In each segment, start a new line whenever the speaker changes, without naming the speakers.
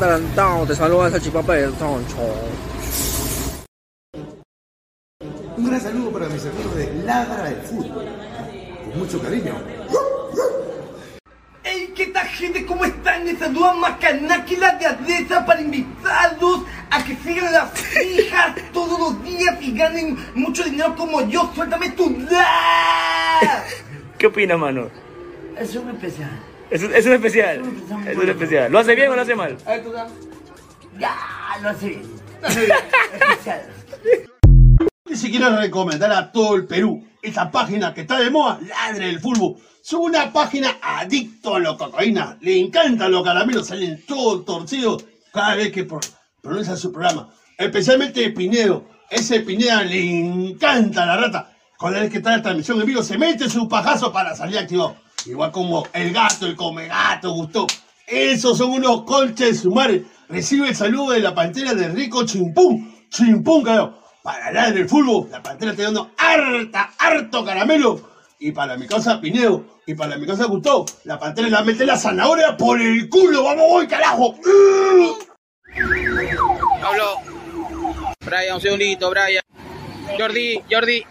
Adelantado, te saluda esa chipapa de toncho.
Un gran saludo para mis amigos de Ladra del Fútbol. Con mucho cariño.
¡Ey! ¿Qué tal gente? ¿Cómo están? Les saluda Macanáquila de Adesa para invitarlos a que sigan las hijas todos los días y ganen mucho dinero como yo. ¡Suéltame tu like!
¿Qué opinas, mano?
Es un especial.
Es, es un especial. Es un especial. ¿Lo hace bien o lo hace mal?
A ver, tú da. Ya, lo hace bien. Lo hace bien. Especial.
Y si quiero recomendar a todo el Perú esta página que está de moda, Ladre el Fútbol. Son una página adicto a la cocaína. Le encantan los caramelos, salen todos torcidos cada vez que pro- pronuncia su programa. Especialmente Pinedo. Ese Pineda le encanta la rata. Cada vez que está la transmisión en vivo, se mete su pajazo para salir activado. Igual como el gato, el come gato, gustó. Esos son unos colches sumares. Recibe el saludo de la pantera de Rico Chimpún. Chimpún, carajo. Para la del fútbol, la pantera está dando harta, harto caramelo. Y para mi casa Pinedo, y para mi casa Gustavo, la pantera la mete la zanahoria por el culo. ¡Vamos, voy, carajo!
Hablo. Brian, un segundito, Brian. Jordi, Jordi.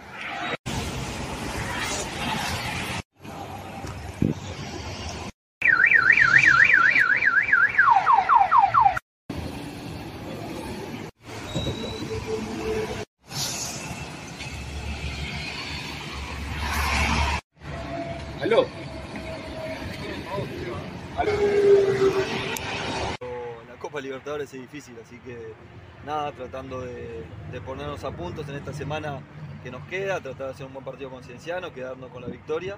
Aló.
La Es difícil, así que nada, tratando de, de ponernos a puntos en esta semana que nos queda, tratar de hacer un buen partido con Cienciano, quedarnos con la victoria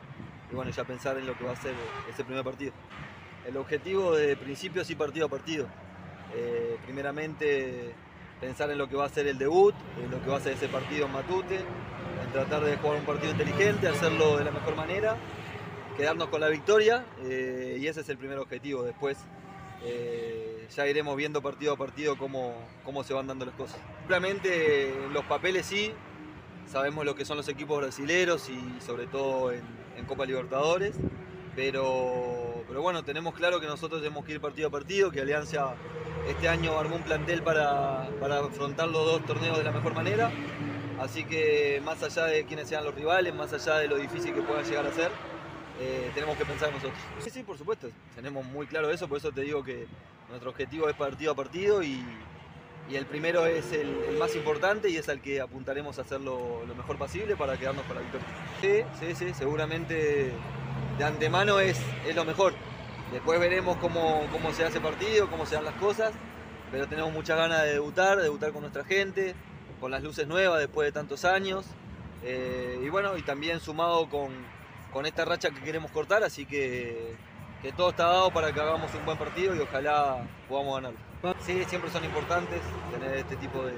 y bueno, ya pensar en lo que va a ser ese primer partido. El objetivo de principio sí partido a partido. Eh, primeramente pensar en lo que va a ser el debut, en lo que va a ser ese partido en Matute, en tratar de jugar un partido inteligente, hacerlo de la mejor manera, quedarnos con la victoria eh, y ese es el primer objetivo. Después eh, ya iremos viendo partido a partido cómo, cómo se van dando las cosas. Simplemente en los papeles sí, sabemos lo que son los equipos brasileros y sobre todo en, en Copa Libertadores, pero, pero bueno, tenemos claro que nosotros tenemos que ir partido a partido, que Alianza este año armó un plantel para, para afrontar los dos torneos de la mejor manera, así que más allá de quiénes sean los rivales, más allá de lo difícil que puedan llegar a ser, eh, tenemos que pensar en nosotros. Sí, sí, por supuesto, tenemos muy claro eso, por eso te digo que nuestro objetivo es partido a partido y, y el primero es el, el más importante y es al que apuntaremos a hacerlo lo mejor posible para quedarnos con la victoria. Sí, sí, sí, seguramente de antemano es, es lo mejor. Después veremos cómo, cómo se hace partido, cómo se dan las cosas, pero tenemos muchas ganas de debutar, de debutar con nuestra gente, con las luces nuevas después de tantos años. Eh, y bueno, y también sumado con, con esta racha que queremos cortar, así que, que todo está dado para que hagamos un buen partido y ojalá podamos ganarlo. Sí, siempre son importantes tener este tipo de,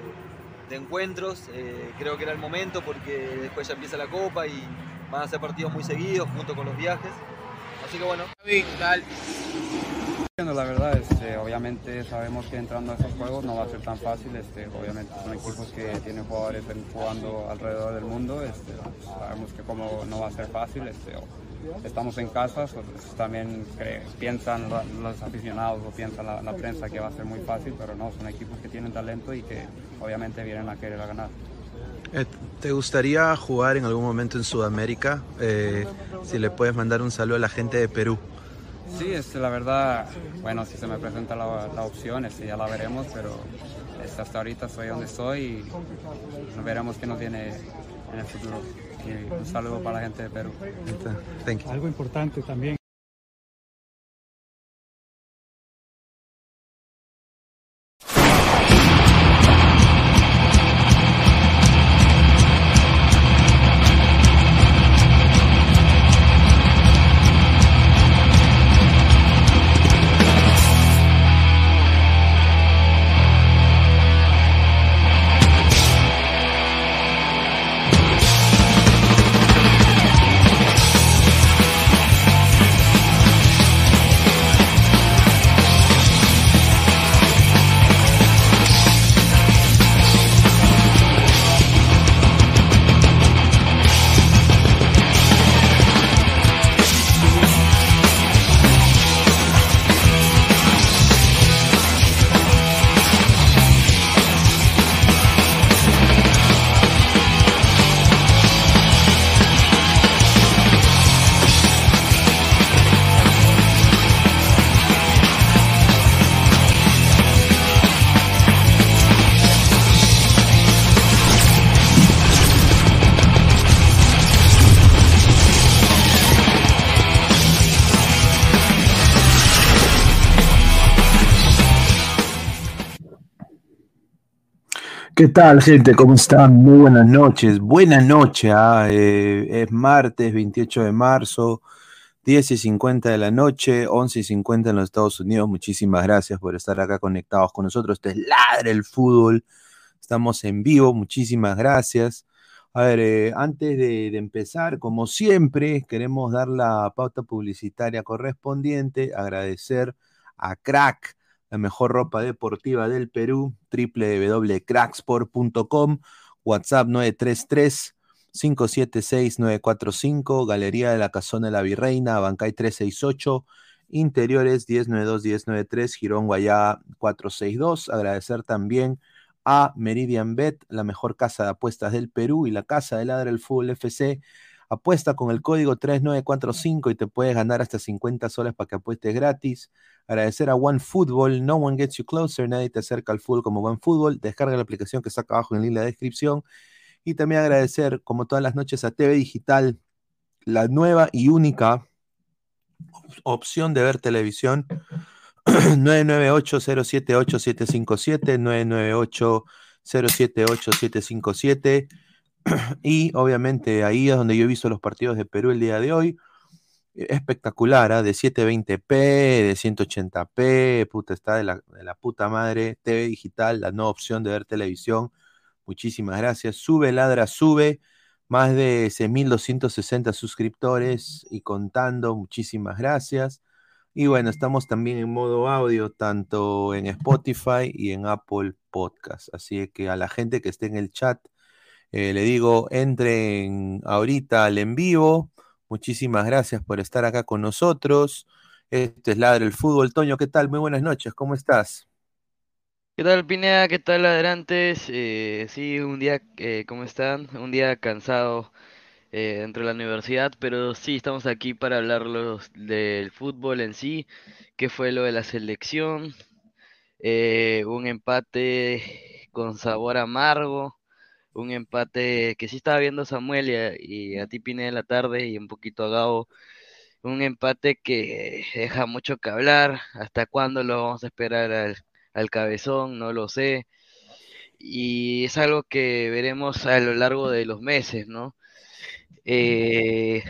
de encuentros. eh, creo que era el momento porque después ya empieza la Copa y van a ser partidos muy seguidos junto con los viajes. Así que bueno.
La verdad, este, obviamente sabemos que entrando a esos juegos no va a ser tan fácil. Este, obviamente son equipos que tienen jugadores jugando alrededor del mundo. Este, sabemos que como no va a ser fácil. Este, estamos en casa, so- también piensan los aficionados o piensa la, prensa que va a ser muy fácil, pero no, son equipos que tienen talento y que obviamente vienen a querer ganar.
Eh, ¿Te gustaría jugar en algún momento en Sudamérica? Eh, si le puedes mandar un saludo a la gente de Perú.
Sí, este, la verdad, bueno, si se me presenta la, la opción, este, ya la veremos, pero este, hasta ahorita estoy donde estoy y veremos qué nos viene en el futuro. Y un saludo para la gente de Perú.
Thank you.
Algo importante también.
¿Qué tal, gente? ¿Cómo están? Muy buenas noches. Buenas noches. ah, eh, es martes 28 de marzo, 10 y 50 de la noche, 11 y 50 en los Estados Unidos. Muchísimas gracias por estar acá conectados con nosotros. Es Ladre el Fútbol. Estamos en vivo. Muchísimas gracias. A ver, eh, antes de, de empezar, como siempre, queremos dar la pauta publicitaria correspondiente, agradecer a Crack, la mejor ropa deportiva del Perú, www.cracksport.com, WhatsApp 933-576-945, Galería de la Casona de la Virreina, Bancay 368, Interiores 1092-1093, Girón Guayá 462. Agradecer también a Meridian Bet, la mejor casa de apuestas del Perú y la casa de Ladra el Fútbol FC. Apuesta con el código 3945 y te puedes ganar hasta 50 soles para que apuestes gratis. Agradecer a OneFootball, no one gets you closer, nadie te acerca al fútbol como OneFootball. Descarga la aplicación que está acá abajo en el link de la descripción. Y también agradecer, como todas las noches, a TV Digital, la nueva y única opción de ver televisión 998-078-757, 998-078-757. Y obviamente ahí es donde yo he visto los partidos de Perú el día de hoy. Espectacular, ¿ah? de 720p, de 180p, puta, está de la, de la puta madre. TV Digital, la nueva opción de ver televisión. Muchísimas gracias. Sube, ladra, sube. Más de 6.260 suscriptores y contando. Muchísimas gracias. Y bueno, estamos también en modo audio, tanto en Spotify y en Apple Podcast. Así que a la gente que esté en el chat, eh, le digo, entren ahorita al en vivo. Muchísimas gracias por estar acá con nosotros. Este es Ladre el Fútbol. Toño, ¿qué tal? Muy buenas noches, ¿cómo estás?
¿Qué tal, Pineda? ¿Qué tal, Adelantes? Eh, sí, un día, eh, ¿cómo están? Un día cansado eh, dentro de la universidad, pero sí, estamos aquí para hablar los- del fútbol en sí, qué fue lo de la selección, eh, un empate con sabor amargo, un empate que sí estaba viendo Samuel y a, ti, Pineda, en la tarde y un poquito a Gabo, un empate que deja mucho que hablar, ¿hasta cuándo lo vamos a esperar al, al cabezón? No lo sé. Y es algo que veremos a lo largo de los meses, ¿no? Eh,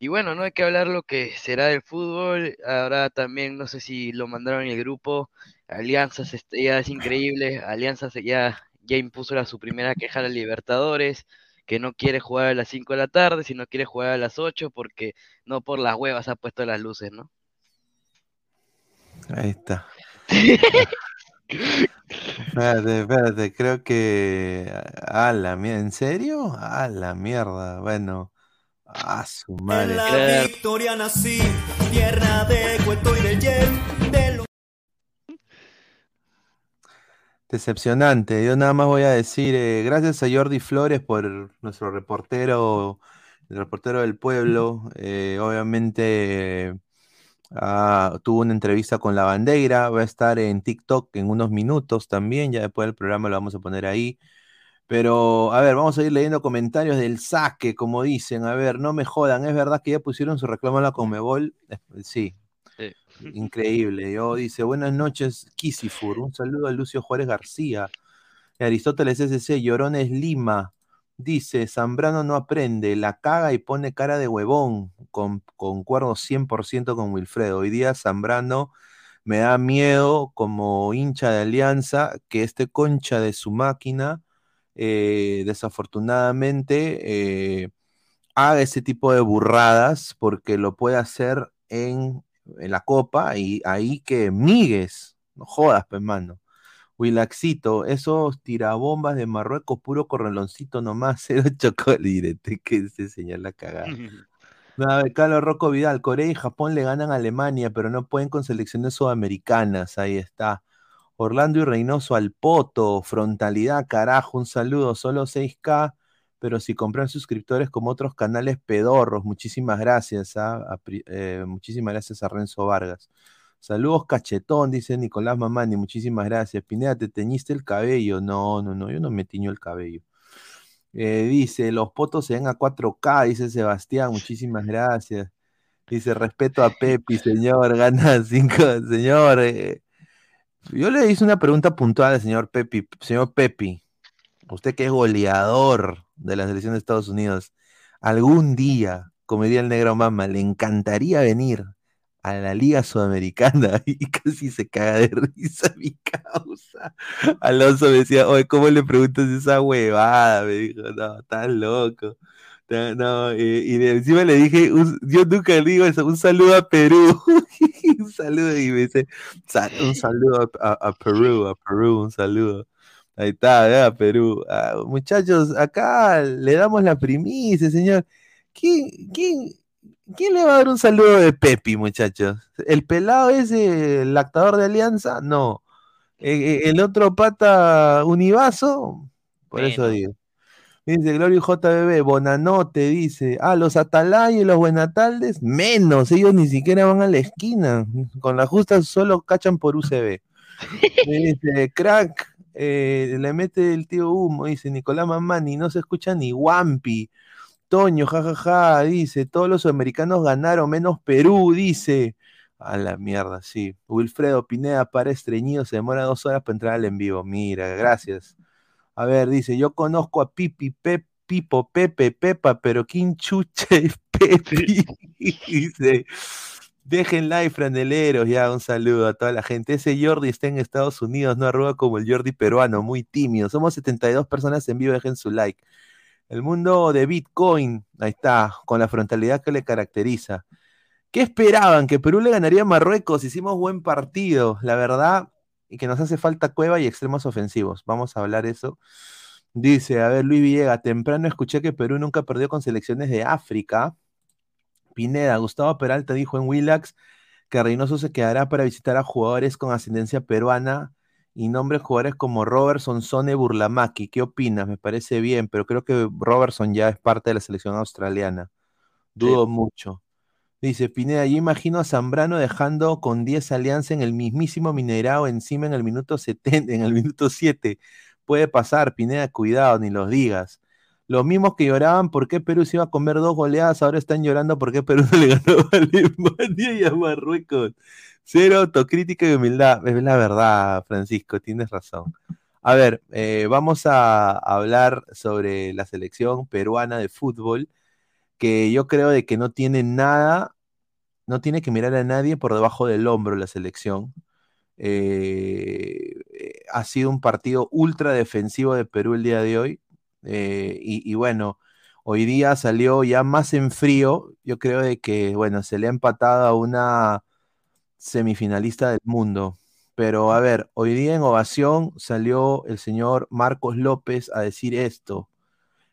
y bueno, no hay que hablar lo que será del fútbol. Ahora también, no sé si lo mandaron en el grupo, Alianzas este, ya es increíble. Alianzas ya, ya impuso la, su primera queja a la Libertadores, que no quiere jugar a las 5 de la tarde, sino quiere jugar a las 8 porque no por las huevas ha puesto las luces, ¿no?
Ahí está. Espérate, espérate, creo que. A la mierda, ¿en serio? A la mierda. Bueno, a su madre.
Claro.
Victoria nací, tierra de cuento y de jet, de lo
Decepcionante. Yo nada más voy a decir, eh, gracias a Jordi Flores por nuestro reportero, el reportero del pueblo. Eh, obviamente ah, tuvo una entrevista con la bandera, va a estar en TikTok en unos minutos también, ya después del programa lo vamos a poner ahí. Pero, a ver, vamos a ir leyendo comentarios del saque, como dicen. A ver, no me jodan, ¿es verdad que ya pusieron su reclamo a la Conmebol? Eh, Sí,
Sí.
Increíble. Yo dice, buenas noches, Kisifur. Un saludo a Lucio Juárez García. Aristóteles SC, Llorones Lima. Dice, Zambrano no aprende, la caga y pone cara de huevón. Con, concuerdo 100% con Wilfredo. Hoy día Zambrano me da miedo como hincha de Alianza que este concha de su máquina, eh, desafortunadamente, eh, haga ese tipo de burradas porque lo puede hacer en, en la copa y ahí que migues, no jodas, pues mano. Wilaxito, esos tirabombas de Marruecos, puro correloncito nomás, cero chocolate, que se señala cagada. No, a ver, Carlos Rocco Vidal, Corea y Japón le ganan a Alemania, pero no pueden con selecciones sudamericanas, ahí está. Orlando y Reynoso al poto, frontalidad, carajo, un saludo, solo 6K, pero si compran suscriptores como otros canales pedorros, muchísimas gracias, ¿ah? A pri- eh, muchísimas gracias a Renzo Vargas. Saludos cachetón, dice Nicolás Mamani, muchísimas gracias. Pineda, ¿te teñiste el cabello? No, no, no, yo no me tiño el cabello. Eh, dice, los potos se ven a 4K, dice Sebastián, muchísimas gracias. Dice, respeto a Pepi, señor, gana 5, señor. eh, Yo le hice una pregunta puntual al señor Pepi. Señor Pepi, usted que es goleador de la selección de Estados Unidos, algún día, como diría el negro mama, le encantaría venir a la Liga Sudamericana y casi se caga de risa mi causa. Alonso me decía, oye, ¿cómo le preguntas esa huevada? Me dijo, no, estás loco. No, no, y encima le dije, yo nunca le digo eso, un saludo a Perú. un saludo y me dice, "Sa- un saludo a- a Perú, a Perú, un saludo. Ahí está, ¿verdad? Perú. Ah, muchachos, acá le damos la primicia, señor. ¿Quién, quién, quién le va a dar un saludo de Pepi, muchachos? ¿El pelado ese, el actador de Alianza? No. Eh, eh, ¿El otro pata Univaso? Por eso digo. Dice Glorio JBB, Bonanote, dice. Ah, los Atalay y los Buenataldes, menos, ellos ni siquiera van a la esquina. Con la justa solo cachan por UCB. Dice, crack, eh, le mete el tío humo, dice Nicolás Mamani, no se escucha ni Wampi. Toño, jajaja, dice, todos los sudamericanos ganaron, menos Perú, dice. A la mierda, sí. Wilfredo Pineda para estreñido, se demora dos horas para entrar al en vivo. Mira, gracias. A ver, dice, yo conozco a Pipi, Pep, Pipo, Pepe, Pepa, pero ¿quién chucha es Pepi? dice, dejen like, franeleros, ya, un saludo a toda la gente. Ese Jordi está en Estados Unidos, no arruga como el Jordi peruano, muy tímido. Somos 72 personas en vivo, dejen su like. El mundo de Bitcoin, ahí está, con la frontalidad que le caracteriza. ¿Qué esperaban? ¿Que Perú le ganaría a Marruecos? Hicimos buen partido, la verdad, y que nos hace falta cueva y extremos ofensivos. Vamos a hablar eso. Dice, a ver, Luis Villega, temprano escuché que Perú nunca perdió con selecciones de África. Pineda, Gustavo Peralta dijo en Willax que Reynoso se quedará para visitar a jugadores con ascendencia peruana y nombre jugadores como Robertson, Sone, Burlamaki. ¿Qué opinas? Me parece bien, pero creo que Robertson ya es parte de la selección australiana. Dudo mucho. Dice Pineda, yo imagino a Zambrano dejando con 10 alianza en el mismísimo Minerao encima en el minuto 70, en el minuto 7. Puede pasar, Pineda, cuidado, ni los digas. Los mismos que lloraban por qué Perú se iba a comer dos goleadas, ahora están llorando por qué Perú no le ganó a Alemania y a Marruecos. Cero autocrítica y humildad. Es la verdad, Francisco, tienes razón. A ver, eh, vamos a hablar sobre la selección peruana de fútbol, que yo creo de que no tiene nada, no tiene que mirar a nadie por debajo del hombro la selección. Eh, eh, ha sido un partido ultra defensivo de Perú el día de hoy. Eh, y, bueno, hoy día salió ya más en frío. Yo creo de que, bueno, se le ha empatado a una semifinalista del mundo. Pero a ver, hoy día en ovación salió el señor Marcos López a decir esto.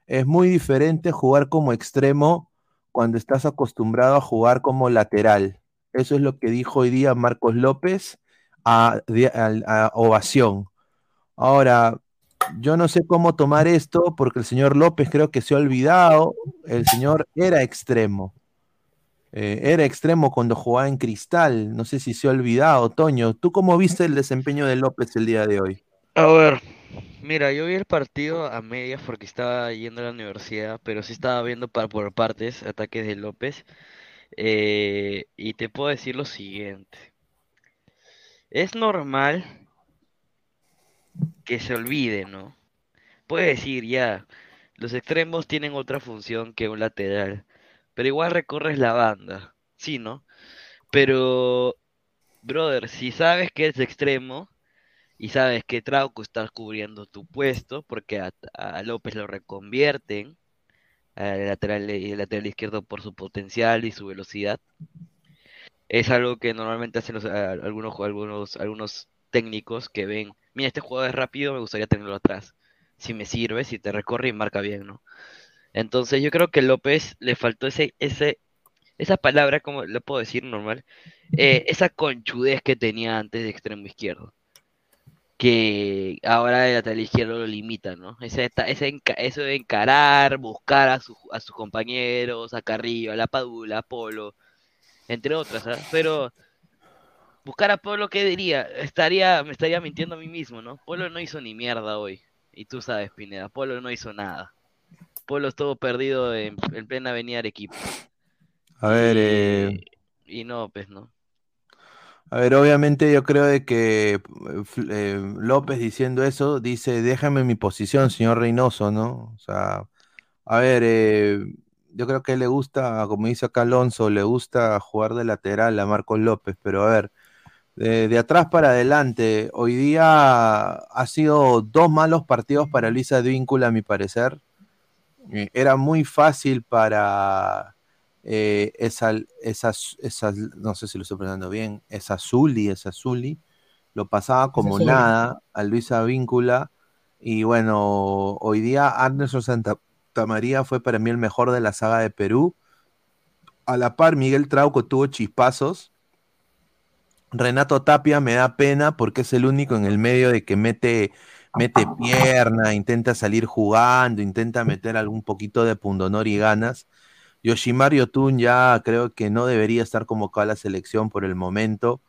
Es muy diferente jugar como extremo cuando estás acostumbrado a jugar como lateral. Eso es lo que dijo hoy día Marcos López a, a ovación. Ahora, yo no sé cómo tomar esto porque el señor López creo que se ha olvidado. El señor era extremo. Eh, era extremo cuando jugaba en Cristal. No sé si se ha olvidado. Toño, ¿tú cómo viste el desempeño de López el día de hoy?
A ver, mira, yo vi el partido a medias porque estaba yendo a la universidad, pero sí estaba viendo pa- por partes ataques de López. eh, y te puedo decir lo siguiente. Es normal que se olvide, ¿no? Puede decir ya, los extremos tienen otra función que un lateral, pero igual recorres la banda, sí, ¿no? Pero, brother, si sabes que eres extremo y sabes que Trauco está cubriendo tu puesto, porque a, López lo reconvierten al lateral, el lateral izquierdo por su potencial y su velocidad. Es algo que normalmente hacen los- algunos, algunos, algunos técnicos que ven, mira, este jugador es rápido, me gustaría tenerlo atrás. Si me sirve, si te recorre y marca bien, ¿no? Entonces yo creo que López le faltó ese, ese, esa palabra, como lo puedo decir normal, Eh, esa conchudez que tenía antes de extremo izquierdo que ahora el lateral izquierdo lo limita, ¿no? Ese, ese eso de encarar, buscar a, su- a sus compañeros, a Carrillo, a la Padula, a Polo, entre otras, ¿ah? Pero buscar a Polo, ¿qué diría? Estaría, me estaría mintiendo a mí mismo, ¿no? Polo no hizo ni mierda hoy. Y tú sabes, Pineda, Polo no hizo nada. Polo estuvo perdido en, en plena avenida Arequipa.
A ver, eh,
Y no, pues, ¿no?
A ver, obviamente yo creo de que eh, eh, López diciendo eso dice, déjame en mi posición, señor Reynoso, ¿no? O sea, a ver, eh, yo creo que le gusta, como dice acá Alonso, le gusta jugar de lateral a Marcos López, pero a ver, de, de atrás para adelante, hoy día ha sido dos malos partidos para Luis Advíncula, a mi parecer. Eh, Era muy fácil para eh, esa, esas, esas, no sé si lo estoy pronunciando bien, esa Zuli, esa Zuli, lo pasaba como nada a Luis Advíncula. Y bueno, hoy día Anderson Santa María fue para mí el mejor de la saga de Perú. A la par, Miguel Trauco tuvo chispazos. Renato Tapia me da pena porque es el único en el medio de que mete, mete pierna, intenta salir jugando, intenta meter algún poquito de pundonor y ganas. Yoshimar Yotun ya creo que no debería estar convocado a la selección por el momento.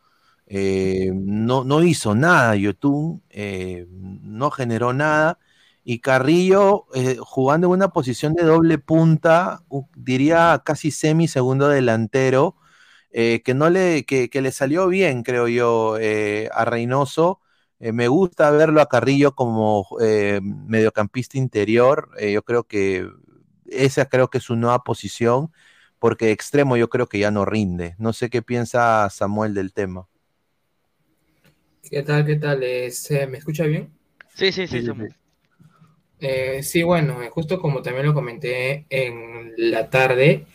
Eh, no, no hizo nada Yotun, eh, no generó nada. Y Carrillo eh, jugando en una posición de doble punta, diría casi semi segundo delantero, eh, que no le, que, que le salió bien, creo yo, eh, a Reynoso. Eh, me gusta verlo a Carrillo como eh, mediocampista interior. Eh, yo creo que esa creo que es su nueva posición, porque extremo yo creo que ya no rinde. No sé qué piensa Samuel del tema.
¿Qué tal? ¿Qué tal? ¿me escucha bien?
Sí, sí, sí,
Sí, sí,
Samuel.
Eh, sí, bueno, justo como también lo comenté en la tarde,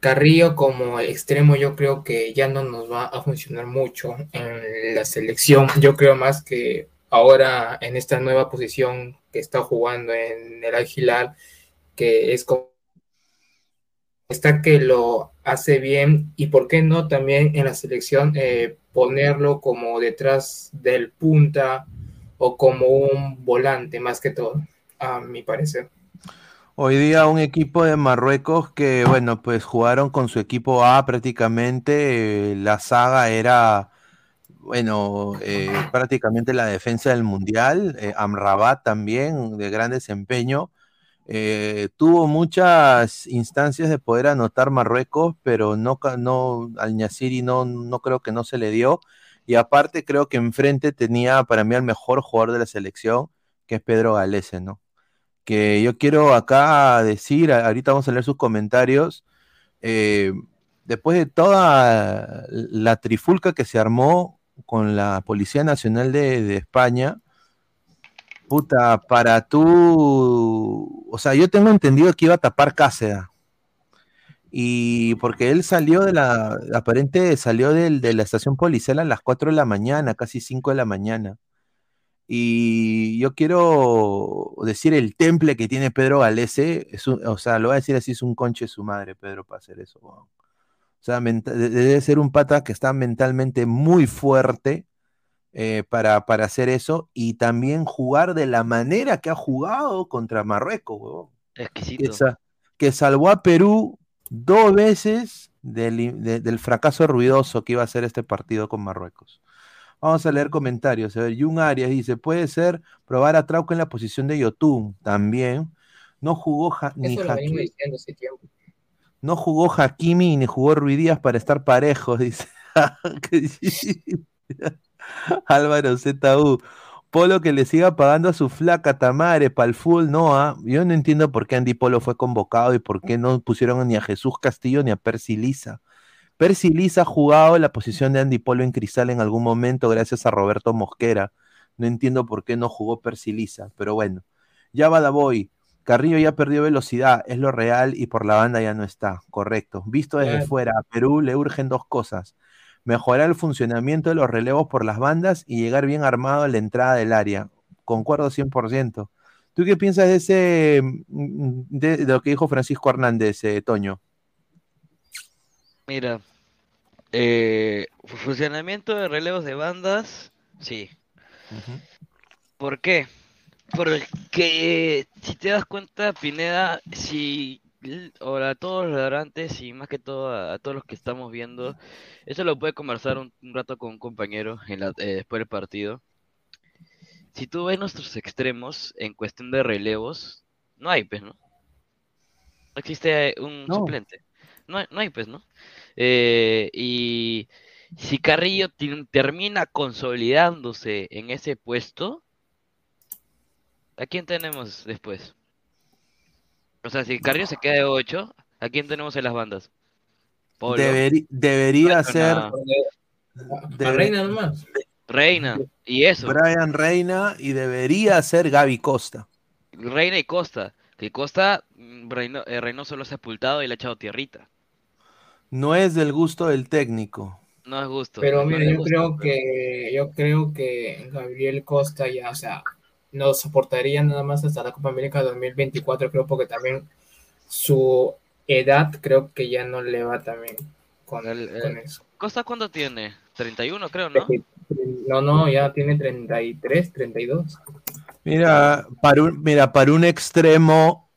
Carrillo como extremo yo creo que ya no nos va a funcionar mucho en la selección. Yo creo más que ahora en esta nueva posición que está jugando en el Al Hilal, que es como está que lo hace bien y por qué no también en la selección eh, ponerlo como detrás del punta o como un volante más que todo, a mi parecer.
Hoy día un equipo de Marruecos que, bueno, pues jugaron con su equipo A prácticamente. eh, la saga era, bueno, eh, prácticamente la defensa del Mundial. eh, Amrabat también, de gran desempeño. Eh, tuvo muchas instancias de poder anotar Marruecos, pero no, no al Ñasiri no, no creo que no se le dio. Y aparte creo que enfrente tenía para mí al mejor jugador de la selección, que es Pedro Galese, ¿no? Que yo quiero acá decir, ahorita vamos a leer sus comentarios, eh, después de toda la trifulca que se armó con la Policía Nacional de, de España, puta, para tú, o sea, yo tengo entendido que iba a tapar Cáceres. Y porque él salió de la, aparente salió del- de la estación policial a las 4 de la mañana, casi 5 de la mañana. Y yo quiero decir el temple que tiene Pedro Galese, es un- o sea, lo voy a decir así, es un conche de su madre, Pedro, para hacer eso. O sea, debe ser un pata que está mentalmente muy fuerte eh, para, para hacer eso y también jugar de la manera que ha jugado contra Marruecos. Que,
Exquisito.
sa- que salvó a Perú dos veces del, de- del fracaso ruidoso que iba a ser este partido con Marruecos. Vamos a leer comentarios. A ver, Jun Arias dice, puede ser probar a Trauco en la posición de Yotun también. No jugó Ja- ni Hakimi, no jugó Hakimi ni jugó Ruidías para estar parejos, dice. Álvaro ZU. Polo que le siga pagando a su flaca Tamare para el full, no, ah. Yo no entiendo por qué Andy Polo fue convocado y por qué no pusieron ni a Jesús Castillo ni a Percy Lisa. Percy Lisa ha jugado la posición de Andy Polo en Cristal en algún momento gracias a Roberto Mosquera. No entiendo por qué no jugó Percy Lisa, pero bueno. Ya va Boy. Carrillo ya perdió velocidad, es lo real y por la banda ya no está. Correcto. Visto desde fuera, a Perú le urgen dos cosas. Mejorar el funcionamiento de los relevos por las bandas y llegar bien armado a la entrada del área. Concuerdo 100%. ¿Tú qué piensas de ese, mm, de, de lo que dijo Francisco Hernández, eh, Toño?
Mira, eh, fu- funcionamiento de relevos de bandas, sí. ¿Por qué? Porque si te das cuenta, Pineda, si ahora a todos los ladrantes y más que todo a, a todos los que estamos viendo, eso lo puede conversar un, un rato con un compañero en la- eh, después del partido. Si tú ves nuestros extremos en cuestión de relevos, no hay, pues, ¿no? No existe un
No.
suplente. No hay, no hay, pues, ¿no? Eh, y, si Carrillo termina consolidándose en ese puesto, ¿a quién tenemos después? O sea, si Carrillo se queda de 8, ¿a quién tenemos en las bandas? Polo,
Deberi- debería ser debe-
Reina nomás.
Reina, y eso,
Brian Reina y debería ser Gaby Costa.
Reina y Costa. Que Costa, mm, Reino, eh, Reynoso lo ha sepultado y le ha echado tierrita.
No es del gusto del técnico.
No es gusto.
Pero mira, yo
gusto,
creo
pero-
que yo creo que Gabriel Costa ya, o sea, nos soportaría nada más hasta la Copa América 2024, creo, porque también su edad creo que ya no le va también con,
El- el-
con eso.
¿Costa cuánto tiene? 31 creo, ¿no?
No, no, ya tiene 33, 32.
Mira, para un, mira, para un extremo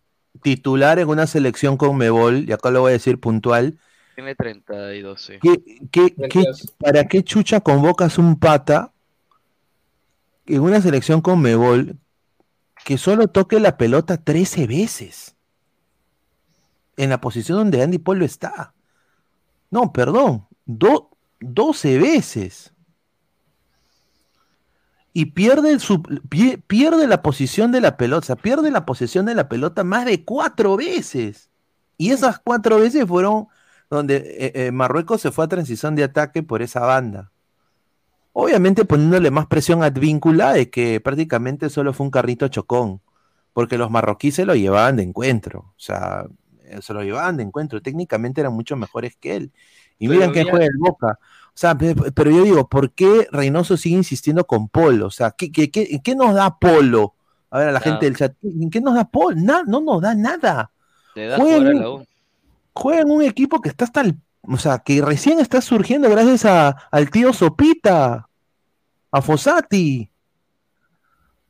titular en una selección con Mebol, y acá lo voy a decir puntual,
Tiene 32, sí.
¿qué, qué- qué-
32.
¿para qué chucha convocas un pata en una selección con Mebol que solo toque la pelota 13 veces? En la posición donde Andy Polo está. No, perdón, do- 12 veces. Y pierde, su, pie- pierde la posición de la pelota, o sea, pierde la posesión de la pelota más de cuatro veces. Y esas cuatro veces fueron donde eh, eh, Marruecos se fue a transición de ataque por esa banda. Obviamente poniéndole más presión a Advíncula de que prácticamente solo fue un carrito chocón, porque los marroquíes se lo llevaban de encuentro, o sea, eh, se lo llevaban de encuentro, técnicamente eran mucho mejores que él. Y
Pero
miren que juega el Boca. O sea, pe- pe- pero yo digo, ¿por qué Reynoso sigue insistiendo con Polo? O sea, ¿qué, qué, qué- qué nos da Polo? A ver, a la gente del chat, ¿qué qué nos da Polo? No nos da nada
Te da
juega en un equipo que está hasta el, o sea, que recién está surgiendo gracias a, al tío Sopita, a Fossati.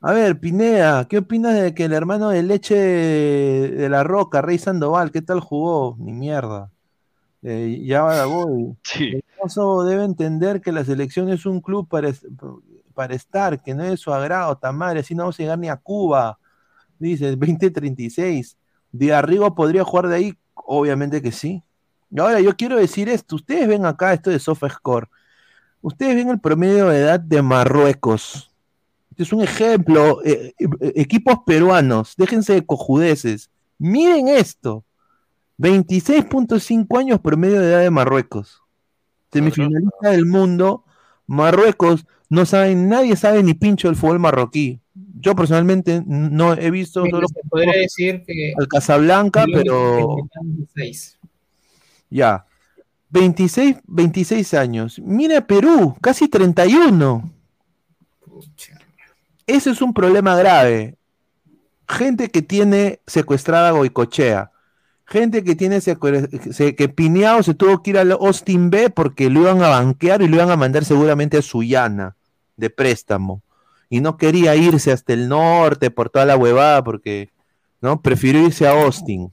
A ver, Pinea, ¿qué opinas de que el hermano de leche de la Roca, Rey Sandoval, qué tal jugó? Ni mierda. Eh, ya va voy.
Sí.
Reynoso debe entender que la selección es un club para, para estar, que no es su agrado, Tamare, así no vamos a llegar ni a Cuba. Dice 2036. ¿De Arrigo podría jugar de ahí? Obviamente que sí. Y ahora yo quiero decir esto, ustedes ven acá esto de SofaScore. Ustedes ven el promedio de edad de Marruecos. Este es un ejemplo. eh, eh, equipos peruanos, déjense de cojudeces. Miren esto. 26.5 años promedio de edad de Marruecos. Semifinalista del mundo. Marruecos, no saben, nadie sabe ni pincho del fútbol marroquí. Yo personalmente no he visto
Mira,
solo
se podría decir que
al Casablanca, pero
26.
ya. 26, 26 años. Mira Perú, casi 31.
Pucha.
Ese es un problema grave. Gente que tiene secuestrada a Goicochea. Gente que tiene se- que Pineao se tuvo que ir al Austin B porque lo iban a banquear y lo iban a mandar seguramente a Sullana de préstamo. Y no quería irse hasta el norte por toda la huevada porque no prefirió irse a Austin.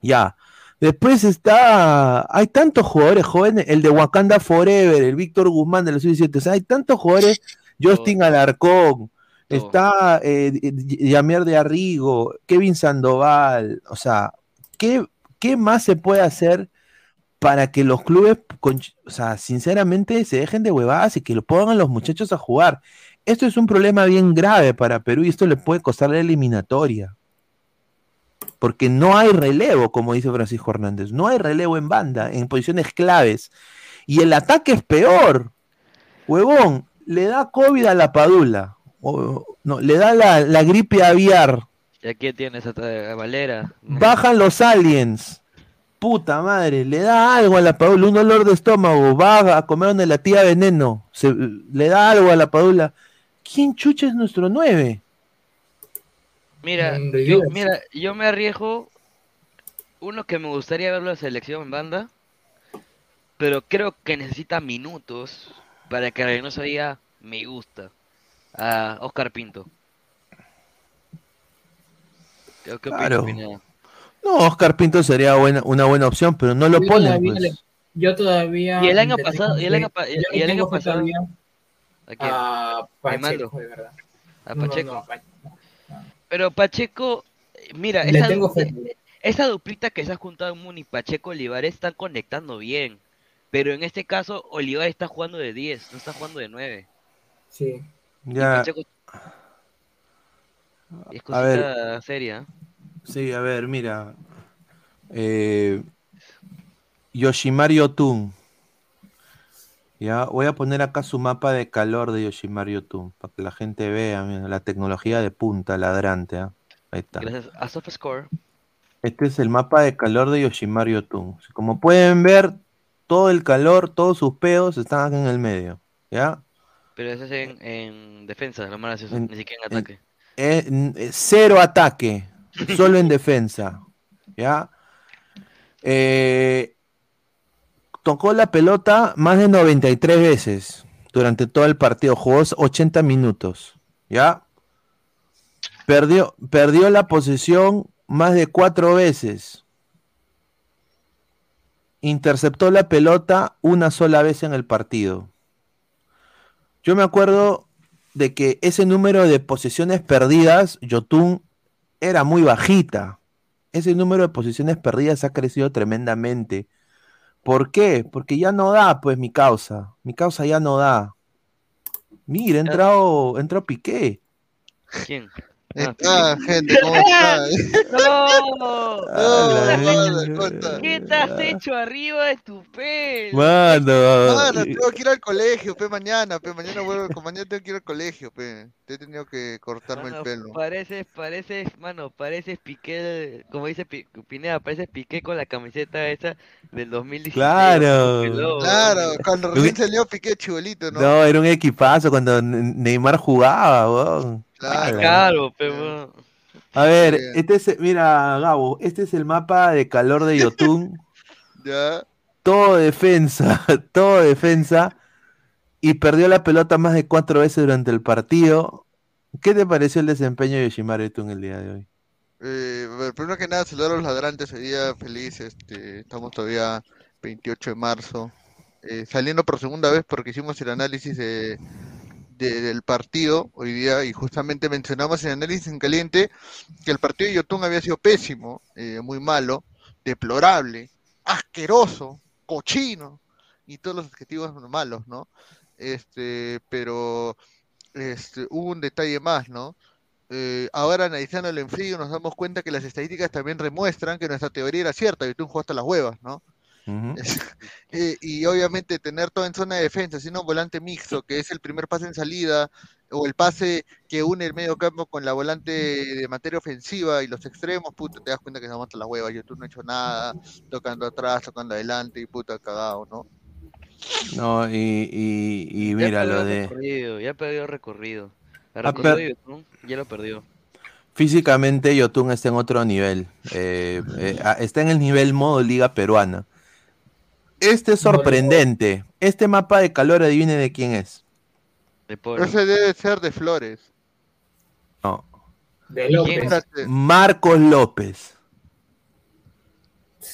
Ya. Después está. Hay tantos jugadores jóvenes. El de Wakanda Forever, el Víctor Guzmán de los 17. O sea, hay tantos jugadores. Justin Alarcón. Está eh, Yamier de Arrigo, Kevin Sandoval. O sea, ¿qué, qué más se puede hacer para que los clubes, con- o sea, sinceramente, se dejen de huevadas y que lo pongan a los muchachos a jugar? Esto es un problema bien grave para Perú y esto le puede costar la eliminatoria porque no hay relevo, como dice Francisco Hernández, no hay relevo en banda, en posiciones claves. Y el ataque es peor. Huevón, le da COVID a la padula. O- no, le da la, la gripe aviar.
¿Y aquí tienes a, Valera?
Bajan los aliens. Puta madre, le da algo a la padula, un dolor de estómago, va a comer donde la tía veneno, se- le da algo a la padula. ¿Quién chucha es nuestro 9?
Mira, yo, mira, yo me arriesgo uno que me gustaría ver la selección en banda, pero creo que necesita minutos para que Reynoso diga me gusta a Oscar Pinto. ¿Qué, qué opina,
Claro. No, Oscar Pinto sería buena, una buena opción, pero no lo
Yo
ponen.
todavía
pues.
le- Yo todavía.
Y el año pasado- y el año el año pasado-
todavía
¿A quién?
A
Aymando.
Pacheco, de verdad.
A
no,
Pacheco.
no, Pacheco.
Pero Pacheco, eh, mira,
Le
esa,
tengo
du-
fe.
esa duplita que se ha juntado Muni, Pacheco Olivares están conectando bien. Pero en este caso, Olivar está jugando de 10, no está jugando de 9.
Sí.
Ya,
Pacheco- Es
a ver.
cosita seria.
Sí, a ver, mira. Eh, Yoshimaru Yotun. Ya, voy a poner acá su mapa de calor de Yoshimaru Yotun, para que la gente vea, mira, la tecnología de punta, ladrante. ¿ah? Ahí está.
Gracias a.
Este es el mapa de calor de Yoshimaru Yotun. Como pueden ver, todo el calor, todos sus pedos están acá en el medio. ¿Ya?
Pero eso es en, en defensa, lo más gracioso,
En-
ni siquiera en ataque.
Eh, eh, cero ataque, solo en defensa. ¿Ya? Eh, tocó la pelota más de 93 veces durante todo el partido. Jugó 80 minutos. ¿Ya? Perdió, perdió la posesión más de cuatro veces. Interceptó la pelota una sola vez en el partido. Yo me acuerdo de que ese número de posesiones perdidas, Yotun, era muy bajita. Ese número de posesiones perdidas ha crecido tremendamente. ¿Por qué? Porque ya no da, pues, mi causa. Mi causa ya no da. Mira, ha entrado, entró Piqué.
¿Quién?
Ah, gente, ¿cómo está?
¡No!
Ah,
la
¿Qué te has hecho arriba de tu pelo?
Mano,
Mano, tengo que ir al colegio, pe, mañana, pe, mañana vuelvo, con mañana tengo que ir al colegio, pe. Te he tenido que cortarme
Mano,
el pelo.
Pareces, pareces, mano, pareces Piqué, como dice Pi- Pineda, pareces Piqué con la camiseta esa del 2016.
Claro.
Claro, cuando recién salió Piqué chibolito, ¿no?
No, era un equipazo cuando Ne- Neymar jugaba, weón.
Claro.
Claro, pero
A ver, este es, mira, Gabo, este es el mapa de calor de Yotun.
Ya.
todo defensa, todo defensa. Y perdió la pelota más de cuatro veces durante el partido. ¿Qué te pareció el desempeño de Yoshimaru Yotun el día de hoy?
Eh, primero que nada, saludar a los ladrantes hoy día, feliz, este, estamos todavía 28 de marzo, eh, saliendo por segunda vez porque hicimos el análisis de, de- del partido hoy día y justamente mencionamos en análisis en caliente que el partido de Yotun había sido pésimo, eh, muy malo, deplorable, asqueroso, cochino y todos los adjetivos malos, ¿no? Este, pero este, hubo un detalle más, ¿no? Eh, ahora analizándolo en frío nos damos cuenta que las estadísticas también demuestran que nuestra teoría era cierta, Yotun jugó hasta las huevas, ¿no? Eh, y obviamente tener todo en zona de defensa, sino volante mixto, que es el primer pase en salida, o el pase que une el medio campo con la volante de materia ofensiva y los extremos, puta, te das cuenta que se aguanta la hueva, YouTube no ha hecho nada, tocando atrás, tocando adelante y puta cagado, ¿no?
No, y, y, y mira lo de.
recorrido, ya perdió recorrido. El
Ha
recorrido
per-
de YouTube ya lo perdió.
Físicamente Yotun está en otro nivel. eh, eh, ah, está en el nivel modo liga peruana. Este es sorprendente. Este mapa de calor, adivine de quién es.
De Polo.
Ese debe ser de Flores.
No.
De López.
Marcos López.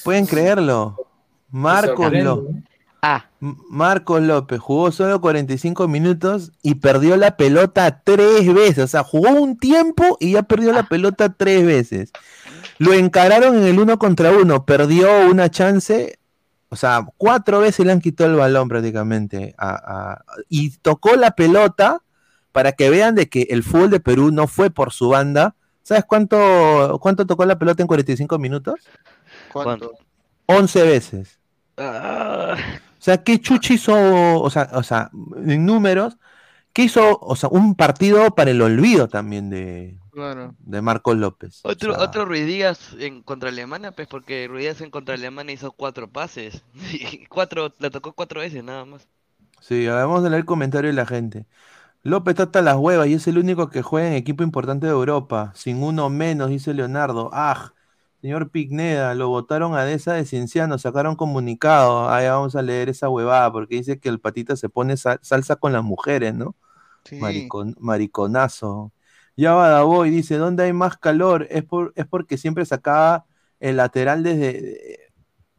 ¿Pueden creerlo? Marcos López. Marcos López jugó solo 45 minutos y perdió la pelota tres veces. O sea, jugó un tiempo y ya perdió la pelota tres veces. Lo encararon en el uno contra uno, perdió una chance. O sea, cuatro veces le han quitado el balón prácticamente. a- a- y tocó la pelota para que vean de que el fútbol de Perú no fue por su banda. ¿Sabes cuánto, cuánto tocó la pelota en 45 minutos?
¿Cuánto?
11 veces.
Ah,
O sea, ¿qué Chuchi hizo? O sea, o sea, en números, ¿qué hizo? O sea, un partido para el olvido también de,
Claro.
de Marcos López. O
Otro,
sea,
otro Ruiz Díaz en contra Alemania, pues porque Ruiz Díaz en contra Alemania hizo cuatro pases. Y cuatro, la tocó cuatro veces nada más.
Sí, vamos a leer el comentario de la gente. López está hasta las huevas y es el único que juega en equipo importante de Europa. Sin uno menos, dice Leonardo. Ah, señor Pigneda, lo votaron a Deza de Cienciano, sacaron comunicado. Ahí vamos a leer esa huevada porque dice que el patita se pone sal- salsa con las mujeres, ¿no?
Sí.
Maricon- mariconazo. Ya va Davoy, dice, ¿dónde hay más calor? Es, por, es porque siempre sacaba el lateral desde...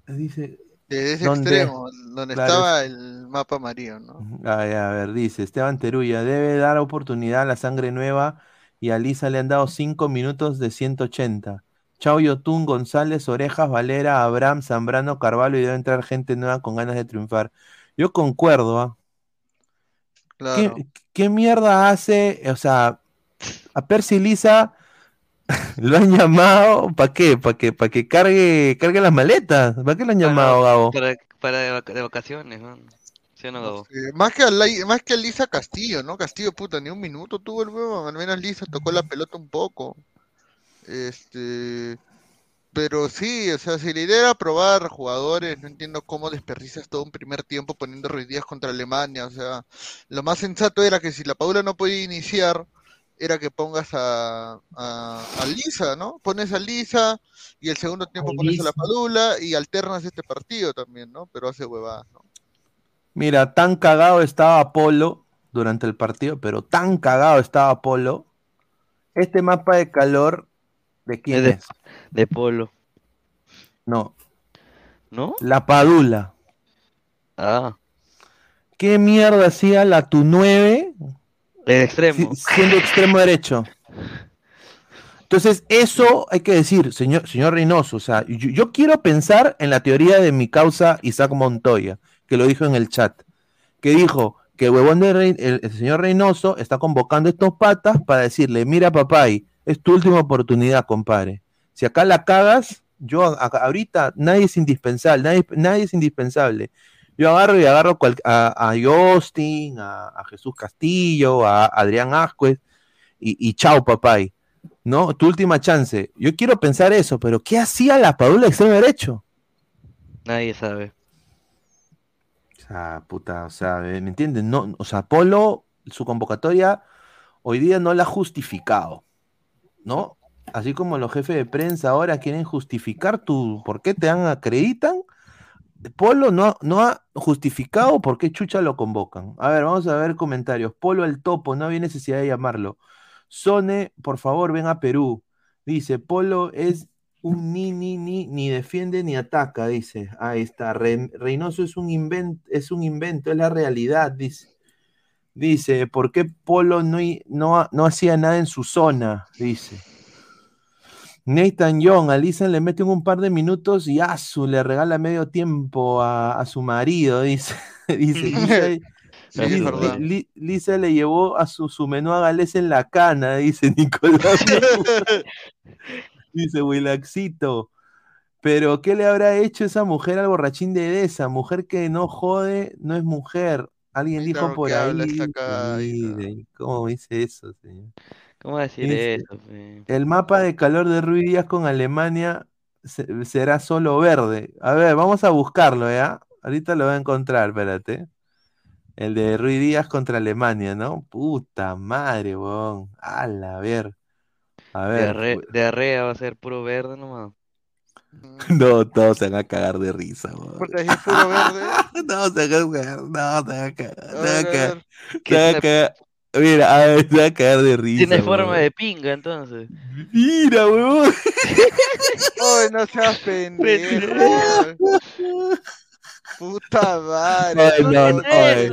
Dice...
De ese
¿Dónde?
extremo, donde
Claro,
estaba el mapa amarillo, ¿no?
Ay, a ver, dice Esteban Teruya, debe dar oportunidad a la sangre nueva y a Lisa le han dado 5 minutos de 180. Chao Yotun, González, Orejas, Valera, Abraham, Zambrano, Carvalho y debe entrar gente nueva con ganas de triunfar. Yo concuerdo, ¿ah?
Claro.
¿Qué, qué mierda hace? O sea, a Percy Lisa lo han llamado, ¿para qué? ¿Para que, para que cargue, cargue las maletas? ¿Para qué lo han llamado, Gabo?
Para, para de, vaca- de vacaciones, man. ¿Sí o no, Gabo?
Eh, más que a Lai- más que a Lisa Castillo, ¿no? Castillo, puta, ni un minuto tuvo el huevo, al menos Lisa tocó la pelota un poco. Este, pero sí, o sea, si la idea era probar jugadores, no entiendo cómo desperdicias todo un primer tiempo poniendo Díaz contra Alemania, o sea, lo más sensato era que si la Paula no podía iniciar, era que pongas a, a, a Lisa, ¿no? Pones a Lisa y el segundo tiempo
A
pones a la. Padula y alternas este partido también, ¿no? Pero hace huevadas, ¿no?
Mira, tan cagado estaba Polo durante el partido, pero tan cagado estaba Polo. Este mapa de calor, ¿de quién
Es de-
es?
De polo.
No,
¿No?
la Padula.
Ah,
¿Qué mierda hacía la tu 9
el extremo.
siendo extremo derecho? Entonces, eso hay que decir, señor, señor Reynoso. O sea, yo, yo quiero pensar en la teoría de mi causa Isaac Montoya, que lo dijo en el chat, que dijo que huevón de Rey- el, el señor Reynoso está convocando estos patas para decirle, mira papay, es tu última oportunidad, compadre. Si acá la cagas, yo a- a- ahorita nadie es indispensable, nadie, nadie es indispensable. Yo agarro y agarro cual- a, a Justin, a, a Jesús Castillo, a Adrián Ascuez, y, y chao, papay. ¿No? Tu última chance. Yo quiero pensar eso, pero ¿qué hacía la Padula extremo derecho?
Nadie sabe.
O sea, puta, o sea, ¿me entienden? No, o sea, Polo, su convocatoria hoy día no la ha justificado, ¿no? Así como los jefes de prensa ahora quieren justificar tu, ¿por qué te dan, acreditan? Polo no, no ha justificado por qué Chucha lo convocan. A ver, vamos a ver comentarios. Polo el topo, no había necesidad de llamarlo. Sone, por favor, ven a Perú. Dice, Polo es un ni, ni, ni, ni defiende ni ataca, dice. Ahí está. Re- Reynoso es un invento, es un invento, es la realidad, dice. Dice, ¿por qué Polo no, no, no hacía nada en su zona? Dice. Nathan Young, a Lisa le meten un par de minutos y Asu le regala medio tiempo a, a su marido, dice. dice Lisa, Lisa le llevó a su, su menú a Gales en la cana, dice Nicolás. dice Wilaxito. Pero, ¿qué le habrá hecho esa mujer al borrachín de esa? Mujer que no jode, no es mujer. Alguien dijo por ahí. ¿Cómo dice eso, señor?
¿Cómo decir
Dice,
eso? fe?
El mapa de calor de Ruiz Díaz con Alemania se- será solo verde. A ver, vamos a buscarlo, ¿ya? Ahorita lo voy a encontrar, espérate. El de Ruiz Díaz contra Alemania, ¿no? Puta madre, weón. Ala, a ver. A ver.
Diarre- diarrea va a ser puro verde nomás.
No, todos se van a cagar de risa, weón.
Puta, es puro verde.
No, se van a cagar, no, se van a cagar, se van a cagar, Mira, a ver, se van a cagar de risa.
Tiene forma de pinga entonces.
Mira, weón.
Ay, no seas pendejo. Puta madre.
Ay, no,
no,
ay.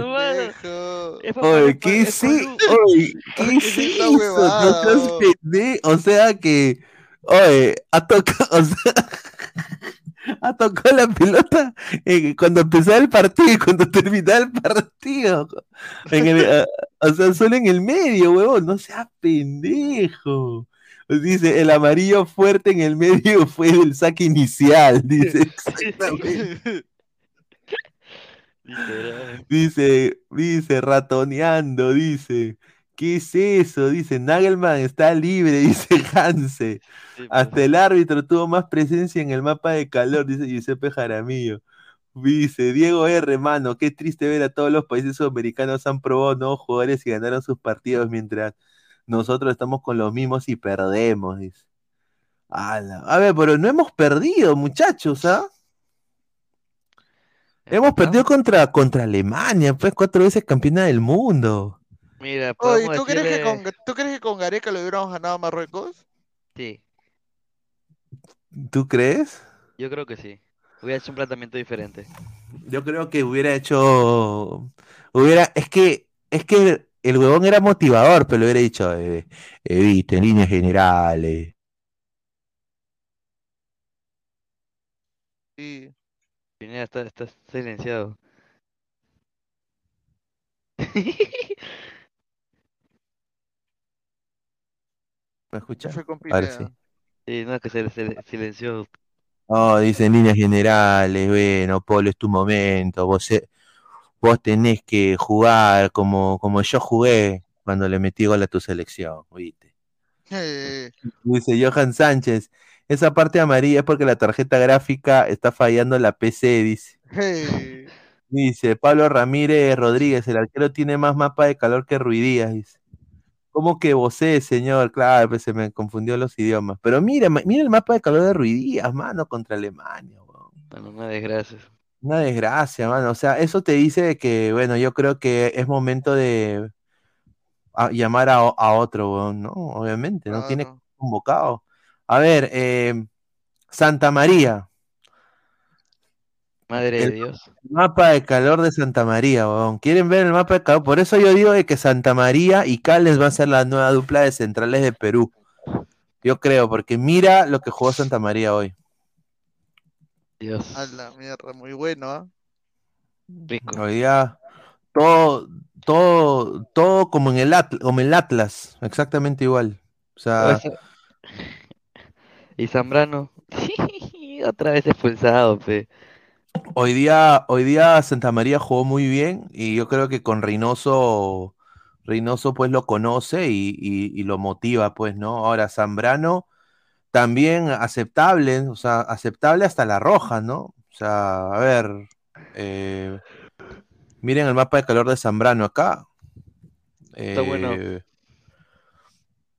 Oye, ¿qué sí? Oye, ¿qué
huevada,
No seas pendejo. O sea que, oye, ha tocado, o sea, ha tocado la pelota eh, cuando empezaba el partido y cuando terminaba el partido. En el, eh, o sea, solo en el medio, huevón. No seas pendejo. Dice, el amarillo fuerte en el medio fue el saque inicial. Dice, exactamente. Dice, dice, ratoneando, dice. ¿Qué es eso? Dice, Nagelman está libre, dice Hanse.
Sí,
Hasta
pues.
el árbitro tuvo más presencia en el mapa de calor, dice Giuseppe Jaramillo. Dice, Diego R, mano, qué triste ver a todos los países sudamericanos han probado nuevos jugadores y ganaron sus partidos mientras nosotros estamos con los mismos y perdemos, dice. Ala. A ver, pero no hemos perdido, muchachos, ¿ah? Hemos perdido contra, contra Alemania, pues cuatro veces campeona del mundo.
Mira,
Oye, ¿tú crees, que con, ¿tú crees que con Gareca le hubiéramos ganado a Marruecos?
Sí,
¿Tú crees?
yo creo que sí. Hubiera hecho un planteamiento diferente.
Yo creo que hubiera hecho. Hubiera. Es que. Es que el huevón era motivador, pero le hubiera dicho, eh, evite, en líneas generales.
Sí.
Pineda está, está silenciado.
¿Me escuchas?
fue con
Ahora
Pineda?
sí.
Sí, no, que se, se silenció.
Oh, dicen líneas generales, bueno, Polo, es tu momento, vos, vos tenés que jugar como, como yo jugué cuando le metí gol a tu selección, ¿viste?
Eh,
Dice Johan Sánchez, esa parte amarilla es porque la tarjeta gráfica está fallando la PC, dice.
eh.
Dice Pablo Ramírez Rodríguez, el arquero tiene más mapa de calor que Ruidías, dice. ¿Cómo que vocé, señor? Claro, pues se me confundió los idiomas. Pero mira, mira el mapa de calor de Ruidías, mano, contra Alemania.
Bueno, una desgracia.
Una desgracia, mano. O sea, eso te dice que, bueno, yo creo que es momento de a- llamar a, otro, weón, ¿no? Obviamente, no tiene convocado. A ver, eh, Santa María.
Madre de
El
Dios.
mapa de calor de Santa María, weón. ¿Quieren ver el mapa de calor? Por eso yo digo de que Santa María y Cales va a ser la nueva dupla de centrales de Perú. Yo creo, porque mira lo que jugó Santa María hoy.
Dios.
A la mierda, muy bueno, ¿ah?
Rico.
Hoy día todo, todo, todo como en el Atlas, como el Atlas, exactamente igual. O sea,
Y Zambrano. Otra vez expulsado, pe.
Hoy día, hoy día Santa María jugó muy bien y yo creo que con Reynoso, Reynoso pues lo conoce y, y- y lo motiva, pues, ¿no? Ahora Zambrano también aceptable, o sea, aceptable hasta la roja, ¿no? O sea, a ver, eh, miren el mapa de calor de Zambrano acá.
Está bueno.
Eh,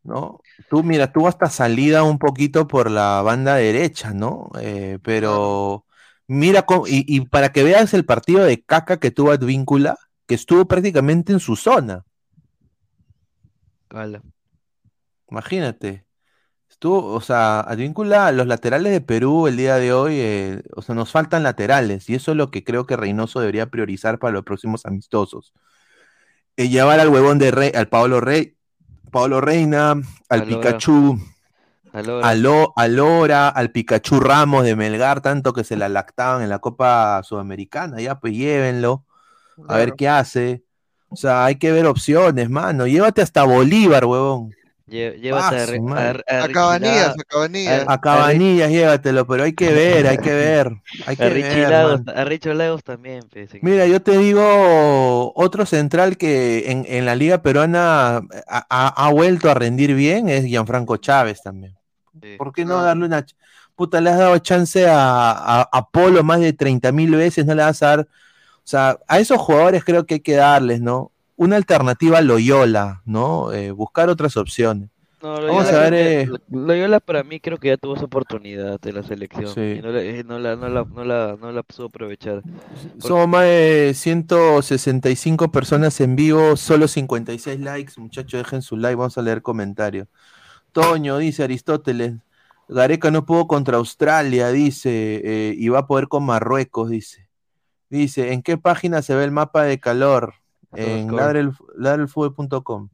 ¿no? Tú, mira, tuvo hasta salida un poquito por la banda derecha, ¿no? Eh, pero mira cómo, y, y para que veas el partido de caca que tuvo Advíncula, que estuvo prácticamente en su zona.
Ala.
Imagínate. Estuvo, o sea, Advíncula, los laterales de Perú el día de hoy, eh, o sea, nos faltan laterales, y eso es lo que creo que Reynoso debería priorizar para los próximos amistosos. Eh, llevar al huevón de Rey, al Pablo Rey, Pablo Reina, al. Pikachu,
Alora.
a, Lo- a Lora, al Pikachu Ramos de Melgar, tanto que se la lactaban en la Copa Sudamericana, ya pues llévenlo, a ver qué hace. O sea, hay que ver opciones, mano. Llévate hasta Bolívar, huevón.
Lle- Llévate a, a, a
Cabanillas, a Cabanillas.
A Cabanillas, llévatelo, pero hay que ver, hay que ver. Hay que
a Richie
ver,
Lagos, a Richo Lagos también, señor.
Mira, yo te digo, otro central que en, en la Liga Peruana ha, ha- ha vuelto a rendir bien es Gianfranco Chávez también.
Sí.
¿Por qué no darle una... Puta, le has dado chance a, a, a Polo más de 30 mil veces, no le vas a dar... O sea, a esos jugadores creo que hay que darles, ¿no? Una alternativa a Loyola, ¿no? Eh, buscar otras opciones.
No,
Vamos
Loyola
a ver... eh,
Loyola para mí creo que ya tuvo su oportunidad de la selección
Sí.
y no, la, no, la, no, la, no, la, no la pudo aprovechar.
Somos más de 165 personas en vivo, solo 56 likes. Muchachos, dejen su like, vamos a leer comentarios. Toño, dice Aristóteles. Gareca no pudo contra Australia, dice, eh, y va a poder con Marruecos, dice. Dice, ¿en qué página se ve el mapa de calor? En ladrelfútbol.com.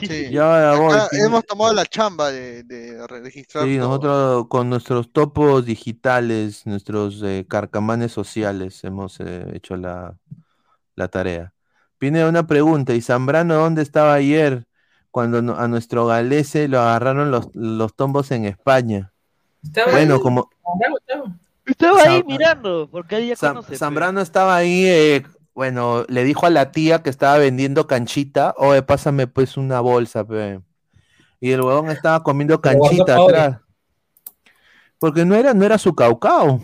Sí.
Ya voy,
Acá
tiene-
hemos tomado la chamba de, de registrar
Sí,
todo.
nosotros con nuestros topos digitales, nuestros eh, carcamanes sociales, hemos eh, hecho la, la tarea. Viene una pregunta, ¿y Zambrano dónde estaba ayer cuando a nuestro galese lo agarraron los, los tombos en España?
Estaba
Bueno,
ahí.
como.
Estaba ahí mirando, porque ahí ya conoce. pe.
Zambrano estaba ahí, eh, bueno, le dijo a la tía que estaba vendiendo canchita, oye, pásame pues una bolsa, pe". Y el huevón estaba comiendo canchita atrás. Porque no era, no era su caucao.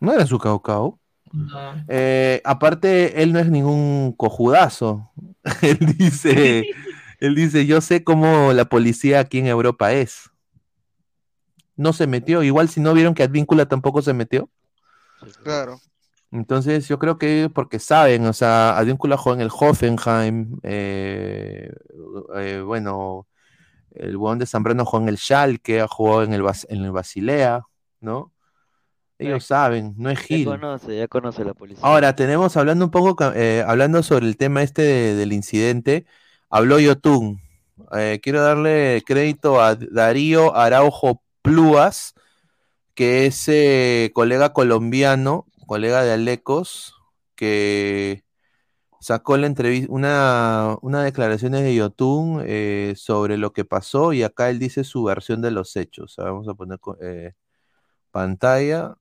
No era su caucao.
No.
Eh, aparte, él no es ningún cojudazo. él dice, él dice, yo sé cómo la policía aquí en Europa es. No se metió. Igual si no vieron que Advíncula tampoco se metió.
Claro.
Entonces yo creo que porque saben, o sea, Advíncula jugó en el Hoffenheim, eh, eh, bueno, el huevón de Zambrano jugó en el Schalke, ha jugado en el, Bas- en el Basilea, ¿no? Ellos saben, no es
Ya
Gil.
conoce, ya conoce la policía.
Ahora, tenemos hablando un poco, eh, hablando sobre el tema este de- del incidente, habló Yotun. Eh, quiero darle crédito a Darío Araujo Plúas, que es eh, colega colombiano, colega de Alecos, que sacó la entrevista, una, una declaraciones de Yotun eh, sobre lo que pasó y acá él dice su versión de los hechos. Sea, vamos a poner pantalla,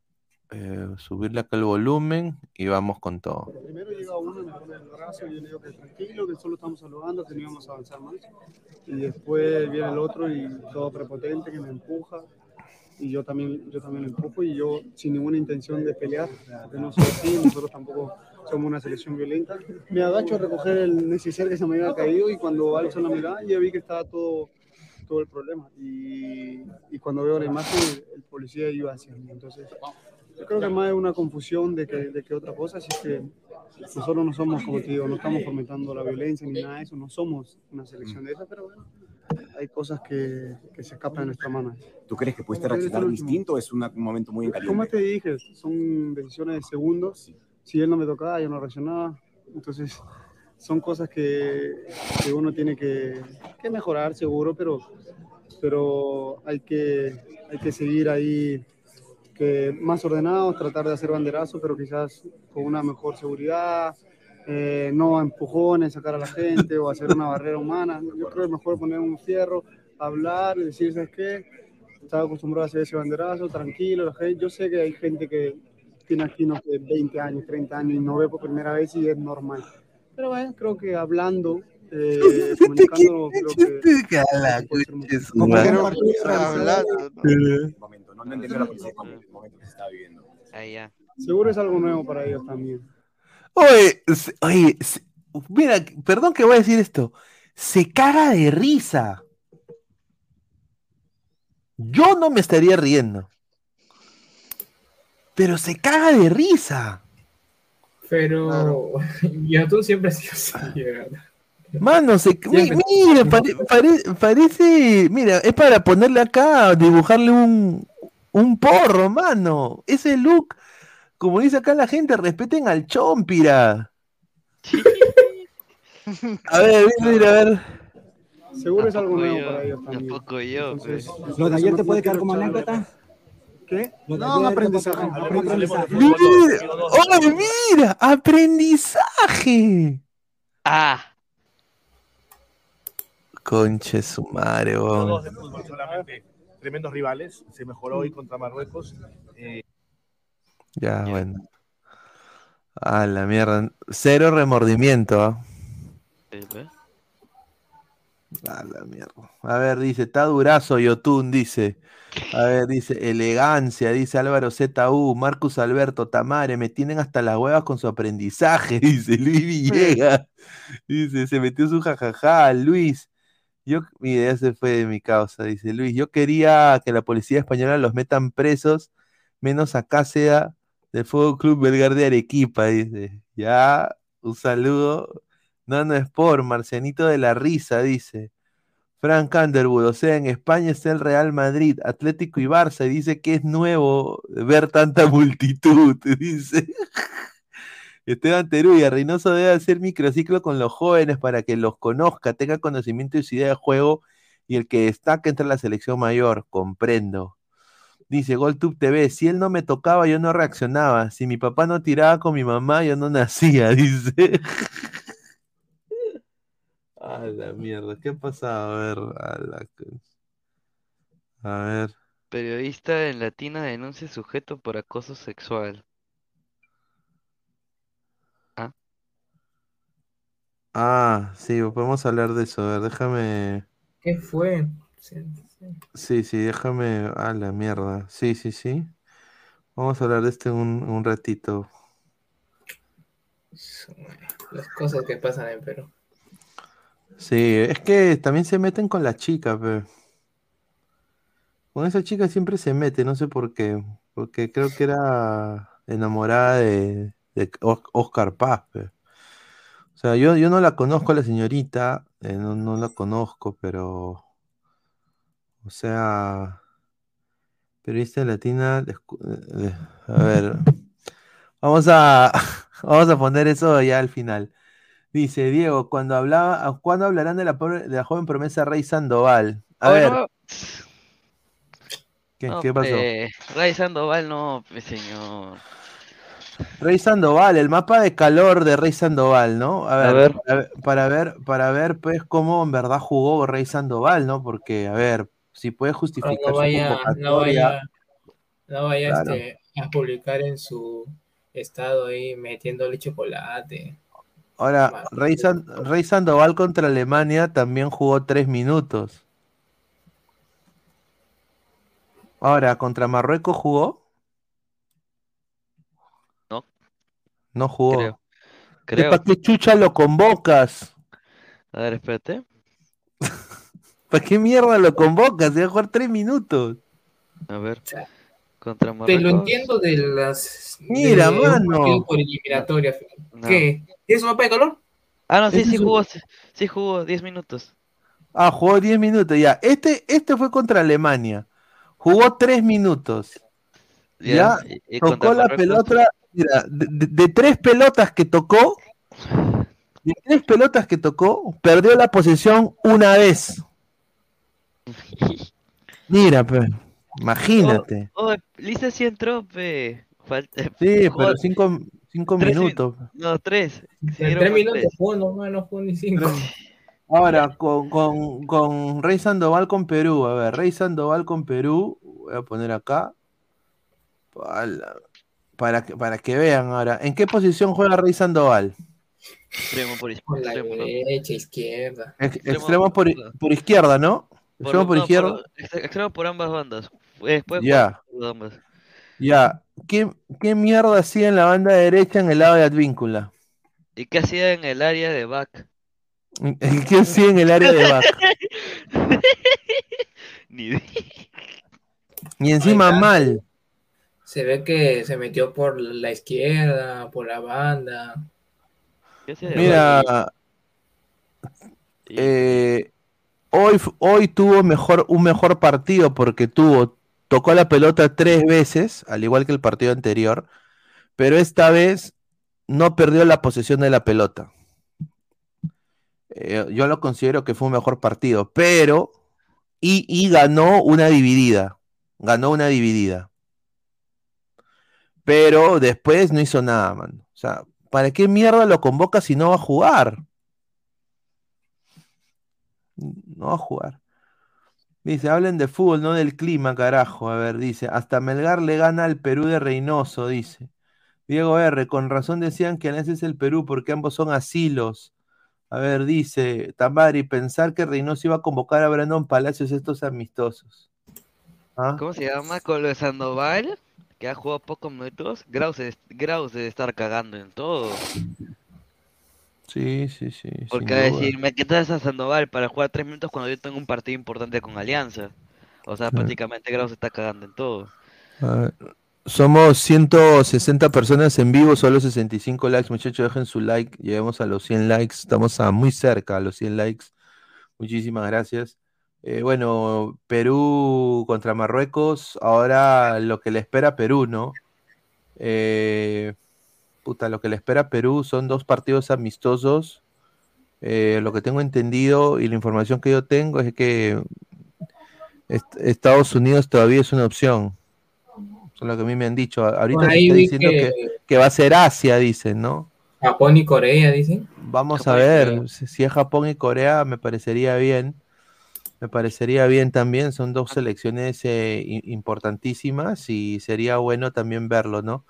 eh, subirle acá el volumen y vamos con todo.
Primero llega uno, me pone el brazo y yo le digo que tranquilo, que solo estamos saludando, que no íbamos a avanzar más. Y después viene el otro y todo prepotente que me empuja. Y yo también, yo también lo empujo y yo sin ninguna intención de pelear, porque no soy así, nosotros tampoco somos una selección violenta. Me agacho a recoger el neceser que se me había caído y cuando alzo la mirada ya vi que estaba todo, todo el problema. Y, y cuando veo la imagen, el, el policía iba hacia mí. Entonces, yo creo que más es una confusión de que, de que otra cosa, así que nosotros no somos, como te digo, no estamos fomentando la violencia ni nada de eso, no somos una selección de esas, pero bueno, hay cosas que, que se escapan de nuestra mano.
¿Tú crees que
te
reaccionar distinto es una- un momento muy en
Como
caliente?
te dije, son decisiones de segundos. Si él no me tocaba, yo no reaccionaba. Entonces, son cosas que, que uno tiene que, que mejorar, seguro, pero, pero hay, que, hay que seguir ahí que más ordenados, tratar de hacer banderazo, pero quizás con una mejor seguridad, eh, no a empujones, sacar a la gente o hacer una barrera humana. Yo creo que es mejor poner un fierro, hablar y decir, ¿sabes qué? Estaba acostumbrado a hacer ese banderazo, tranquilo. La gente, yo sé que hay gente que tiene aquí no sé, 20 años, 30 años y no ve por primera vez y es normal. Pero bueno, creo que hablando, eh, comunicando, creo que...
¿Cómo
madre.
que no no entendió la policía el momento que se estaba viviendo.
Ahí ya.
Seguro es algo nuevo para ellos también.
Oye, oye, mira, perdón que voy a decir esto. Se caga de risa. Yo no me estaría riendo. Pero se caga de risa.
Pero yo tú siempre has sido así, verdad.
Mano, se, mi-
Siempre.
mira, pare- pare- parece, mira, es para ponerle acá, dibujarle un, un porro, mano. Ese look, como dice acá la gente, respeten al chompira. A ver, mira, mira, a ver.
Seguro es algo
Tampoco
nuevo
yo,
para ellos también.
Tampoco yo.
Entonces,
pues.
¿Lo de ayer te puede quedar como anécdota?
¿Qué? No, un aprendizaje.
Mira, oye, mira, aprendizaje.
Ah,
Conche su madre,
Tremendos rivales. Se mejoró hoy contra Marruecos. Eh,
Ya, bueno. A la mierda. Cero remordimiento, ¿ah? A la mierda. A ver, dice, está durazo Yotun, dice. A ver, dice, elegancia, dice Álvaro ZU, Marcus Alberto, Tamare, me tienen hasta las huevas con su aprendizaje, dice Luis Villegas. Dice, se metió su jajaja, Luis. Yo, mira, ya se fue de mi causa, dice Luis. Yo quería que la policía española los metan presos, menos acá sea del Fútbol Club Belgar de Arequipa, dice. Ya, un saludo. No, no es por, Marcianito de la Risa, dice. Frank Underwood, o sea, en España está el Real Madrid, Atlético y Barça, y dice que es nuevo ver tanta multitud, dice. Esteban Teruya, Reynoso debe hacer microciclo con los jóvenes para que los conozca, tenga conocimiento y su idea de juego, y el que destaque entre la selección mayor, comprendo. Dice GolTube TV, si él no me tocaba, yo no reaccionaba. Si mi papá no tiraba con mi mamá, yo no nacía, dice. A la mierda, ¿qué ha pasado? A ver, a la... A ver.
periodista en Latina denuncia sujeto por acoso sexual.
Ah, sí, podemos hablar de eso. A ver, déjame...
¿Qué fue? Sí, sí.
Sí, sí, déjame... A la mierda. Sí, sí, sí. Vamos a hablar de este un, un ratito.
Las cosas que pasan en Perú.
Sí, es que también se meten con la chica, pe. Con esa chica siempre se mete, no sé por qué. Porque creo que era enamorada de, de Os- Oscar Paz, pe. O sea, yo, yo no la conozco a la señorita, eh, no, no la conozco, pero. O sea. Periodista latina. escu- eh, A ver. Vamos a. Vamos a poner eso ya al final. Dice Diego, cuando hablaba, ¿cuándo hablarán de la, pobre- de la joven promesa Rey Sandoval? A
Oh,
ver,
no.
¿Qué,
No,
qué pasó?
pe, Ray Sandoval no, pe, señor.
Rey Sandoval, el mapa de calor de Rey Sandoval, ¿no? A ver,
ver.
Para, ver, para ver, para ver, pues, cómo en verdad jugó Rey Sandoval, ¿no? Porque, a ver, si puede justificar
no vaya, no
convocatoria,
vaya, no vaya
Claro.
este, a publicar en su estado ahí metiéndole chocolate.
Ahora, Rey, San- Rey Sandoval contra Alemania también jugó tres minutos. Ahora, ¿contra Marruecos jugó?
No.
No jugó.
Creo. Creo.
¿Para qué chucha lo convocas?
A ver, espérate.
¿Para qué mierda lo convocas? Se va a jugar tres minutos.
A ver. Contra
Te lo entiendo de las.
Mira,
de
mano.
partido por eliminatoria.
No.
¿Qué? ¿Es un mapa de calor?
Ah, no, sí, sí jugó, sí, sí jugó 10 minutos.
Ah, jugó 10 minutos ya. Este, este fue contra Alemania. Jugó 3 minutos.
Ya,
Ya,
y- y contra
tocó la pelota. Mira, de, de- de tres pelotas que tocó, de tres pelotas que tocó, perdió la posesión una vez. Mira, pe, imagínate.
Oh, Lisa sí entró, pe. Falta,
Sí,
jugó
pero 5 cinco
tres
minutos.
min- No, tres.
Tres minutos
tres.
jugó, no, no jugó ni cinco.
Ahora, con, con, con Rey Sandoval con Perú. A ver, Rey Sandoval con Perú. Voy a poner acá. Para, que, para que vean ahora. ¿En qué posición juega Rey Sandoval?
Extremo por iz-
Por la
extremo, ¿no?
derecha, izquierda.
Ex-
Extremo
extremo por,
por-
izquierda, ¿no?
Por,
Extremo por
no,
izquierda.
por- ex- extremo por ambas bandas. Puede
Ya.
ambas.
Ya. ¿Qué, ¿Qué mierda hacía en la banda derecha en el lado de Advíncula?
¿Y qué hacía en el área de back?
¿Qué hacía en el área de back?
Ni.
Y encima
Oiga.
mal.
Se ve que se metió por la izquierda, por la banda.
¿Qué hacía de
Mira, eh, hoy, hoy tuvo mejor, un mejor partido porque tuvo, tocó la pelota tres veces, al igual que el partido anterior, pero esta vez no perdió la posesión de la pelota. Eh, yo lo considero que fue un mejor partido, pero y, y ganó una dividida, ganó una dividida. Pero después no hizo nada, man. O sea, ¿para qué mierda lo convoca si no va a jugar? No va a jugar. Dice, hablen de fútbol, no del clima, carajo. A ver, dice, hasta Melgar le gana al Perú de Reynoso, dice. Diego R, con razón decían que ese es el Perú porque ambos son asilos. A ver, dice Tamari, pensar que Reynoso iba a convocar a Brandon Palacios estos amistosos. ¿Ah?
¿Cómo se llama? Con lo de Sandoval, que ha jugado pocos minutos. Grau se, Grau se debe estar cagando en todo.
Sí, sí, sí.
Porque a decir, me quitas a Sandoval para jugar tres minutos cuando yo tengo un partido importante con Alianza. O sea,
Claro.
prácticamente Grau se está cagando en todo.
A ver, Somos 160 personas en vivo, solo 65 likes, muchachos, dejen su like, lleguemos a los 100 likes, estamos a muy cerca a los 100 likes. Muchísimas gracias. Eh, bueno, Perú contra Marruecos, ahora lo que le espera a Perú, ¿no? Eh, puta, lo que le espera a Perú son dos partidos amistosos. Eh, lo que tengo entendido y la información que yo tengo es que est- Estados Unidos todavía es una opción. Eso es lo que a mí me han dicho. Ahorita se está diciendo que,
que-
que va a ser Asia, dicen, ¿no?
Japón y Corea, dicen.
Vamos
Japón
a ver, si es Japón y Corea, me parecería bien. Me parecería bien también, son dos selecciones eh, importantísimas y sería bueno también verlo, ¿no?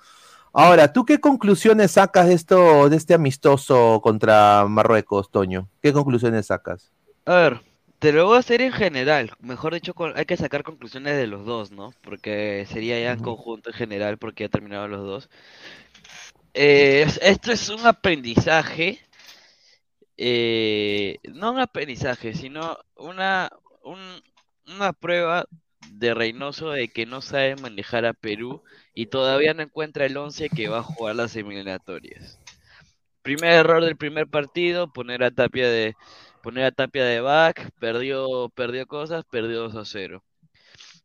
Ahora, ¿tú qué conclusiones sacas de esto, de este amistoso contra Marruecos, Toño? ¿Qué conclusiones sacas?
A ver, te lo voy a hacer en general. Mejor dicho, hay que sacar conclusiones de los dos, ¿no? Porque sería ya en conjunto en general, porque ya terminaron los dos. Eh, es- esto es un aprendizaje. Eh, no un aprendizaje, sino una, un- una prueba de Reynoso de que no sabe manejar a Perú y todavía no encuentra el 11 que va a jugar las eliminatorias. Primer error del primer partido, poner a Tapia de poner a Tapia de back, perdió perdió cosas, perdió 2 a 0.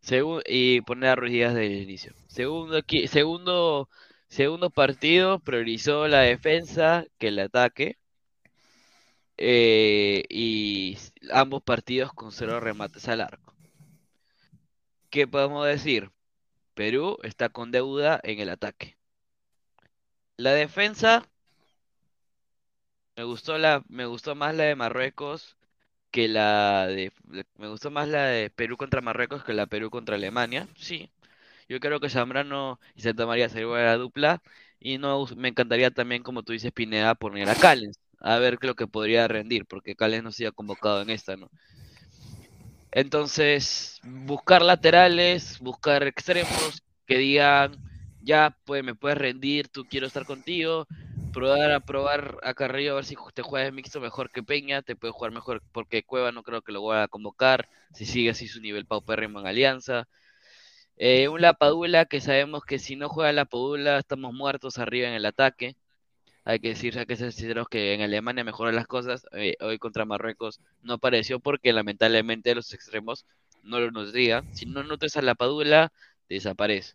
Segu- y poner a Ruiz desde el inicio. Segundo segundo segundo partido priorizó la defensa que el ataque. Eh, y ambos partidos con cero remates al arco. ¿qué podemos decir? Perú está con deuda en el ataque. La defensa, me gustó la, me gustó más la de Marruecos que la de, me gustó más la de Perú contra Marruecos que la Perú contra Alemania, sí. Yo creo que Zambrano y Santa María sería la dupla y no me encantaría también, como tú dices, Pineda, poner a Callens, a ver lo que podría rendir, porque Callens no se ha convocado en esta, ¿no? Entonces, buscar laterales, buscar extremos que digan, ya, pues me puedes rendir, tú quiero estar contigo, probar a probar a a ver si te juegas mixto mejor que Peña, te puede jugar mejor porque Cueva no creo que lo vaya a convocar, si sigue así su nivel paupérrimo en Alianza. Eh, un Lapadula que sabemos que si no juega Lapadula estamos muertos arriba en el ataque. Hay que decir, que ser sinceros que en Alemania mejoran las cosas. eh, hoy contra Marruecos no apareció porque lamentablemente los extremos no lo nos digan. Si no notas a Lapadula, desaparece.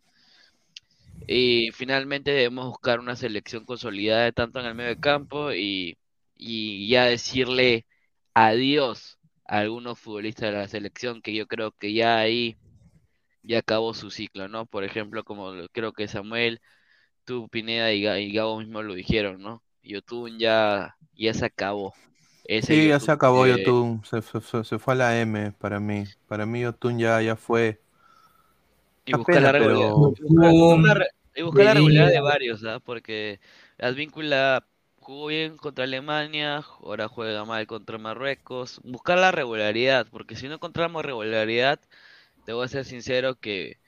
Y finalmente debemos buscar una selección consolidada tanto en el medio de campo y, y ya decirle adiós a algunos futbolistas de la selección que yo creo que ya ahí ya acabó su ciclo, ¿no? Por ejemplo, como creo que Samuel, tú, Pineda y, Ga- y Gabo mismo lo dijeron, ¿no? Yotun ya, ya se acabó. Ese
Sí, ya se acabó
que-
Yotun, se, se- se- se fue a la M para mí. Para mí Yotun ya, ya fue.
Y buscar la regularidad.
pero-
y buscar la regularidad de varios, ¿ah? Porque Advíncula jugó bien contra Alemania, ahora juega mal contra Marruecos. Buscar la regularidad, porque si no encontramos regularidad, te voy a ser sincero que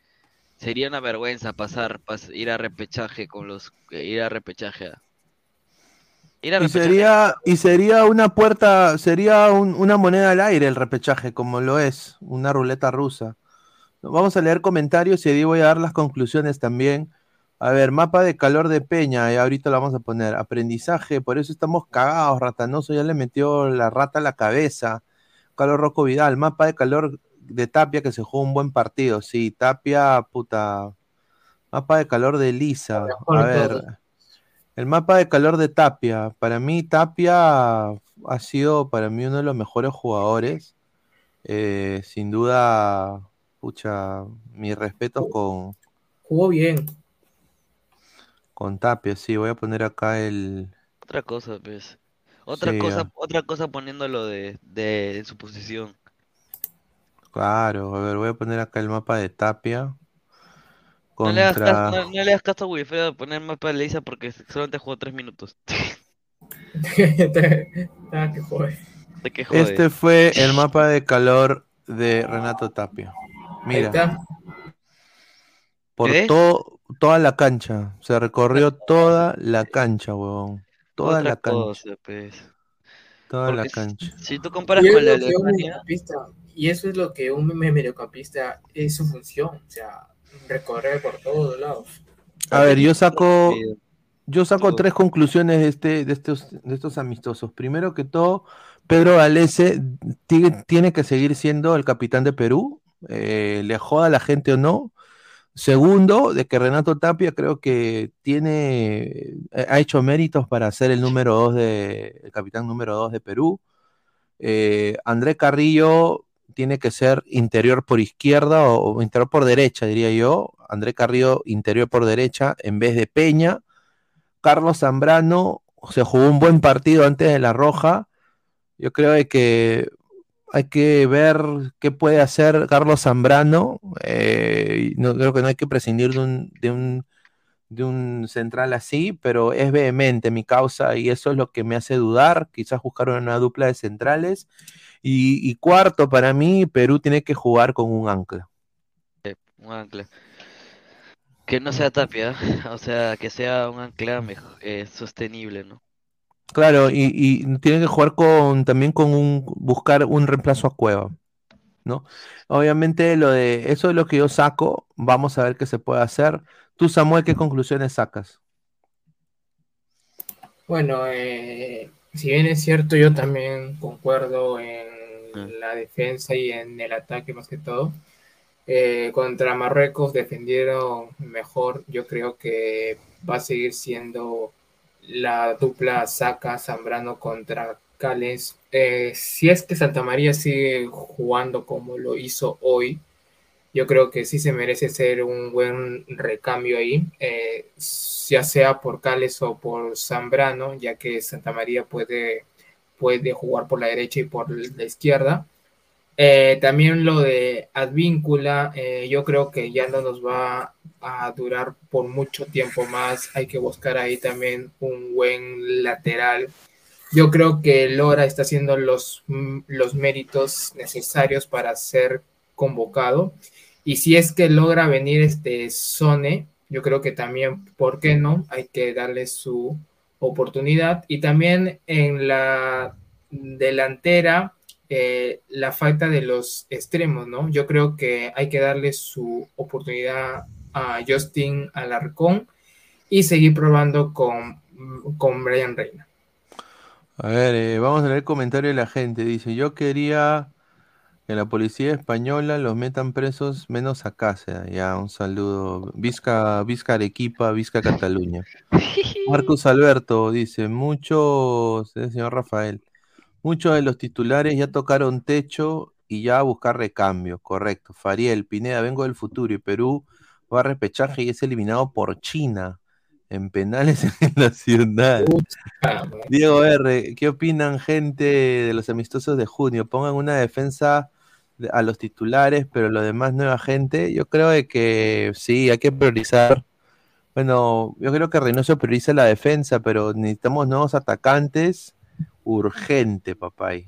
sería una vergüenza pasar, pas- ir a repechaje con los, eh, ir a repechaje. Ir a
Y
repechaje.
sería, y sería una puerta, sería un- una moneda al aire el repechaje, como lo es, una ruleta rusa. Vamos a leer comentarios y ahí voy a dar las conclusiones también. A ver, mapa de calor de Peña, y ahorita lo vamos a poner. Aprendizaje, por eso estamos cagados, ratanoso, ya le metió la rata a la cabeza. Carlos Rocco Vidal, mapa de calor de Tapia que se jugó un buen partido. Sí, Tapia, puta. Mapa de calor de Lisa. A ver, el mapa de calor de Tapia. Para mí, Tapia ha sido para mí uno de los mejores jugadores. Eh, sin duda, pucha, mis respetos con,
Jugó bien.
con Tapia. Sí, voy a poner acá el.
Otra cosa, pues. Otra
Sí,
cosa, otra cosa poniéndolo de, de su posición.
Claro, a ver, voy a poner acá el mapa de Tapia.
No le hagas caso,
Contra.
no, no le hagas caso a Wilfredo de poner mapa de Leisa porque solamente jugó tres minutos.
Ah, que jode.
De que jode.
Este fue el mapa de calor de Renato Tapia. Mira, por todo, toda la cancha. Se recorrió toda la cancha, huevón. Toda
Otra
la cancha.
cosa, pues.
Toda la
Porque
cancha.
Si tú comparas con la Alemania,
mediocampista, y eso es lo que un me- mediocampista es su función, o sea, recorrer por todos lados.
A ver, yo saco, yo saco tres conclusiones de, este, de, estos, de estos amistosos. Primero que todo, Pedro Galese tiene, tiene que seguir siendo el capitán de Perú, eh, le joda a la gente o no. Segundo, de que Renato Tapia creo que tiene, eh, ha hecho méritos para ser el número dos de, el capitán número dos de Perú. Eh, André Carrillo tiene que ser interior por izquierda o, interior por derecha, diría yo. André Carrillo interior por derecha en vez de Peña. Carlos Zambrano se jugó un buen partido antes de la roja. Yo creo que hay que ver qué puede hacer Carlos Zambrano. Eh, no, creo que no hay que prescindir de un, de un, de un central así, pero es vehemente mi causa y eso es lo que me hace dudar. Quizás buscar una dupla de centrales. Y, y cuarto, para mí, Perú tiene que jugar con un ancla.
un ancla. Que no sea Tapia, o sea, que sea un ancla mej- eh, sostenible, ¿no?
Claro, y, y tiene que jugar con también con un buscar un reemplazo a Cueva, ¿no? Obviamente lo de eso es lo que yo saco, vamos a ver qué se puede hacer. Tú, Samuel, ¿qué conclusiones sacas?
Bueno, eh, si bien es cierto, yo también concuerdo en la defensa y en el ataque más que todo. Eh, contra Marruecos defendieron mejor. Yo creo que va a seguir siendo la dupla Saca Zambrano contra Cales. Eh, si es que Santa María sigue jugando como lo hizo hoy, yo creo que sí se merece ser un buen recambio ahí, eh, ya sea por Cales o por Zambrano, ya que Santa María puede, puede jugar por la derecha y por la izquierda. Eh, también lo de Advíncula, eh, yo creo que ya no nos va a durar por mucho tiempo más. Hay que buscar ahí también un buen lateral. Yo creo que Lora está haciendo los, los méritos necesarios para ser convocado. Y si es que logra venir este Sone, yo creo que también, ¿por qué no? Hay que darle su oportunidad. Y también en la delantera, eh, la falta de los extremos, ¿no? Yo creo que hay que darle su oportunidad a Justin Alarcón y seguir probando con, con Brian Reina.
A ver, eh, vamos a leer el comentario de la gente. Dice, yo quería que la policía española los metan presos menos a casa. Ya, un saludo. Vizca, Vizca Arequipa, Vizca Cataluña. Marcos Alberto dice, muchos, el señor Rafael, muchos de los titulares ya tocaron techo y ya a buscar recambio, correcto. Fariel, Pineda, vengo del futuro y Perú va a repechaje y es eliminado por China en penales en la ciudad. Diego R, ¿qué opinan gente de los amistosos de junio? Pongan una defensa de- a los titulares, pero lo demás nueva gente. Yo creo de que sí, hay que priorizar. Bueno, yo creo que Reynoso prioriza la defensa, pero necesitamos nuevos atacantes. Urgente, papay.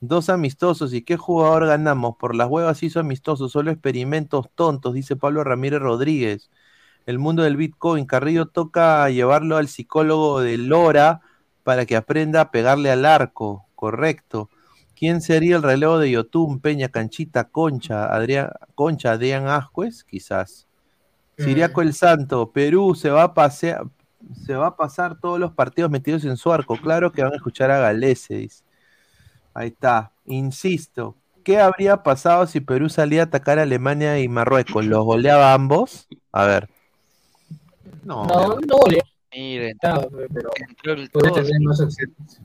Dos amistosos. ¿Y qué jugador ganamos? Por las huevas hizo amistosos. Solo experimentos tontos, dice Pablo Ramírez Rodríguez. El mundo del Bitcoin. Carrillo toca llevarlo al psicólogo de Lora para que aprenda a pegarle al arco. Correcto. ¿Quién sería el relevo de Yotun, Peña, Canchita, Concha, Adrián, Concha, Adrián Ascuez? Quizás. Siriaco el Santo, Perú se va a pasear, se va a pasar todos los partidos metidos en su arco. Claro que van a escuchar a Galese, dice. Ahí está. Insisto, ¿qué habría pasado si Perú salía a atacar a Alemania y Marruecos? ¿Los goleaba ambos? A ver. No,
No, no golea.
Miren,
pero
entró el
puede
Tosi.
tener más opciones.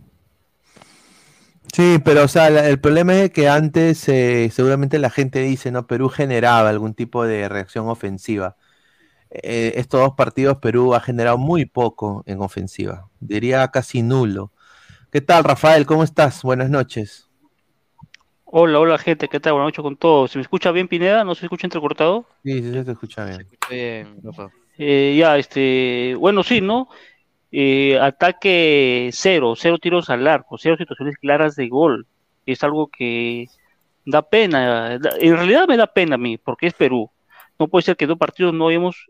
Sí, pero o sea, la- el problema es que antes eh, seguramente la gente dice, ¿no? Perú generaba algún tipo de reacción ofensiva. Eh, estos dos partidos Perú ha generado muy poco en ofensiva, diría casi nulo. ¿Qué tal, Rafael? ¿Cómo estás? Buenas noches.
Hola, hola gente, ¿qué tal? Buenas noches con todos. ¿Se me escucha bien, Pineda? ¿No se escucha entrecortado?
Sí, sí, se te escucha bien.
Bien, Rafa.
Eh, ya, este, bueno, sí, ¿no? Eh, ataque cero, cero tiros al arco, cero situaciones claras de gol. Es algo que da pena, en realidad me da pena a mí, porque es Perú. No puede ser que dos partidos no hayamos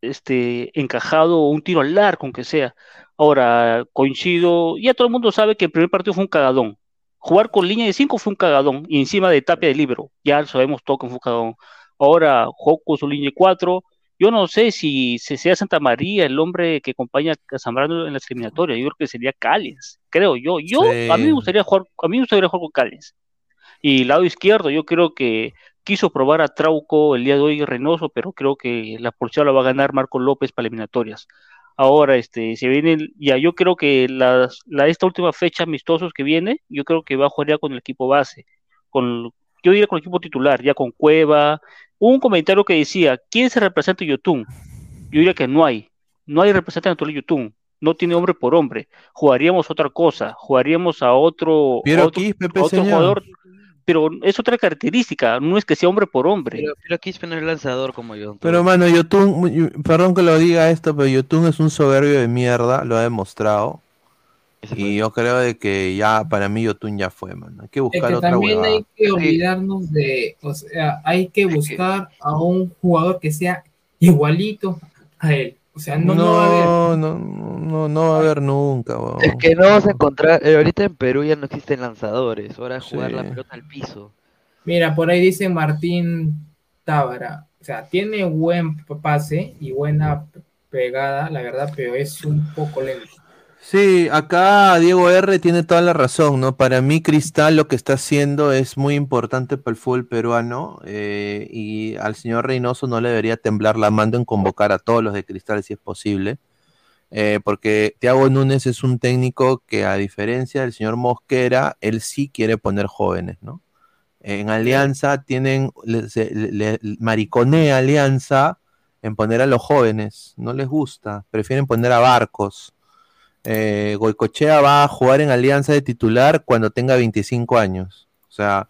este, encajado un tiro al arco, aunque sea. Ahora, coincido, ya todo el mundo sabe que el primer partido fue un cagadón. Jugar con línea de 5 fue un cagadón, y encima de tapia de libro, ya sabemos todo que fue un cagadón. Ahora, juego con su línea de 4, yo no sé si, si sea Santa María el hombre que acompaña a Zambrano en las eliminatorias, yo creo que sería Callens, creo yo. Yo, a mí me gustaría jugar, a mí me gustaría jugar con Callens. Y lado izquierdo, yo creo que quiso probar a Trauco el día de hoy Reynoso, pero creo que la porción la va a ganar Marco López para eliminatorias. Ahora, este, se viene, ya yo creo que las- la, esta última fecha amistosos que viene, yo creo que va a jugar ya con el equipo base, con, yo diría con el equipo titular, ya con Cueva. Hubo un comentario que decía, ¿quién se representa en Yotun? Yo diría que no hay, no hay representante en Yotun, no tiene hombre por hombre. Jugaríamos otra cosa, jugaríamos a otro, a
Piero
otro,
Quispe, pe,
a otro jugador, pero es otra característica, no es que sea hombre por hombre.
Pero, pero Quispe no es lanzador como yo.
Pero mano, Yotun, yo- perdón que lo diga esto, pero Yotun es un soberbio de mierda, lo ha demostrado. Y yo creo de que ya, para mí Yotun ya fue, mano. Hay que
Es
buscar
que
otra
también
huevada.
hay que olvidarnos de, o sea, hay que buscar a un jugador que sea igualito a él. O sea, no, no, va a haber.
No, no, no, no va a haber nunca.
Es que no vas a encontrar, eh, ahorita en Perú ya no existen lanzadores, ahora es jugar la pelota al piso.
Mira, por ahí dice Martín Tábara. O sea, tiene buen pase y buena pegada, la verdad, pero es un poco lento.
Sí, acá Diego R tiene toda la razón, ¿no? Para mí Cristal lo que está haciendo es muy importante para el fútbol peruano eh, y al señor Reynoso no le debería temblar la mano en convocar a todos los de Cristal si es posible, eh, porque Thiago Núñez es un técnico que a diferencia del señor Mosquera, él sí quiere poner jóvenes, ¿no? En Alianza tienen, le- le- mariconea Alianza en poner a los jóvenes, no les gusta, prefieren poner a Barcos. Eh, Goicochea va a jugar en Alianza de titular cuando tenga 25 años. O sea,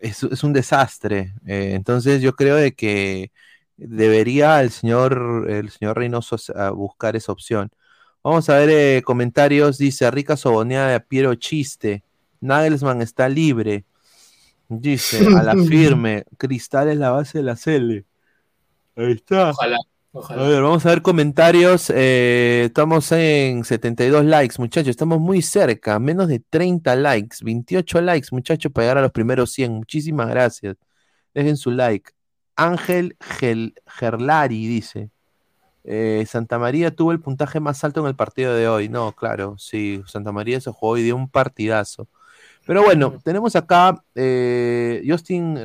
es, es un desastre. Eh, entonces yo creo de que debería el señor, el señor Reynoso a buscar esa opción. Vamos a ver eh, comentarios. Dice Rica Soboneada de Piero Chiste. Nagelsmann está libre. Dice a la firme. Cristal es la base de la Cele. Ahí está.
Ojalá,
A ver, vamos a ver comentarios. Eh, estamos en 72 likes, muchachos. Estamos muy cerca. Menos de 30 likes. 28 likes, muchachos, para llegar a los primeros 100. Muchísimas gracias. Dejen su like. Ángel Gel- Gerlari dice. eh, Santa María tuvo el puntaje más alto en el partido de hoy. No, claro, sí. Santa María se jugó y dio un partidazo. Pero bueno, tenemos acá eh, Justin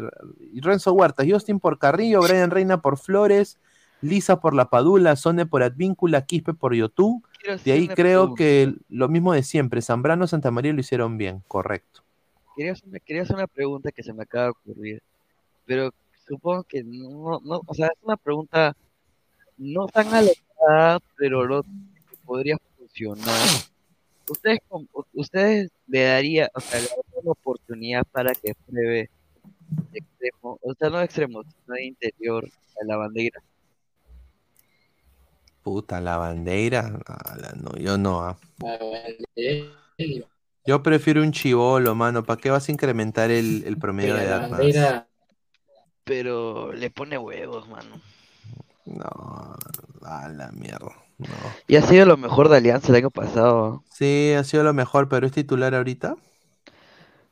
y Renzo Huertas. Justin por Carrillo, Brian Reina por Flores, Lisa por La Padula, Sone por Advíncula, Quispe por.
Quiero
De ahí creo
pregunta.
que lo mismo de siempre. Zambrano, Santa María lo hicieron bien, correcto.
Quería hacer, una, quería hacer una pregunta que se me acaba de ocurrir, pero supongo que no, no, o sea, es una pregunta no tan alocada, pero lo que podría funcionar. Ustedes, ustedes le daría, o sea, darían una oportunidad para que pruebe de extremo, o sea, no de extremo, sino de interior a la bandera.
Puta, la bandera. no, yo no. ah.
Eh,
Yo prefiero un chivolo, mano. ¿Para qué vas a incrementar el, el promedio de
la
edad más?
Pero le pone huevos, mano.
No, a la mierda. No.
Y ha sido lo mejor de Alianza el año pasado.
Sí, ha sido lo mejor, pero es titular ahorita.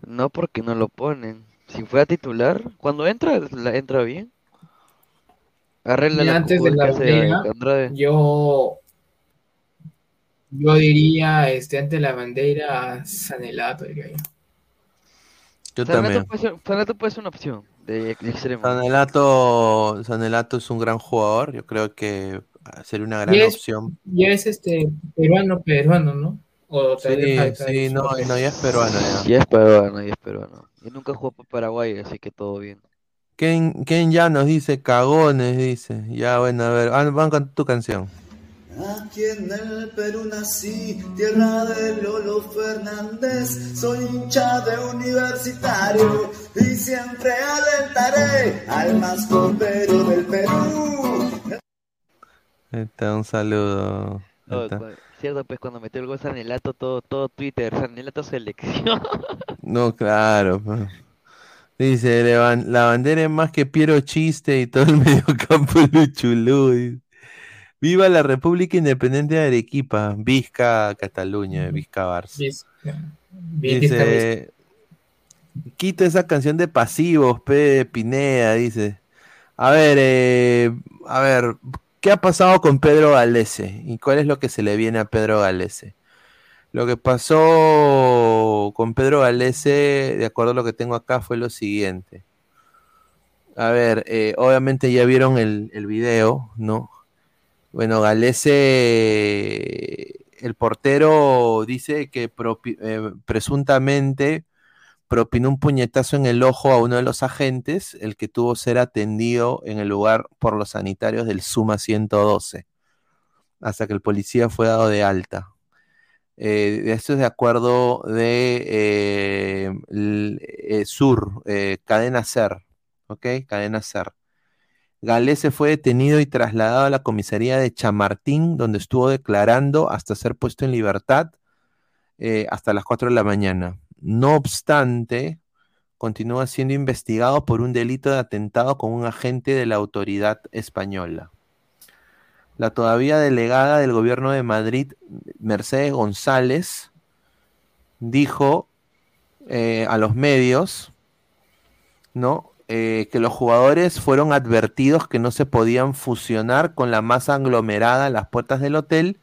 No porque no lo ponen. Si fuera titular, cuando entra, la entra bien. Arregla la
antes de la bandera,
Andrade.
yo, yo diría, este, ante la bandera, Sanelato, diría yo.
Yo
Sanelato
también.
puede ser, Sanelato puede ser una opción de, de extremo.
Sanelato, Sanelato es un gran jugador. Yo creo que sería una gran
Y es-
opción.
Ya es este peruano, peruano, ¿no? O
Sí, sí, no, no, ya es peruano ya.
Y es peruano, y es peruano. Y nunca jugó para Paraguay, así que todo bien.
Ken, Ken ya nos dice cagones, dice. Ya, bueno, a ver, van, van con tu canción.
Aquí en el Perú nací, tierra de Lolo Fernández. Soy hincha de universitario y siempre alentaré al más copero del Perú.
Ahí está, un saludo.
Oh,
está.
cierto, pues cuando metió el gol Sanelato, todo, todo Twitter, Sanelato selección.
No, claro. Dice, "Le ban- la bandera es más que Piero Chiste y todo el mediocampo Luchulú. Viva la República Independiente de Arequipa, Vizca, Cataluña, Vizca Barça.
Vizca,
Dice, quita esa canción de pasivos, P. de Pineda, dice. A ver, eh, a ver, ¿qué ha pasado con Pedro Galese? ¿Y cuál es lo que se le viene a Pedro Galese? Lo que pasó con Pedro Galese, de acuerdo a lo que tengo acá, fue lo siguiente. A ver, eh, obviamente ya vieron el, el video, ¿no? Bueno, Galese, el portero dice que eh, presuntamente propinó un puñetazo en el ojo a uno de los agentes, el que tuvo ser atendido en el lugar por los sanitarios del Suma 112, hasta que el policía fue dado de alta. Eh, esto es de acuerdo de eh, l- eh, Sur, eh, Cadena Ser, ¿ok? Cadena Ser. Galese fue detenido y trasladado a la comisaría de Chamartín, donde estuvo declarando hasta ser puesto en libertad eh, hasta las 4 de la mañana. No obstante, continúa siendo investigado por un delito de atentado con un agente de la autoridad española. La todavía delegada del gobierno de Madrid, Mercedes González, dijo eh, a los medios, ¿no? Eh, que los jugadores fueron advertidos que no se podían fusionar con la masa aglomerada a las puertas del hotel,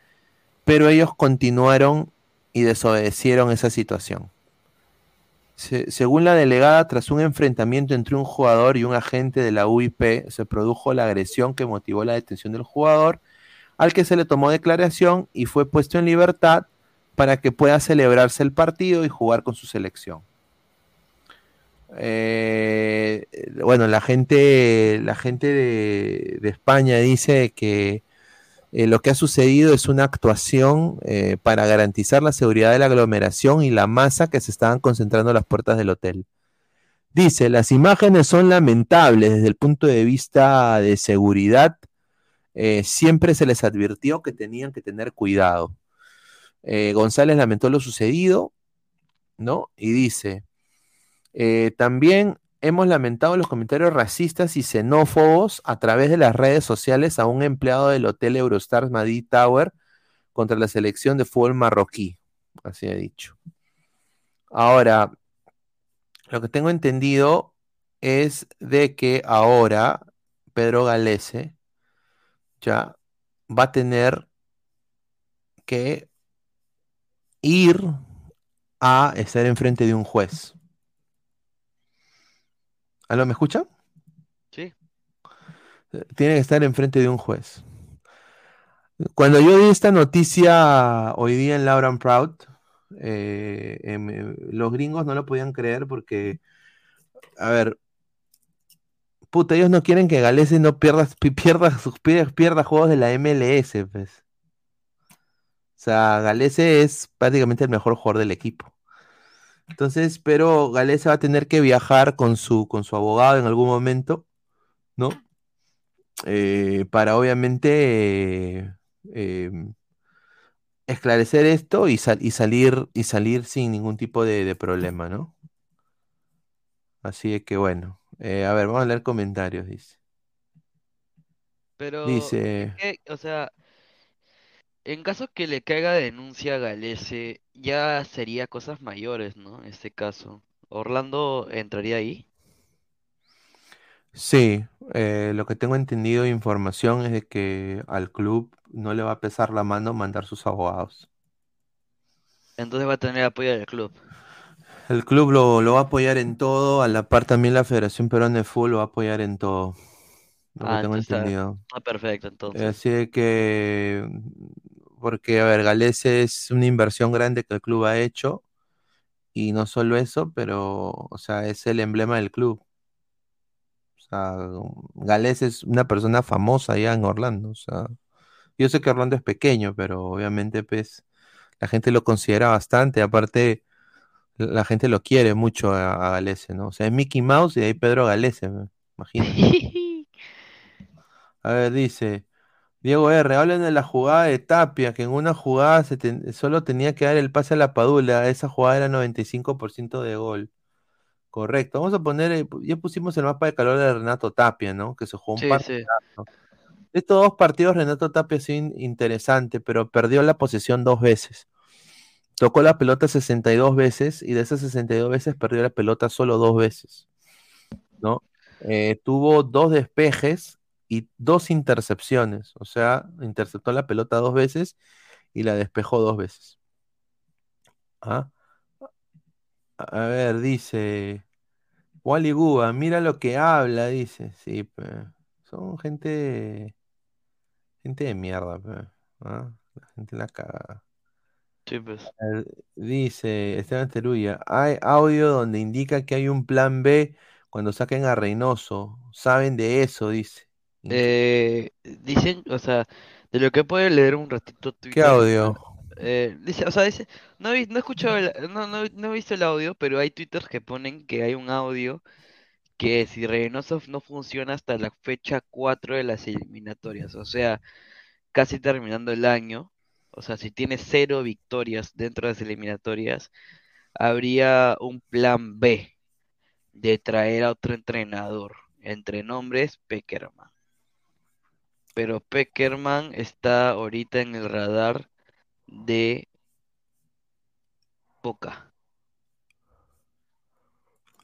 pero ellos continuaron y desobedecieron esa situación. Se- según la delegada, tras un enfrentamiento entre un jugador y un agente de la UIP, se produjo la agresión que motivó la detención del jugador, al que se le tomó declaración y fue puesto en libertad para que pueda celebrarse el partido y jugar con su selección. Eh, bueno, la gente, la gente de España dice que eh, lo que ha sucedido es una actuación eh, para garantizar la seguridad de la aglomeración y la masa que se estaban concentrando las puertas del hotel. Dice, las imágenes son lamentables desde el punto de vista de seguridad. eh, siempre se les advirtió que tenían que tener cuidado. González lamentó lo sucedido, ¿no? Y dice, también hemos lamentado los comentarios racistas y xenófobos a través de las redes sociales a un empleado del Hotel Eurostars Madrid Tower contra la selección de fútbol marroquí. Así ha dicho. Ahora, lo que tengo entendido es de que ahora Pedro Galese ya va a tener que ir a estar enfrente de un juez. ¿Aló, me escucha?
Sí.
Tiene que estar enfrente de un juez. Cuando yo di esta noticia hoy día en Laura and Proud, eh, em, eh, los gringos no lo podían creer porque, a ver, puta, ellos no quieren que Galese no pierda, pi- pierda, sus- pierda, pierda juegos de la MLS, pues. O sea, Galese es prácticamente el mejor jugador del equipo. Entonces, pero Galese va a tener que viajar con su, con su abogado en algún momento, ¿no? Eh, para obviamente eh, eh, esclarecer esto y, sal- y salir, y salir sin ningún tipo de, de problema, ¿no? Así es que bueno. Eh, a ver, vamos a leer comentarios, dice.
Pero,
Dice.
¿qué? o sea, en caso que le caiga denuncia a Galese, ya sería cosas mayores, ¿no? En este caso. ¿Orlando entraría ahí?
Sí, eh, lo que tengo entendido de información es de que al club no le va a pesar la mano mandar sus abogados.
Entonces va a tener apoyo del club.
El club lo, lo va a apoyar en todo, a la par también la Federación Peruana de Fútbol lo va a apoyar en todo, lo que
Ah,
tengo
entonces está,
entendido.
está perfecto, entonces.
Así que, porque, a ver, Galese es una inversión grande que el club ha hecho y no solo eso, pero, o sea, es el emblema del club. O sea, es una persona famosa allá en Orlando. O sea, yo sé que Orlando es pequeño, pero obviamente, pues, la gente lo considera bastante. Aparte, la gente lo quiere mucho a, a Galese, ¿no? O sea, es Mickey Mouse y de ahí Pedro Galese, me imagínate. A ver, dice Diego R. Hablen de la jugada de Tapia, que en una jugada se ten- solo tenía que dar el pase a la Padula. Esa jugada era 95% de gol. Correcto. Vamos a poner, eh, ya pusimos el mapa de calor de Renato Tapia, ¿no? Que se jugó un
Sí.
De estos dos partidos, Renato Tapia ha sido in- interesante, pero perdió la posesión dos veces. Tocó la pelota 62 veces y de esas 62 veces perdió la pelota solo dos veces, ¿no? Eh, tuvo dos despejes y dos intercepciones, o sea, interceptó la pelota dos veces y la despejó dos veces. ¿Ah? A ver, dice Wally Guba, mira lo que habla, dice. Sí, pe, son gente, gente de mierda, pe, ¿ah? La gente la caga.
Sí, pues.
Dice Esteban Teruya, hay audio donde indica que hay un plan B cuando saquen a Reynoso. Saben de eso, dice.
Eh, dicen, o sea, de lo que puede leer un ratito
¿Qué
Twitter,
audio?
eh, dice, o sea, dice, no he, no he escuchado, el- no, no, no he visto el audio, pero hay twitters que ponen que hay un audio que si Reynoso no funciona hasta la fecha 4 de las eliminatorias, o sea, casi terminando el año, o sea, si tiene cero victorias dentro de las eliminatorias, habría un plan B de traer a otro entrenador, entre nombres Peckerman. Pero Peckerman está ahorita en el radar de Boca.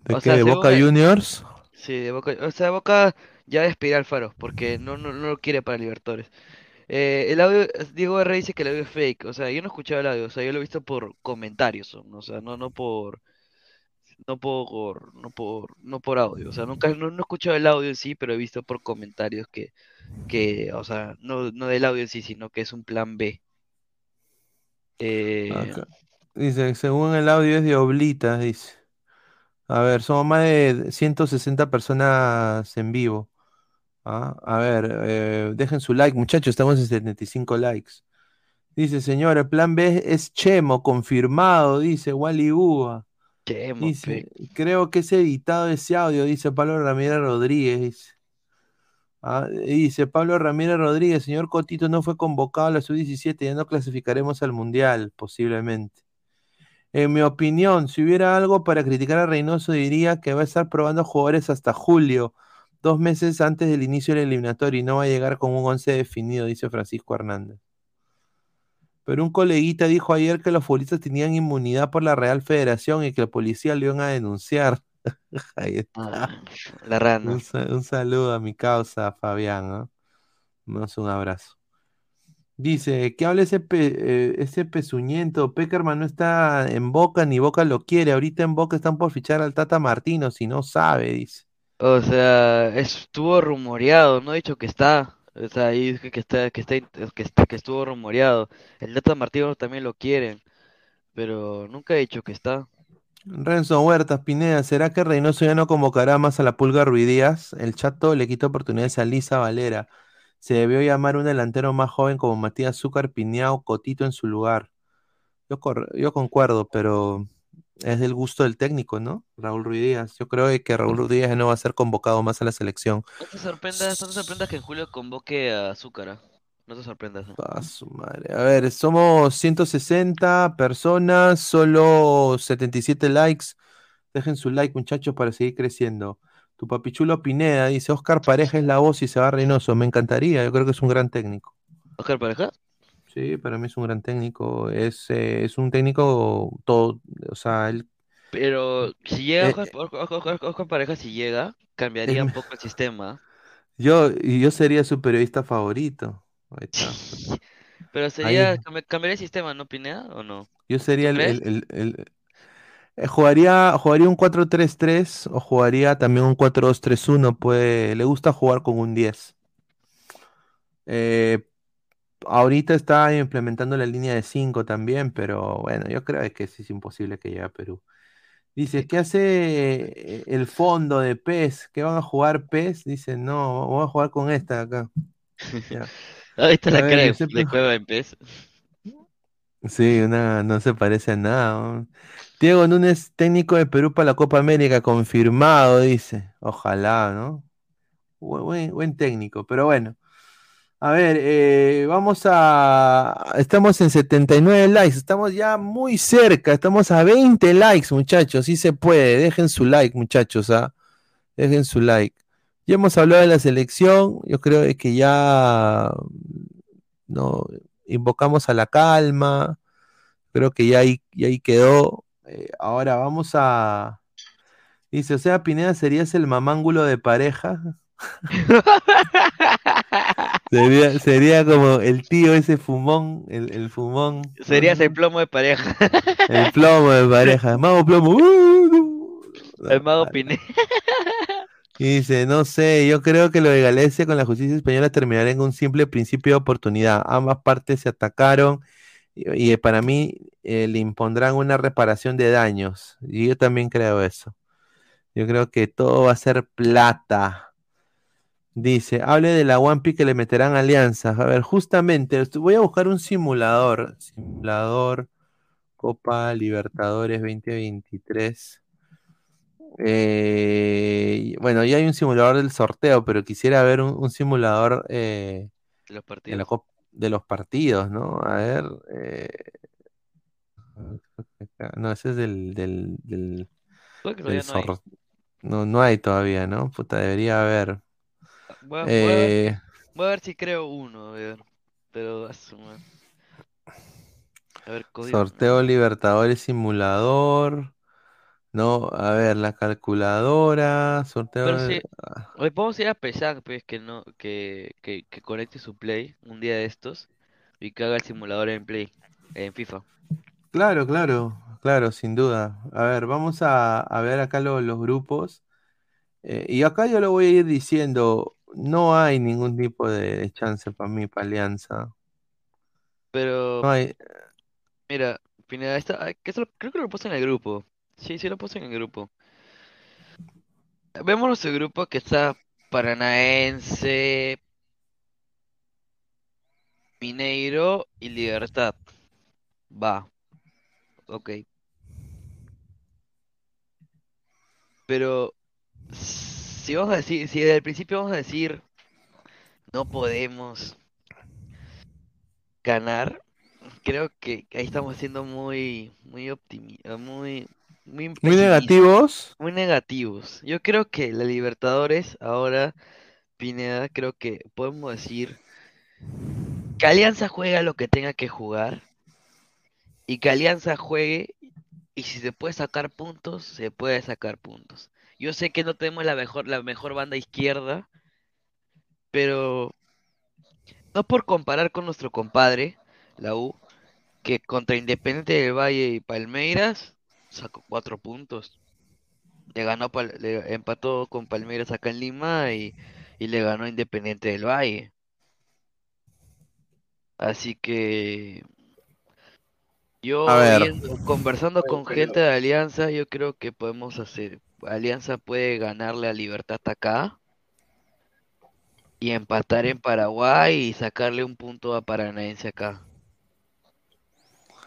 ¿De
O
qué?
sea,
¿De Boca Juniors?
Sí, de Boca. O sea, Boca ya despide a Alfaro porque no, no, no lo quiere para Libertadores. Eh, el audio, Diego R dice que el audio es fake. O sea, yo no he escuchado el audio. O sea, yo lo he visto por comentarios. O sea, no, no por, no por, no por, no por audio. O sea, nunca, no, no he escuchado el audio en sí, pero he visto por comentarios que, que, o sea, no, no del audio en sí, sino que es un plan B. Eh,
Acá. Dice, según el audio es de Oblitas, dice. A ver, somos más de 160 personas en vivo. Ah, A ver, eh, dejen su like, muchachos, estamos en 75 likes. Dice, señor, el plan B es Chemo, confirmado, dice Wally Uva. Dice, creo que es editado ese audio, dice Pablo Ramírez Rodríguez. Dice, Ah, dice Pablo Ramírez Rodríguez, señor Cotito no fue convocado a la sub-17, ya no clasificaremos al Mundial, posiblemente. En mi opinión, si hubiera algo para criticar a Reynoso, diría que va a estar probando jugadores hasta julio, dos meses antes del inicio del eliminatorio, y no va a llegar con un once definido, dice Francisco Hernández. Pero un coleguita dijo ayer que los futbolistas tenían inmunidad por la Real Federación y que la policía lo iban a denunciar. Ahí está.
La rana.
Un, sa- un saludo a mi causa, Fabián, ¿no? Más un abrazo. Dice, que hable ese, pe- eh, ese pezuñento. Peckerman no está en Boca ni Boca lo quiere. Ahorita en Boca están por fichar al Tata Martino, si no sabe, dice.
O sea, estuvo rumoreado, no he dicho que está. O sea, ahí dije que está, que está, que que estuvo rumoreado. El Data Martino también lo quieren, pero nunca he dicho que está.
Renzo Huertas, Pineda, ¿será que Reynoso ya no convocará más a la Pulga Ruidíaz? El Chato le quita oportunidades a Lisa Valera. Se debió llamar un delantero más joven como Matías Zúcar, Piñao, Cotito en su lugar. Yo, yo concuerdo, pero es del gusto del técnico, ¿no? Raúl Ruidíaz. Yo creo que Raúl Ruidíaz ya no va a ser convocado más a la selección.
No te sorprendas, no te sorprendas que en julio convoque a Zúcara. No te sorprendas. ¿eh?
A su madre. A ver, somos 160 personas, solo 77 likes. Dejen su like, muchachos, para seguir creciendo. Tu papichulo Pineda dice: Oscar Pareja es la voz y se va Reynoso. Me encantaría, yo creo que es un gran técnico.
¿Oscar Pareja?
Sí, para mí es un gran técnico. Es, eh, es un técnico todo, o sea, él
Pero si llega
Eh,
Oscar, Oscar Pareja, si llega, cambiaría un poco el sistema.
yo, y yo sería su periodista favorito. Ahí está.
Pero
Ahí-
sería, cambi- cambiaría el sistema, ¿no, Pineda? ¿O no?
Yo sería el, el- el- el- eh, jugaría, jugaría un 4-3-3 o jugaría también un 4-2-3-1. Pues le gusta jugar con un 10. Eh, ahorita está implementando la línea de 5 también, pero bueno, yo creo que sí es imposible que llegue a Perú. Dice, ¿qué hace eh, el fondo de PES? ¿Qué van a jugar PES? Dice, no, vamos a jugar con esta de acá. Ya.
Ahí está
A
la cara de, de en PES.
Sí, una, no se parece a nada. ¿no? Diego Núñez, técnico de Perú para la Copa América, confirmado, dice. Ojalá, ¿no? Buen técnico, pero bueno. A ver, eh, vamos a... Estamos en 79 likes, estamos ya muy cerca, estamos a 20 likes, muchachos, sí se puede. Dejen su like, muchachos, ¿ah? Dejen su like. Ya hemos hablado de la selección, yo creo que ya no invocamos a la calma, creo que ya ahí, ya ahí quedó. Eh, ahora vamos a... Dice, o sea, Pineda, ¿serías el mamángulo de pareja? Sería, sería como el tío ese fumón, el, el fumón,
Serías el plomo de pareja.
el plomo de pareja. Mago plomo. ¡uh!
El mago Pineda.
Y dice, no sé, yo creo que lo de Galicia con la justicia española terminará en un simple principio de oportunidad. Ambas partes se atacaron y, y para mí eh, le impondrán una reparación de daños. Y yo también creo eso. Yo creo que todo va a ser plata. Dice, hable de la One Piece que le meterán alianzas. A ver, justamente, voy a buscar un simulador. Simulador Copa Libertadores 2023. Eh, bueno, ya hay un simulador del sorteo, pero quisiera ver un, un simulador eh,
De los
de,
partidos.
la de los partidos, ¿no? A ver. eh, no, ese es del, del,
hay.
No, no hay todavía, ¿no? Puta, debería haber.
Voy a, voy a ver,
Eh,
voy a ver si creo uno, a ver. Pero a su madre. A ver, código.
sorteo Libertadores simulador. No, a ver, la calculadora. Sorteo.
Pero
ah,
hoy podemos ir a pesar, pues, que no, que, que, que conecte su Play un día de estos y que haga el simulador en Play, en FIFA.
Claro, claro, claro, sin duda. A ver, vamos a, a ver acá lo- los grupos. Eh, y acá yo lo voy a ir diciendo, no hay ningún tipo de, chance para mí, para Alianza.
Pero,
No hay,
mira, Pineda, esta, ah, que eso lo- creo que lo puse en el grupo. Sí, sí lo puse en el grupo. vemos nuestro grupo que está Paranaense, Mineiro y Libertad. Va. Ok. Pero si vamos a decir, si desde el principio vamos a decir no podemos ganar, creo que ahí estamos siendo muy, muy optimistas, muy, muy,
Muy
pesimistas,
negativos.
muy negativos. Yo creo que la Libertadores ahora, Pineda, creo que podemos decir que Alianza juega lo que tenga que jugar y que Alianza juegue y si se puede sacar puntos, se puede sacar puntos. Yo sé que no tenemos la mejor, la mejor banda izquierda, pero no por comparar con nuestro compadre, la U, que contra Independiente del Valle y Palmeiras sacó cuatro puntos. Le ganó, Pal- le empató con Palmeiras acá en Lima y, y le ganó a Independiente del Valle. Así que yo viendo- conversando con gente de Alianza, yo creo que podemos hacer, Alianza puede ganarle a Libertad acá y empatar en Paraguay y sacarle un punto a Paranaense acá.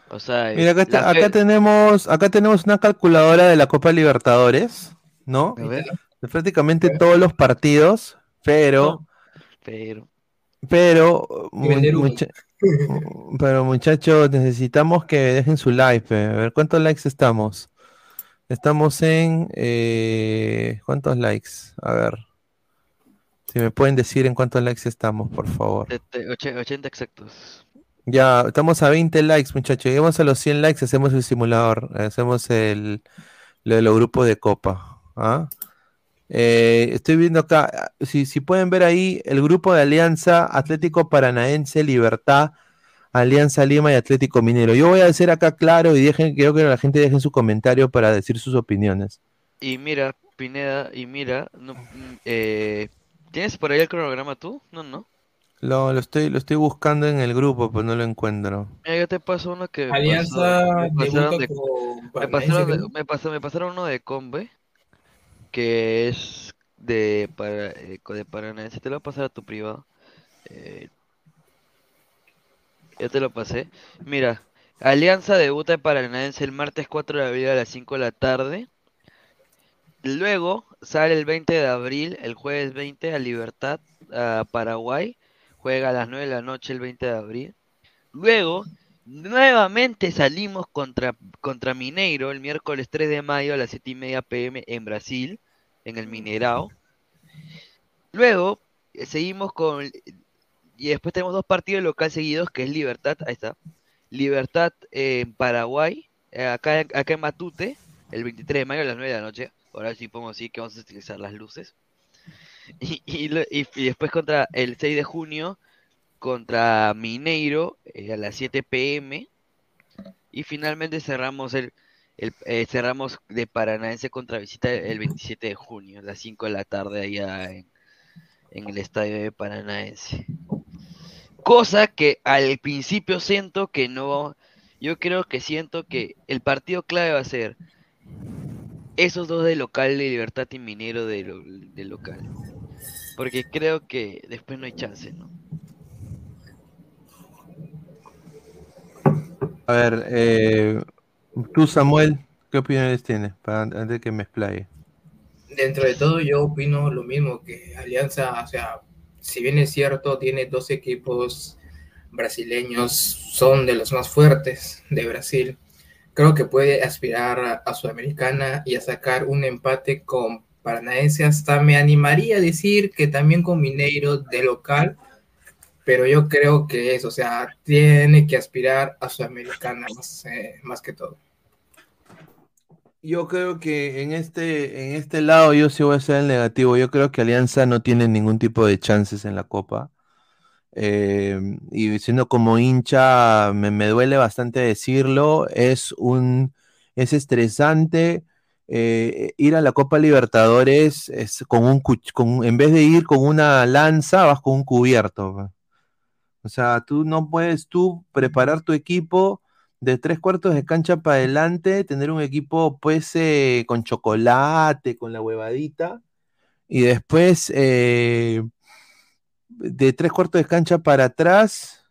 O sea,
Mira, acá, está-
fe-
acá tenemos, acá tenemos una calculadora de la Copa Libertadores, ¿no?
A ver.
De prácticamente todos los partidos, pero,
pero
pero, mucha- pero muchachos, necesitamos que dejen su like. A ver, ¿cuántos likes estamos? Estamos en, eh, ¿cuántos likes? A ver, si me pueden decir en cuántos likes estamos, por favor.
Sete- oche- 80 exactos.
Ya, estamos a 20 likes, muchachos. Llegamos a los 100 likes, hacemos el simulador, hacemos el, lo de los grupos de copa. ¿ah? Eh, estoy viendo acá, si, si pueden ver ahí, el grupo de Alianza Atlético Paranaense, Libertad, Alianza Lima y Atlético Minero. Yo voy a decir acá claro y dejen, quiero que la gente deje su comentario para decir sus opiniones.
Y mira, Pineda, y mira, no, eh, ¿tienes por ahí el cronograma tú? No, no.
Lo, lo estoy, lo estoy buscando en el grupo, pero no lo encuentro.
Mira, yo te paso uno que me
Alianza
pasó- me pasaron de-
con
me pasaron de-
creo.
me pasó- me pasaron uno de Combe, que es de, para, eh, de Paranaense. Te lo voy a pasar a tu privado. Eh, ya te lo pasé. Mira, Alianza debuta en Paranaense el martes 4 de abril a las 5 de la tarde. Luego sale el 20 de abril, el jueves 20, a Libertad, a Paraguay. Juega a las 9 de la noche el 20 de abril. Luego, nuevamente salimos contra, contra Mineiro el miércoles 3 de mayo a las 7 y media pm en Brasil, en el Mineirao. Luego, eh, seguimos con. Y después tenemos dos partidos local seguidos, que es Libertad, ahí está. Libertad en Paraguay, eh, acá, acá en Matute, el 23 de mayo a las 9 de la noche. Ahora sí podemos decir que vamos a utilizar las luces. Y, y- y después contra el 6 de junio, contra Mineiro eh, a las 7 pm. Y finalmente cerramos el, el eh, cerramos de Paranaense contra visita el 27 de junio, a las 5 de la tarde allá en, en el estadio de Paranaense. Cosa que al principio siento que no, yo creo que siento que el partido clave va a ser esos dos de local de Libertad y Minero de, lo- de local. Porque creo que después no hay chance, ¿no?
A ver, eh, tú Samuel, ¿qué opiniones tienes? Para, antes de que me explaye.
Dentro de todo, yo opino lo mismo que Alianza, o sea, si bien es cierto, tiene dos equipos brasileños, son de los más fuertes de Brasil. Creo que puede aspirar a, Sudamericana y a sacar un empate con Paranaense. Hasta me animaría a decir que también con Mineiro de local, pero yo creo que eso, o sea, tiene que aspirar a Sudamericana más, eh, más que todo.
Yo creo que en este, en este lado yo sí voy a ser el negativo. Yo creo que Alianza no tiene ningún tipo de chances en la Copa. Eh, y siendo como hincha, me, me duele bastante decirlo. Es un, es estresante eh, ir a la Copa Libertadores es con un, en vez de ir con una lanza, vas con un cubierto. O sea, tú no puedes tú preparar tu equipo de tres cuartos de cancha para adelante, tener un equipo pues eh, con chocolate, con la huevadita, Y después, eh, de tres cuartos de cancha para atrás,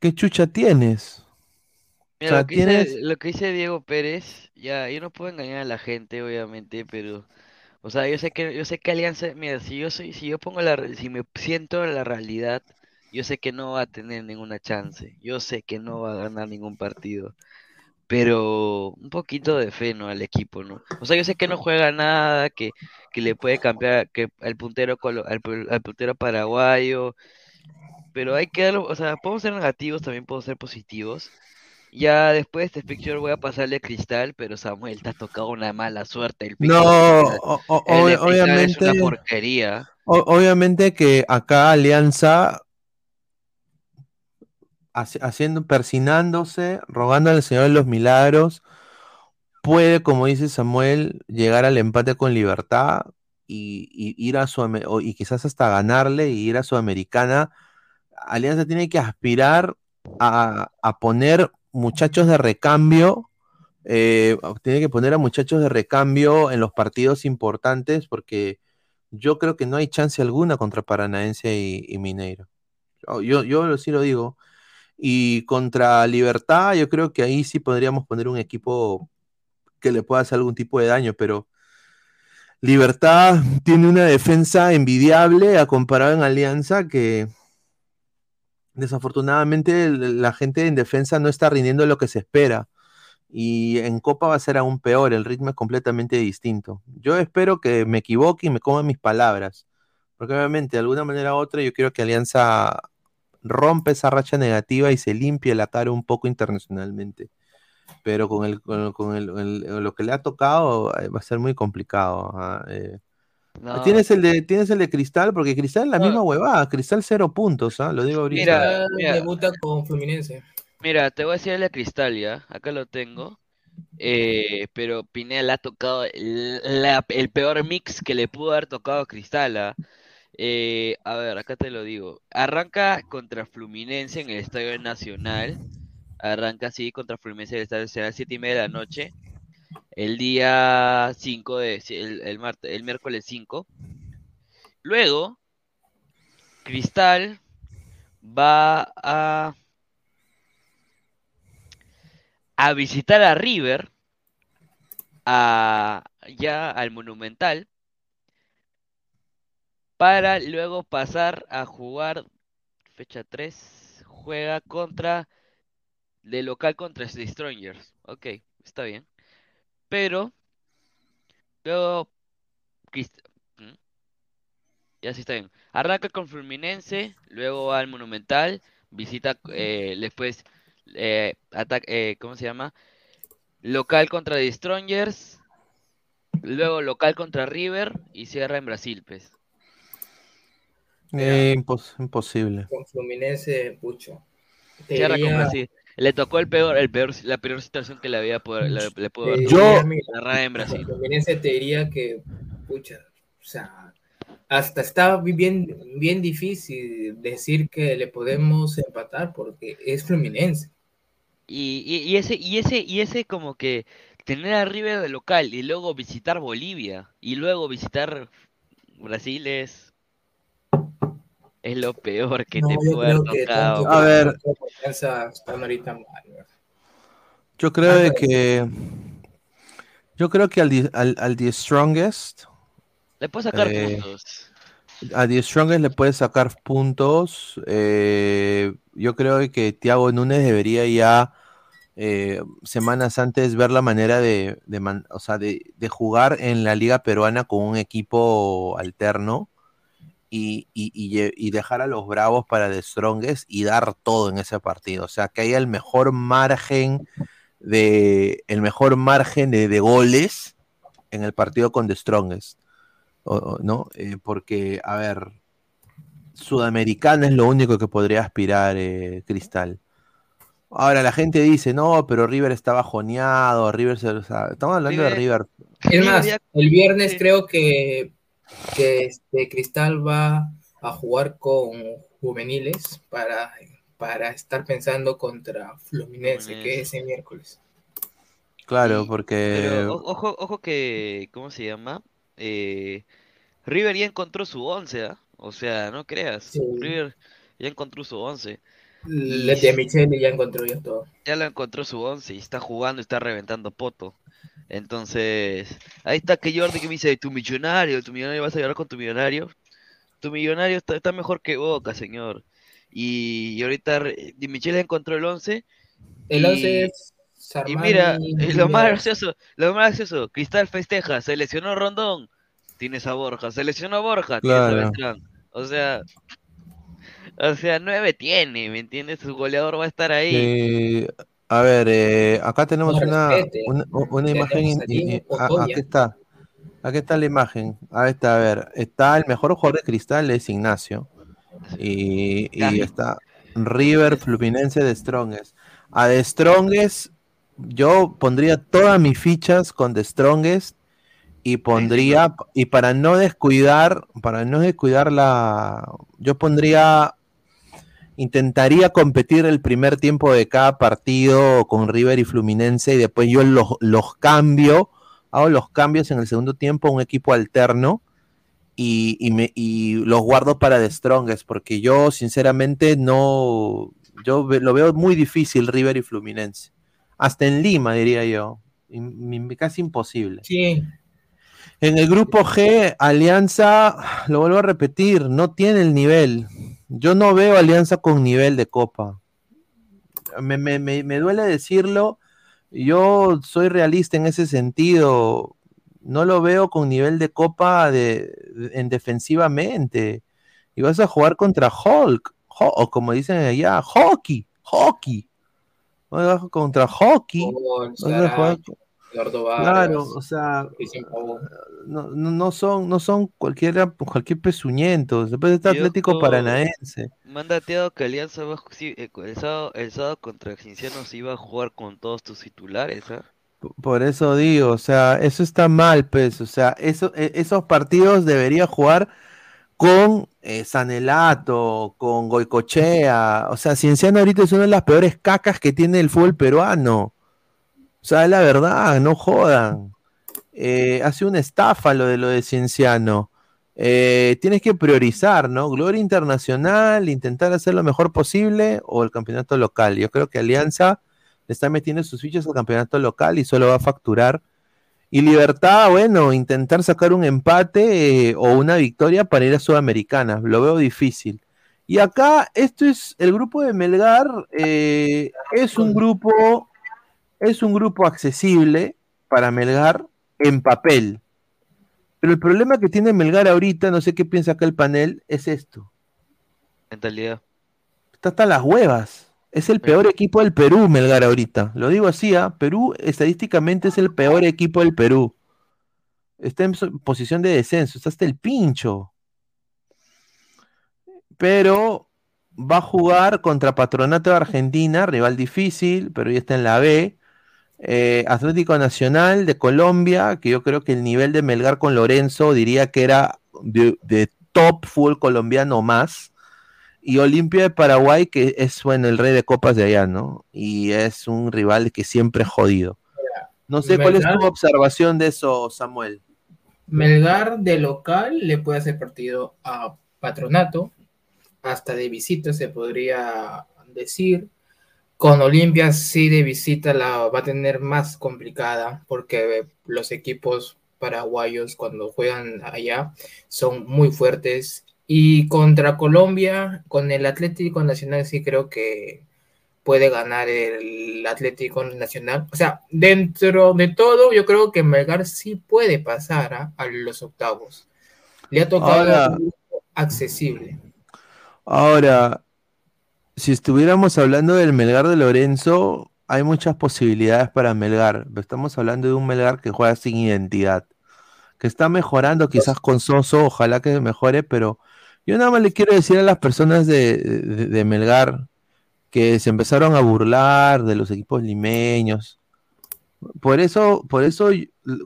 ¿qué chucha tienes?
Mira,
O sea,
lo, que dice,
tienes-
lo que dice Diego Pérez, ya, yo no puedo engañar a la gente, obviamente, pero, o sea, yo sé que, yo sé que Alianza, mira, si yo soy, si yo pongo la, si me siento en la realidad, yo sé que no va a tener ninguna chance, yo sé que no va a ganar ningún partido, pero un poquito de fe, ¿no? Al equipo, ¿no? O sea, yo sé que no juega nada, que, que le puede cambiar, que al puntero, al, pu- al puntero paraguayo, pero hay que darlo, o sea, podemos ser negativos, también podemos ser positivos. Ya después de este picture voy a pasarle a Cristal, pero Samuel, te ha tocado una mala suerte. El
No, o- o-
el de
ob-
Cristal es una
obviamente-
porquería.
O- obviamente que acá Alianza haciendo, persinándose, rogando al Señor de los Milagros, puede, como dice Samuel, llegar al empate con libertad y, ir a su y quizás hasta ganarle y ir a Sudamericana. Alianza tiene que aspirar a, poner muchachos de recambio. eh, tiene que poner a muchachos de recambio en los partidos importantes porque yo creo que no hay chance alguna contra Paranaense y, y Mineiro. Yo, yo, sí lo digo. Y contra Libertad, yo creo que ahí sí podríamos poner un equipo que le pueda hacer algún tipo de daño, pero Libertad tiene una defensa envidiable a comparado en Alianza que desafortunadamente la gente en defensa no está rindiendo lo que se espera. Y en Copa va a ser aún peor, el ritmo es completamente distinto. Yo espero que me equivoque y me coma mis palabras, porque obviamente de alguna manera u otra yo quiero que Alianza rompa esa racha negativa y se limpie la cara un poco internacionalmente. Pero con, el, con, el- con el- el- lo que le ha tocado eh, va a ser muy complicado. ah, eh.
No.
Tienes el de tienes el de Cristal, porque Cristal es la
No.
misma huevada, Cristal cero puntos, ah, Lo digo ahorita.
Mira, mira,
debuta con Fluminense.
mira, te voy a decir el de Cristal ya, acá lo tengo. Eh, pero Pineda le ha tocado el, la- el peor mix que le pudo haber tocado a Cristal. ¿ah? Eh, a ver, acá te lo digo. Arranca contra Fluminense en el Estadio Nacional. Arranca así contra Fluminense en el Estadio Nacional, 7 y media de la noche. El día 5 de. El, el, marte- el miércoles 5. Luego, Cristal va a. a visitar a River. A, ya al Monumental. Para luego pasar a jugar. Fecha 3. Juega contra. De local contra The Strangers. Ok, está bien. Pero. Luego. Crist- ¿Mm? Ya sí está bien. Arranca con Fluminense. Luego va al Monumental. Visita. eh, después. Eh, eh, ¿Cómo se llama? Local contra The Strongers. Luego local contra River. Y cierra en Brasil, pues.
Eh, impos- imposible.
Con Fluminense, pucho. Diría-
Brasil. Le tocó el peor, el peor, la peor situación que le había poder, le, le pudo haber
mira,
Cerrar en
con
Brasil.
Fluminense te diría que, pucha, o sea, hasta está bien, bien difícil decir que le podemos empatar porque es Fluminense.
Y, y, y ese, y ese, y ese como que tener a River de local y luego visitar Bolivia y luego visitar Brasil es, es lo peor que
No,
te puede haber tocado.
A ver. Yo creo
Ah,
de que. Yo creo que al, The- al, al The Strongest.
Le puedes sacar
eh,
puntos.
A The Strongest le puede sacar puntos. eh, yo creo que Thiago Núñez debería ya. eh, semanas antes ver la manera de, de man- o sea, de, de jugar en la liga peruana con un equipo alterno y, y- y dejar a los bravos para The Strongest y dar todo en ese partido. O sea, que haya el mejor margen de el mejor margen de, de goles en el partido con The Strongest. O- ¿No? Eh, porque, a ver, Sudamericana es lo único que podría aspirar eh, Cristal. Ahora la gente dice, no, pero River está bajoneado, River se, o sea, estamos hablando de River.
Es más, el viernes creo que, que este Cristal va a jugar con juveniles para, para estar pensando contra Fluminense, que es el miércoles.
Claro, porque
ojo, ojo que, ¿cómo se llama? eh, River ya encontró su once, ¿ah? O sea, no creas.
Sí.
River ya encontró su once.
Le de Michele ya encontró ya todo.
Ya la encontró su once y está jugando y está reventando poto. Entonces, ahí está que Jordi que me dice, tu millonario, tu millonario, vas a llorar con tu millonario. Tu millonario está, está mejor que Boca, señor. Y, y ahorita Di Michele encontró el once.
El
y-
11 es
Y
Sarmani,
mira, eh, lo más gracioso, lo más gracioso, Cristal festeja, se lesionó Rondón, tienes a Borja, se lesionó Borja, tienes a
Claro.
Beltrán. O sea, o sea, nueve tiene, ¿me entiendes? Su goleador va a estar ahí.
Eh, a ver, eh, acá tenemos
No
una,
respete.
una, imagen.
tenemos a
aquí está. Aquí está la imagen. Ahí está, a ver. Está el mejor jugador de cristal, es Ignacio. Y, y está River Fluminense de Strongest. A de Strongest, yo pondría todas mis fichas con The Strongest y pondría, y para no descuidar, para no descuidar la, yo pondría, intentaría competir el primer tiempo de cada partido con River y Fluminense y después yo los, los cambio, hago los cambios en el segundo tiempo a un equipo alterno y, y me, y los guardo para The Strongest, porque yo sinceramente no, yo lo veo muy difícil River y Fluminense. Hasta en Lima, diría yo. Casi imposible.
Sí.
En el grupo G, Alianza, lo vuelvo a repetir, no tiene el nivel. Yo no veo Alianza con nivel de Copa. Me, me- me- me duele decirlo, yo soy realista en ese sentido. No lo veo con nivel de Copa de, de- en defensivamente. Y vas a jugar contra Hulk, ho- o como dicen allá, hockey, hockey. Vas a- Contra hockey.
Con
vas a jugar-
Eduardo Vargas,
Claro, o sea, no, no, son, no son cualquiera, cualquier pezuñento. Después está Atlético
ojo,
Paranaense.
Me han dateado que Alianza va eh, el, sábado, el sábado contra Cinciano se iba a jugar con todos tus titulares, ¿ah?
Por eso digo, o sea, eso está mal, pues. O sea, eso, e- esos partidos debería jugar con eh, Sanelato, con Goicochea. O sea, Cienciano ahorita es una de las peores cacas que tiene el fútbol peruano. Sea, la verdad, no jodan. Eh, hace una estafa lo de lo de Cienciano. Eh, tienes que priorizar, ¿no? Gloria internacional, intentar hacer lo mejor posible o el campeonato local. Yo creo que Alianza está metiendo sus fichas al campeonato local y solo va a facturar. Y Libertad, bueno, intentar sacar un empate eh, o una victoria para ir a Sudamericana. Lo veo difícil. Y acá, esto es el grupo de Melgar, eh, es un grupo, es un grupo accesible para Melgar en papel. Pero el problema que tiene Melgar ahorita, no sé qué piensa acá el panel, es esto.
Mentalidad.
Está hasta las huevas. Es el peor equipo del Perú, Melgar, ahorita. Lo digo así, ¿ah? Perú estadísticamente es el peor equipo del Perú. Está en posición de descenso, está hasta el pincho. Pero va a jugar contra Patronato de Argentina, rival difícil, pero ya está en la B. Eh, Atlético Nacional de Colombia, que yo creo que el nivel de Melgar con Lorenzo diría que era de, de top fútbol colombiano más. Y Olimpia de Paraguay, que es bueno el rey de copas de allá, ¿no? Y es un rival que siempre es jodido. No sé cuál es tu observación de eso, Samuel.
Melgar de local le puede hacer partido a Patronato, hasta de visita se podría decir. Con Olimpia sí de visita la va a tener más complicada porque los equipos paraguayos cuando juegan allá son muy fuertes y contra Colombia con el Atlético Nacional sí creo que puede ganar el Atlético Nacional. O sea, dentro de todo, yo creo que Melgar sí puede pasar a los octavos. Le ha tocado
Ahora-
accesible.
Ahora, si estuviéramos hablando del Melgar de Lorenzo, hay muchas posibilidades para Melgar. Estamos hablando de un Melgar que juega sin identidad, que está mejorando quizás con Soso, ojalá que mejore, pero yo nada más le quiero decir a las personas de, de- de Melgar que se empezaron a burlar de los equipos limeños. Por eso, por eso,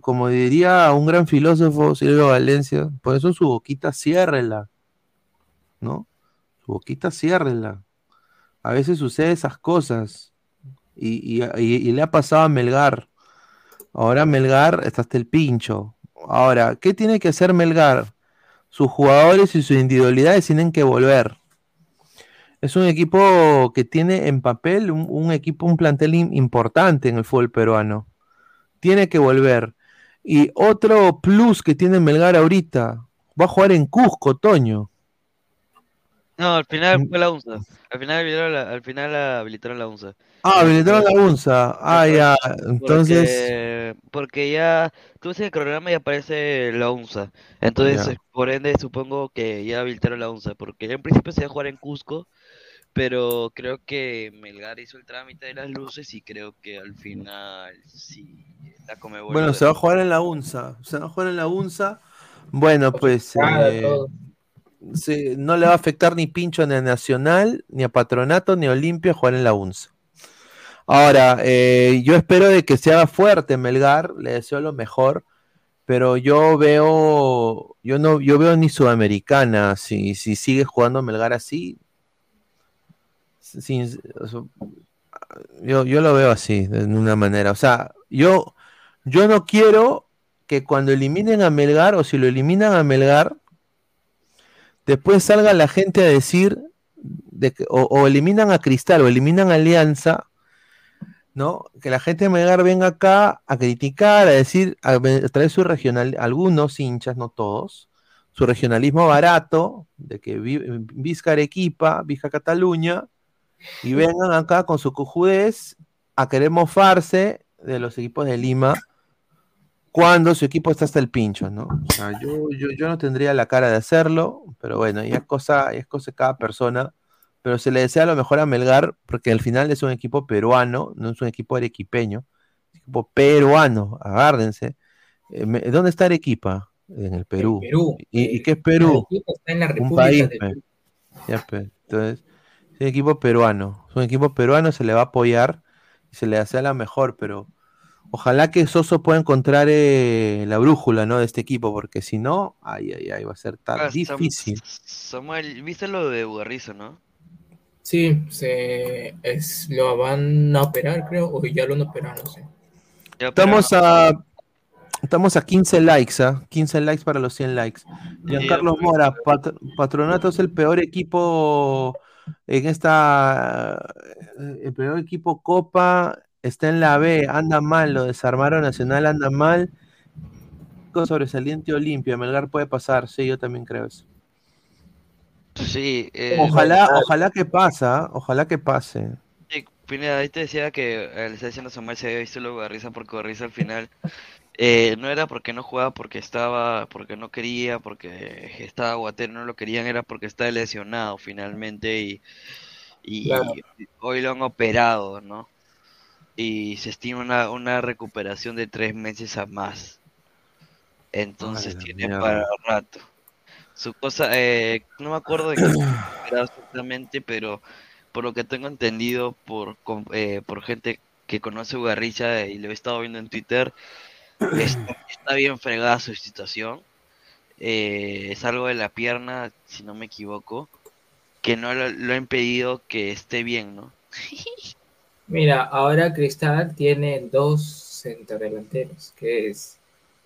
como diría un gran filósofo, Silvio Valencia, por eso su boquita ciérrela, ¿no? Su boquita ciérrela. A veces sucede esas cosas. Y, le ha pasado a Melgar. Ahora Melgar está hasta el pincho. Ahora, ¿qué tiene que hacer Melgar? Sus jugadores y sus individualidades tienen que volver. Es un equipo que tiene en papel un, equipo, un plantel im- importante en el fútbol peruano. Tiene que volver. Y otro plus que tiene Melgar ahorita, va a jugar en Cusco, Toño.
No, al final fue la UNSA. Al final habilitaron la, al final la habilitaron la UNSA.
Ah, habilitaron la UNSA. Ah, ya. Entonces,
Porque, porque ya, tú ves el programa y aparece la UNSA. Entonces,
Ya.
por ende, supongo que ya habilitaron la UNSA. Porque en principio se iba a jugar en Cusco, pero creo que Melgar hizo el trámite de las luces y creo que al final sí, la Comebol
bueno, se va a jugar en la UNSA. Se va a jugar en la UNSA. Bueno, pues eh, no le va a afectar ni pincho ni a Nacional, ni a Patronato, ni a Olimpia jugar en la UNSA. Ahora, eh, yo espero de que se haga fuerte Melgar, le deseo lo mejor, pero yo veo, yo no, yo veo ni Sudamericana, si, si sigue jugando Melgar así, sin- sea, yo, yo lo veo así, de una manera. O sea, yo, yo no quiero que cuando eliminen a Melgar, o si lo eliminan a Melgar, después salga la gente a decir, de que- o, eliminan a Cristal, o eliminan a Alianza, ¿no? Que la gente de Melgar venga acá a criticar, a decir, a, a traer su regional, algunos hinchas, no todos, su regionalismo barato, de que vi- Vizca Arequipa, Vizca Cataluña, y vengan acá con su cojudez a querer mofarse de los equipos de Lima cuando su equipo está hasta el pincho, ¿no? O sea, yo, yo, yo no tendría la cara de hacerlo, pero bueno, ya es cosa, ya es cosa de cada persona. Pero se le desea lo mejor a Melgar, porque al final es un equipo peruano, no es un equipo arequipeño, es un equipo peruano, agárrense. Eh, ¿Dónde está Arequipa? En el Perú.
Perú.
¿Y, y qué es Perú?
Está en la
Un
República
país,
del
pe.
Perú.
Ya. Entonces, es un equipo peruano. Es un equipo peruano, se le va a apoyar y se le desea la mejor, pero ojalá que Soso pueda encontrar eh, la brújula, ¿no? De este equipo, porque si no, ay, ay, ay, va a ser tan
Ah,
difícil.
Samuel, ¿viste lo de Bugarrizo, no?
Sí, se, es, lo van a operar, creo, o ya lo han operado, no sé.
Estamos a, estamos a 15 likes, ¿ah? 15 likes para los 100 likes. Giancarlo Mora, Pat- Patronato es el peor equipo en esta. El peor equipo Copa está en la B, anda mal, lo desarmaron Nacional, anda mal. Con Sobresaliente Olimpia, Melgar puede pasar, sí, yo también creo eso.
Sí, eh,
Ojalá, ojalá que pasa, ojalá que pase.
Sí, Pineda, ahí te decía que eh, le está diciendo Samuel se había visto lo de Bugarriza porque Bugarriza al final eh, no era porque no jugaba, porque estaba, porque no quería, porque estaba guatero, no lo querían, era porque estaba lesionado finalmente y, y
Claro.
hoy lo han operado, ¿no? Y se estima una, una recuperación de tres meses a más. Entonces
Ay,
tiene para rato. Su cosa, eh, no me acuerdo de qué era exactamente, pero por lo que tengo entendido por, con- eh, por gente que conoce Ugarricha y lo he estado viendo en Twitter, está, está bien fregada su situación. Eh, es algo de la pierna, si no me equivoco, que no lo, lo ha impedido que esté bien, ¿no?
Mira, ahora Cristal tiene dos centrodelanteros, que es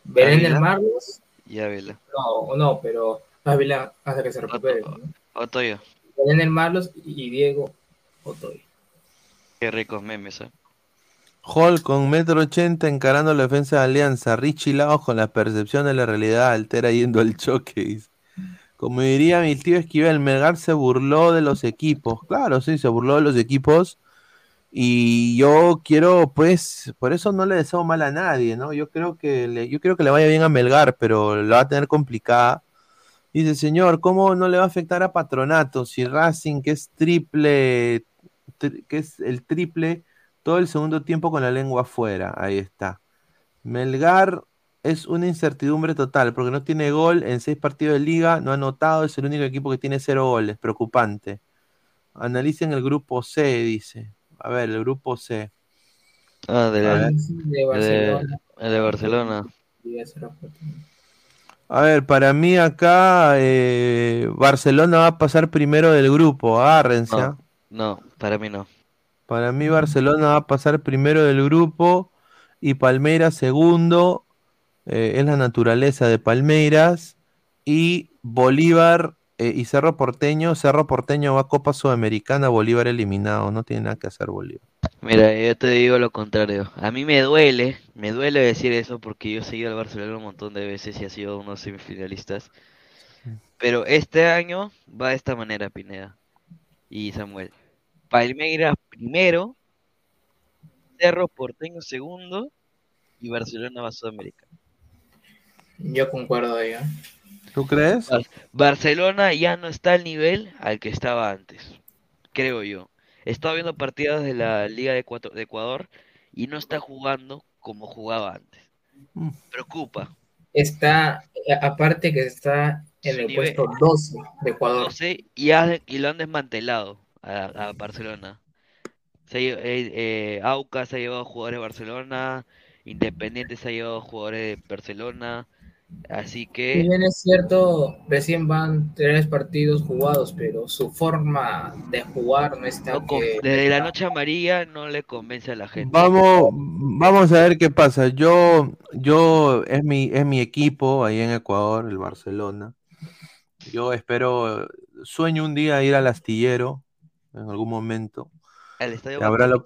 Belén del. Marlos,
Y Ávila.
no, no, pero Ávila hasta que se recupere. ¿no?
Otoyo,
Belén del Marlos y Diego Otoy.
qué ricos memes, ¿eh?
Hall con metro ochenta encarando la defensa de Alianza. Richie Laos con la percepción de la realidad altera yendo al choque. Como diría mi tío Esquivel, Melgar se burló de los equipos. Claro, sí, se burló de los equipos. Y yo quiero, pues, por eso no le deseo mal a nadie, ¿no? Yo creo que le, yo creo que le vaya bien a Melgar, pero la va a tener complicada. Dice, señor, ¿cómo no le va a afectar a Patronato si Racing, que es triple, tri- que es el triple, todo el segundo tiempo con la lengua afuera? Ahí está. Melgar es una incertidumbre total, porque no tiene gol en seis partidos de liga, no ha anotado, es el único equipo que tiene cero goles, preocupante. Analicen el grupo C, dice. A ver, el grupo C.
Ah, de,
A
la-
ver.
De Barcelona.
de, de Barcelona.
A ver, para mí acá eh, Barcelona va a pasar primero del grupo, agárrense. ¿ah?
No, para mí no.
Para mí Barcelona va a pasar primero del grupo y Palmeiras segundo eh, es la naturaleza de Palmeiras y Bolívar eh, y Cerro Porteño. Cerro Porteño va a Copa Sudamericana, Bolívar eliminado. No tiene nada que hacer Bolívar.
Mira, yo te digo lo contrario. A mí me duele, me duele decir eso porque yo he seguido al Barcelona un montón de veces y ha sido uno de los semifinalistas. Pero este año va de esta manera, Pineda y Samuel. Palmeiras primero, Cerro Porteño segundo y Barcelona va a Sudamérica.
Yo concuerdo ahí. ¿eh?
¿Tú crees?
Bar- Barcelona ya no está al nivel al que estaba antes, creo yo. Estaba viendo partidas de la Liga de, Ecuador y no está jugando como jugaba antes.
Mm.
Preocupa.
Está, eh, aparte que está en el
nivel-
puesto 12 de Ecuador.
No sé, y, ha- y lo han desmantelado a, a Barcelona. Se eh, eh, Aucas se ha llevado jugadores de Barcelona, Independiente se ha llevado jugadores de Barcelona, así
Si
que
bien es cierto, recién van tres partidos jugados, pero su forma de jugar no está
no con-
que...
desde la noche amarilla no le convence a la gente.
Vamos, vamos a ver qué pasa. Yo, yo es mi, es mi equipo ahí en Ecuador, el Barcelona. Yo espero, sueño un día ir al astillero en algún momento.
Al estadio
habrá la,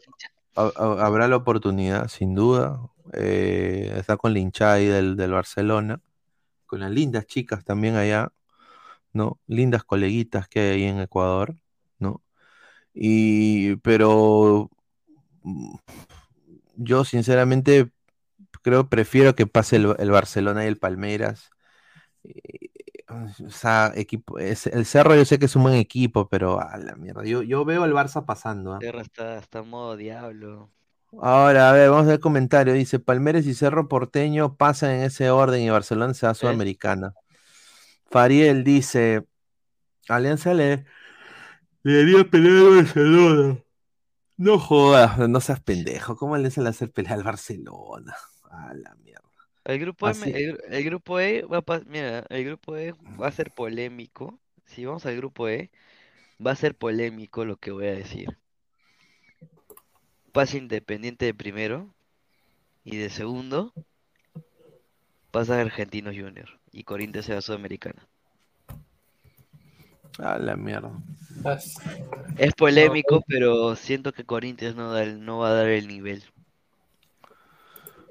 habrá la oportunidad, sin duda. Eh, está con la hinchada ahí del, del Barcelona, con las lindas chicas también allá, ¿no? Lindas coleguitas que hay ahí en Ecuador, ¿no? Y, pero mm, yo sinceramente creo, prefiero que pase el, el Barcelona y el Palmeiras. Eh, O sea, equipo, es- el Cerro yo sé que es un buen equipo, pero a la mierda. Yo, yo veo al Barça pasando. ¿ah?
Terra está, está en modo diablo.
Ahora, a ver, vamos a ver el comentario. Dice, Palmeiras y Cerro Porteño pasan en ese orden y Barcelona se va a Sudamericana. Fariel dice, Alianza le, le debería pelear al Barcelona. No jodas, no seas pendejo. ¿Cómo Alianza le hacer pelear al Barcelona? A la mierda.
El grupo M- el, gru- el grupo E va a mira, el grupo E va a ser polémico. Si vamos al grupo E, va a ser polémico lo que voy a decir. Pasa Independiente de primero y de segundo pasa Argentinos Junior y Corinthians se va a Sudamericana.
A la mierda.
Es polémico, pero siento que Corinthians no, da el- no va a dar el nivel.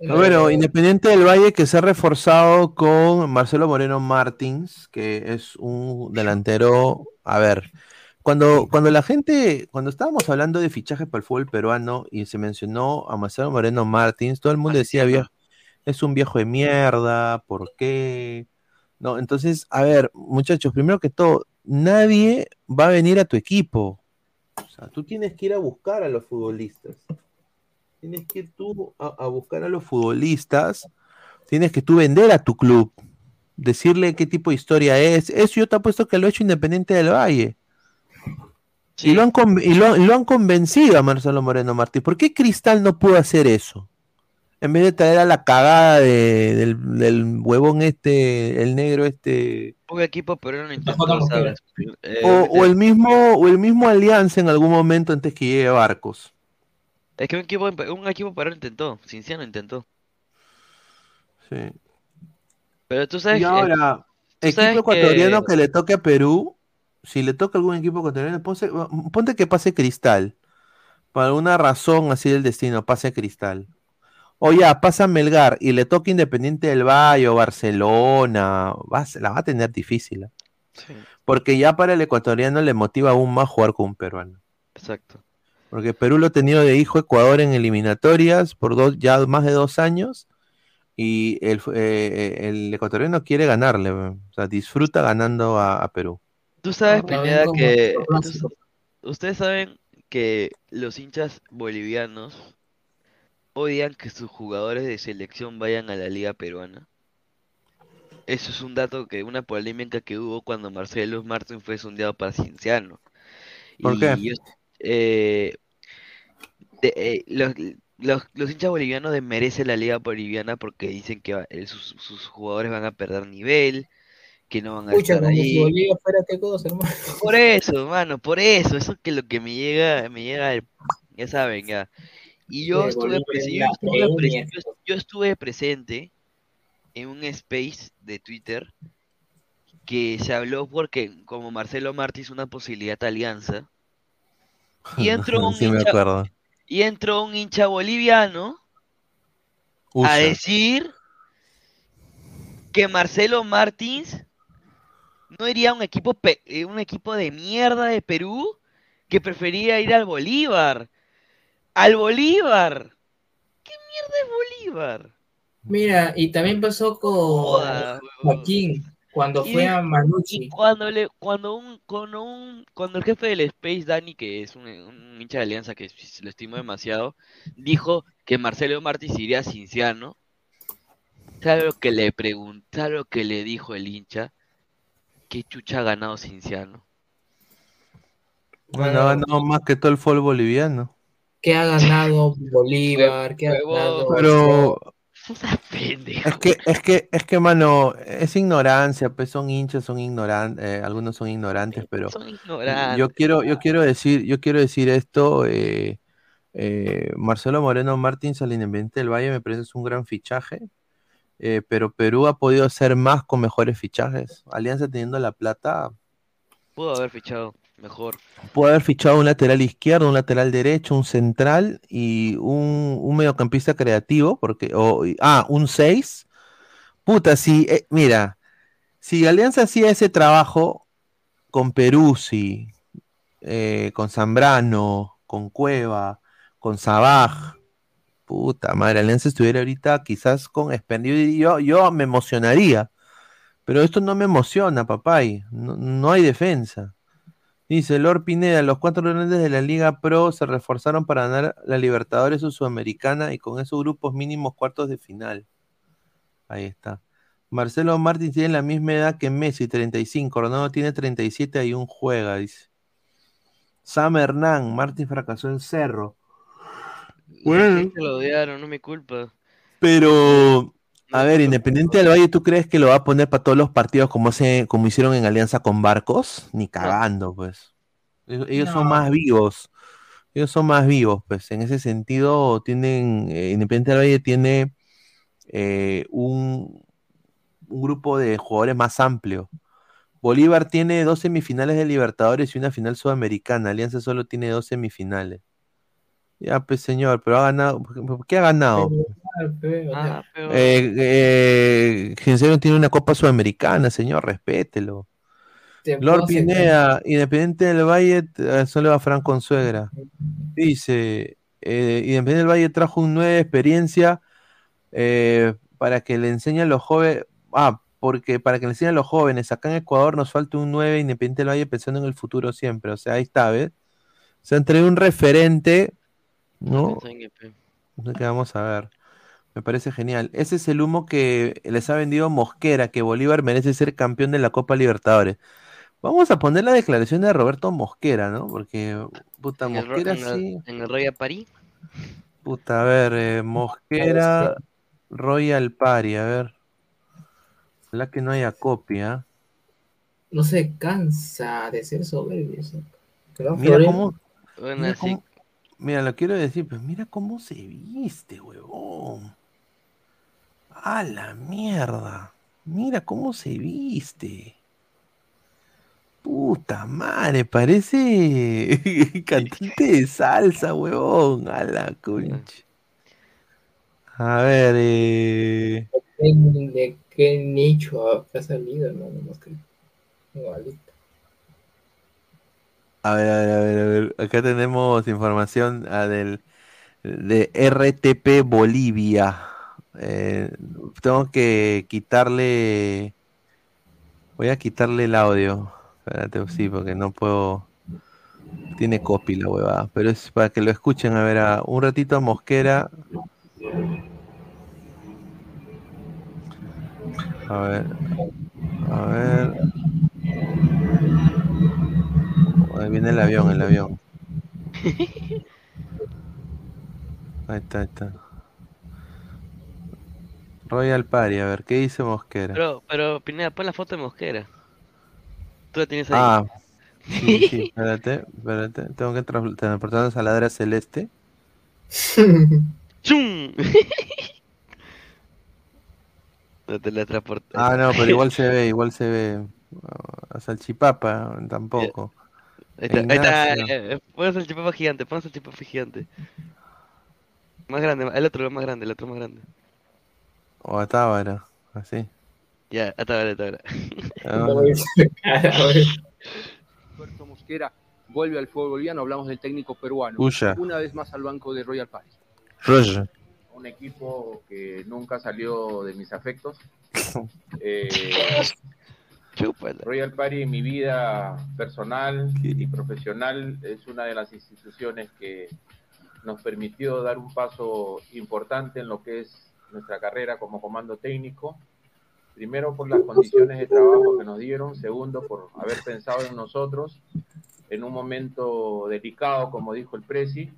Bueno, Independiente del Valle que se ha reforzado con Marcelo Moreno Martins, que es un delantero. A ver, cuando, cuando la gente, cuando estábamos hablando de fichajes para el fútbol peruano y se mencionó a Marcelo Moreno Martins, todo el mundo decía, viejo, es un viejo de mierda, ¿por qué? No, entonces, a ver, muchachos, primero que todo, nadie va a venir a tu equipo. O sea, tú tienes que ir a buscar a los futbolistas. Tienes que ir tú a, a buscar a los futbolistas. Tienes que tú vender a tu club. Decirle qué tipo de historia es. Eso yo te apuesto que lo ha hecho Independiente del Valle. Y, lo han y lo, y lo han convencido a Marcelo Moreno Martí. ¿Por qué Cristal no pudo hacer eso? En vez de traer a la cagada de- del, del huevón este, el negro este.
Un equipo peruano intentó, ¿sabes? Eh,
O, o el mismo, o el mismo Alianza en algún momento antes que llegue Barcos.
Es que un equipo, un equipo peruano intentó, Cinciano intentó.
Sí.
Pero tú sabes
Y
que-
ahora,
tú
equipo
sabes
ecuatoriano
que-
que... le toque a Perú, si le toca algún equipo ecuatoriano, ponte que pase Cristal. Por alguna razón así del destino, pase Cristal. O ya, pasa Melgar y le toca Independiente del Valle o Barcelona, va la va a tener difícil. ¿eh? Porque ya para el ecuatoriano le motiva aún más jugar con un peruano.
Exacto.
Porque Perú lo ha tenido de hijo Ecuador en eliminatorias por dos, ya más de dos años. Y el, eh, el ecuatoriano quiere ganarle, o sea, disfruta ganando a, a Perú.
Tú sabes,
No,
Pineda,
como
que tú ustedes saben que los hinchas bolivianos odian que sus jugadores de selección vayan a la liga peruana. Eso es un dato que, una polémica que hubo cuando Marcelo Martín fue sondeado para Cienciano.
¿Por
Y
qué?
yo- eh, de- eh, los, los, los hinchas bolivianos desmerecen la liga boliviana porque dicen que va- sus, sus jugadores van a perder nivel, que no van a
Escucha,
estar
si
ahí.
Bolivia fuera qué cosa, hermano.
Por eso, hermano, por eso, eso es que lo que me llega, me llega, el- ya saben, ya. Y yo estuve,
Bolivia
prese-
es
yo estuve,
premia.
pres- yo- yo estuve presente en un space de Twitter que se habló porque como Marcelo Martins una posibilidad de alianza y entró un
Sí me
hincha,
acuerdo.
y entró un hincha boliviano
Usa.
a decir que Marcelo Martins no iría a un equipo pe- eh, un equipo de mierda de Perú que prefería ir al Bolívar. Al Bolívar. ¿Qué mierda es Bolívar?
Mira, y también pasó con
Joda,
Joaquín cuando
Y
fue a Manucci.
Y cuando le, cuando un, cuando un, cuando el jefe del Space, Dani, que es un, un hincha de alianza que lo estimo demasiado, dijo que Marcelo Martins iría a Cinciano. ¿Sabes lo que le preguntó? ¿Sabes lo que le dijo el hincha? ¿Qué chucha ha ganado Cinciano?
Bueno, ha ganado más que todo el fútbol boliviano.
¿Qué ha ganado Bolívar? ¿Qué ha ganado?
Pero es que, es que, es que, mano, es ignorancia, pues son hinchas, son ignorantes, algunos son ignorantes, pero
Son ignorantes.
yo quiero, yo quiero decir, yo quiero decir esto, eh, eh, Marcelo Moreno Martins al Independiente del Valle me parece es un gran fichaje, eh, pero Perú ha podido hacer más con mejores fichajes. Alianza teniendo la plata,
Pudo haber fichado mejor.
puede haber fichado un lateral izquierdo, un lateral derecho, un central y un, un mediocampista creativo, porque, ah, un 6. Puta, si, eh, mira, si Alianza hacía ese trabajo con Peruzzi, eh, con Zambrano, con Cueva, con Sabaj, puta madre, Alianza estuviera ahorita quizás con expendio yo, yo me emocionaría, pero esto no me emociona, papay, no, no hay defensa. Dice Lord Pineda, los cuatro grandes de la Liga Pro se reforzaron para ganar la Libertadores Sudamericana y con esos grupos mínimos cuartos de final. Ahí está. Marcelo Martins tiene la misma edad que Messi, 35. Ronaldo tiene 37 y un juega, dice. Sam Hernán, Martins fracasó en Cerro. Bueno.
Se lo odiaron, no mi culpa.
Pero, a ver, Independiente del Valle, ¿tú crees que lo va a poner para todos los partidos como, hace, como hicieron en alianza con Barcos? Ni cagando, pues. Ellos, son más vivos. Ellos son más vivos, pues. En ese sentido, tienen. eh, Independiente del Valle tiene eh, un, un grupo de jugadores más amplio. Bolívar tiene dos semifinales de Libertadores y una final sudamericana. Alianza solo tiene dos semifinales. Ya, pues señor, pero ha ganado. ¿Qué ha ganado?
Ah, pero-
Eh, eh, Ginsero tiene una Copa Sudamericana, señor, respételo.
Te
Lord. Pineda, Independiente del Valle, eh, solo va Fran Consuegra. Dice, eh, Independiente del Valle trajo un nueva experiencia eh, para que le enseñe a los jóvenes, ah, porque para que le enseñe a los jóvenes, acá en Ecuador nos falta un 9 Independiente del Valle pensando en el futuro siempre, o sea, ahí está, ¿ves? Se han traído un referente, ¿no? No sé qué vamos a ver. Me parece genial. Ese es el humo que les ha vendido Mosquera, que Bolívar merece ser campeón de la Copa Libertadores. Vamos a poner la declaración de Roberto Mosquera, ¿no? Porque, puta,
En el, ro-
Mosquera
en el-
sí.
en el Royal París.
Puta, a ver, eh, Mosquera, Royal Party, a ver. Ojalá que no haya copia.
No se cansa de ser soberbio.
Mira cómo,
Bueno,
mira
sí.
cómo- mira, lo quiero decir, pues mira cómo se viste, huevón. A la mierda. Mira cómo se viste. Puta madre, parece cantante de salsa, huevón. A la concha. A ver, eh,
¿De, qué nicho ha salido, hermano? No creo. Igualito.
A ver, a ver, a ver, a ver. Acá tenemos información ah, del de RTP Bolivia. Eh, tengo que quitarle. Voy a quitarle el audio. Espérate, sí, porque no puedo. Tiene copy la huevada. Pero es para que lo escuchen. A ver, a- un ratito a Mosquera. A ver. A ver. Ahí viene el avión, el avión. Ahí está, ahí está. Royal Party, a ver, ¿qué dice Mosquera?
Pero, pero, Pineda, pon la foto de Mosquera. Tú la tienes ahí.
Ah, sí, sí, espérate, espérate. Tengo que tra- transportarnos a la ladra celeste.
¡Chum! No teletransporta.
Ah, no, pero igual se ve, igual se ve. A salchipapa tampoco.
Ahí está, ahí está,
Ignacio.
eh, pon el salchipapa gigante, pon el salchipapa gigante. Más grande, el otro más grande, el otro más grande.
O a Tábara, así.
Ya, hasta ahora, hasta ahora.
Ah,
Roberto Mosquera vuelve al fútbol boliviano, hablamos del técnico peruano.
Uya.
Una vez más al banco de Royal Party.
Roger.
un equipo que nunca salió de mis afectos. Eh, Royal Party en mi vida personal y profesional es una de las instituciones que nos permitió dar un paso importante en lo que es nuestra carrera como comando técnico. Primero por las condiciones de trabajo que nos dieron, segundo por haber pensado en nosotros en un momento delicado, como dijo el Presi.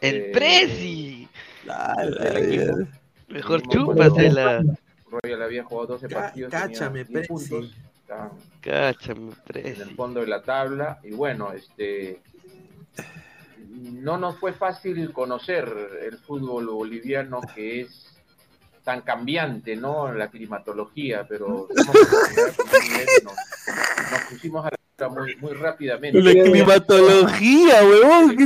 ¡El
Eh,
Prezi! Mejor chúpasela.
Royal había jugado 12 partidos, tenía
cáchame,
10
Presi.
puntos,
Cáchame,
en el fondo de la tabla y bueno, este no nos fue fácil conocer el fútbol boliviano que es tan cambiante, ¿no? La climatología, pero nos, nos pusimos a la muy, muy rápidamente.
La climatología, huevón.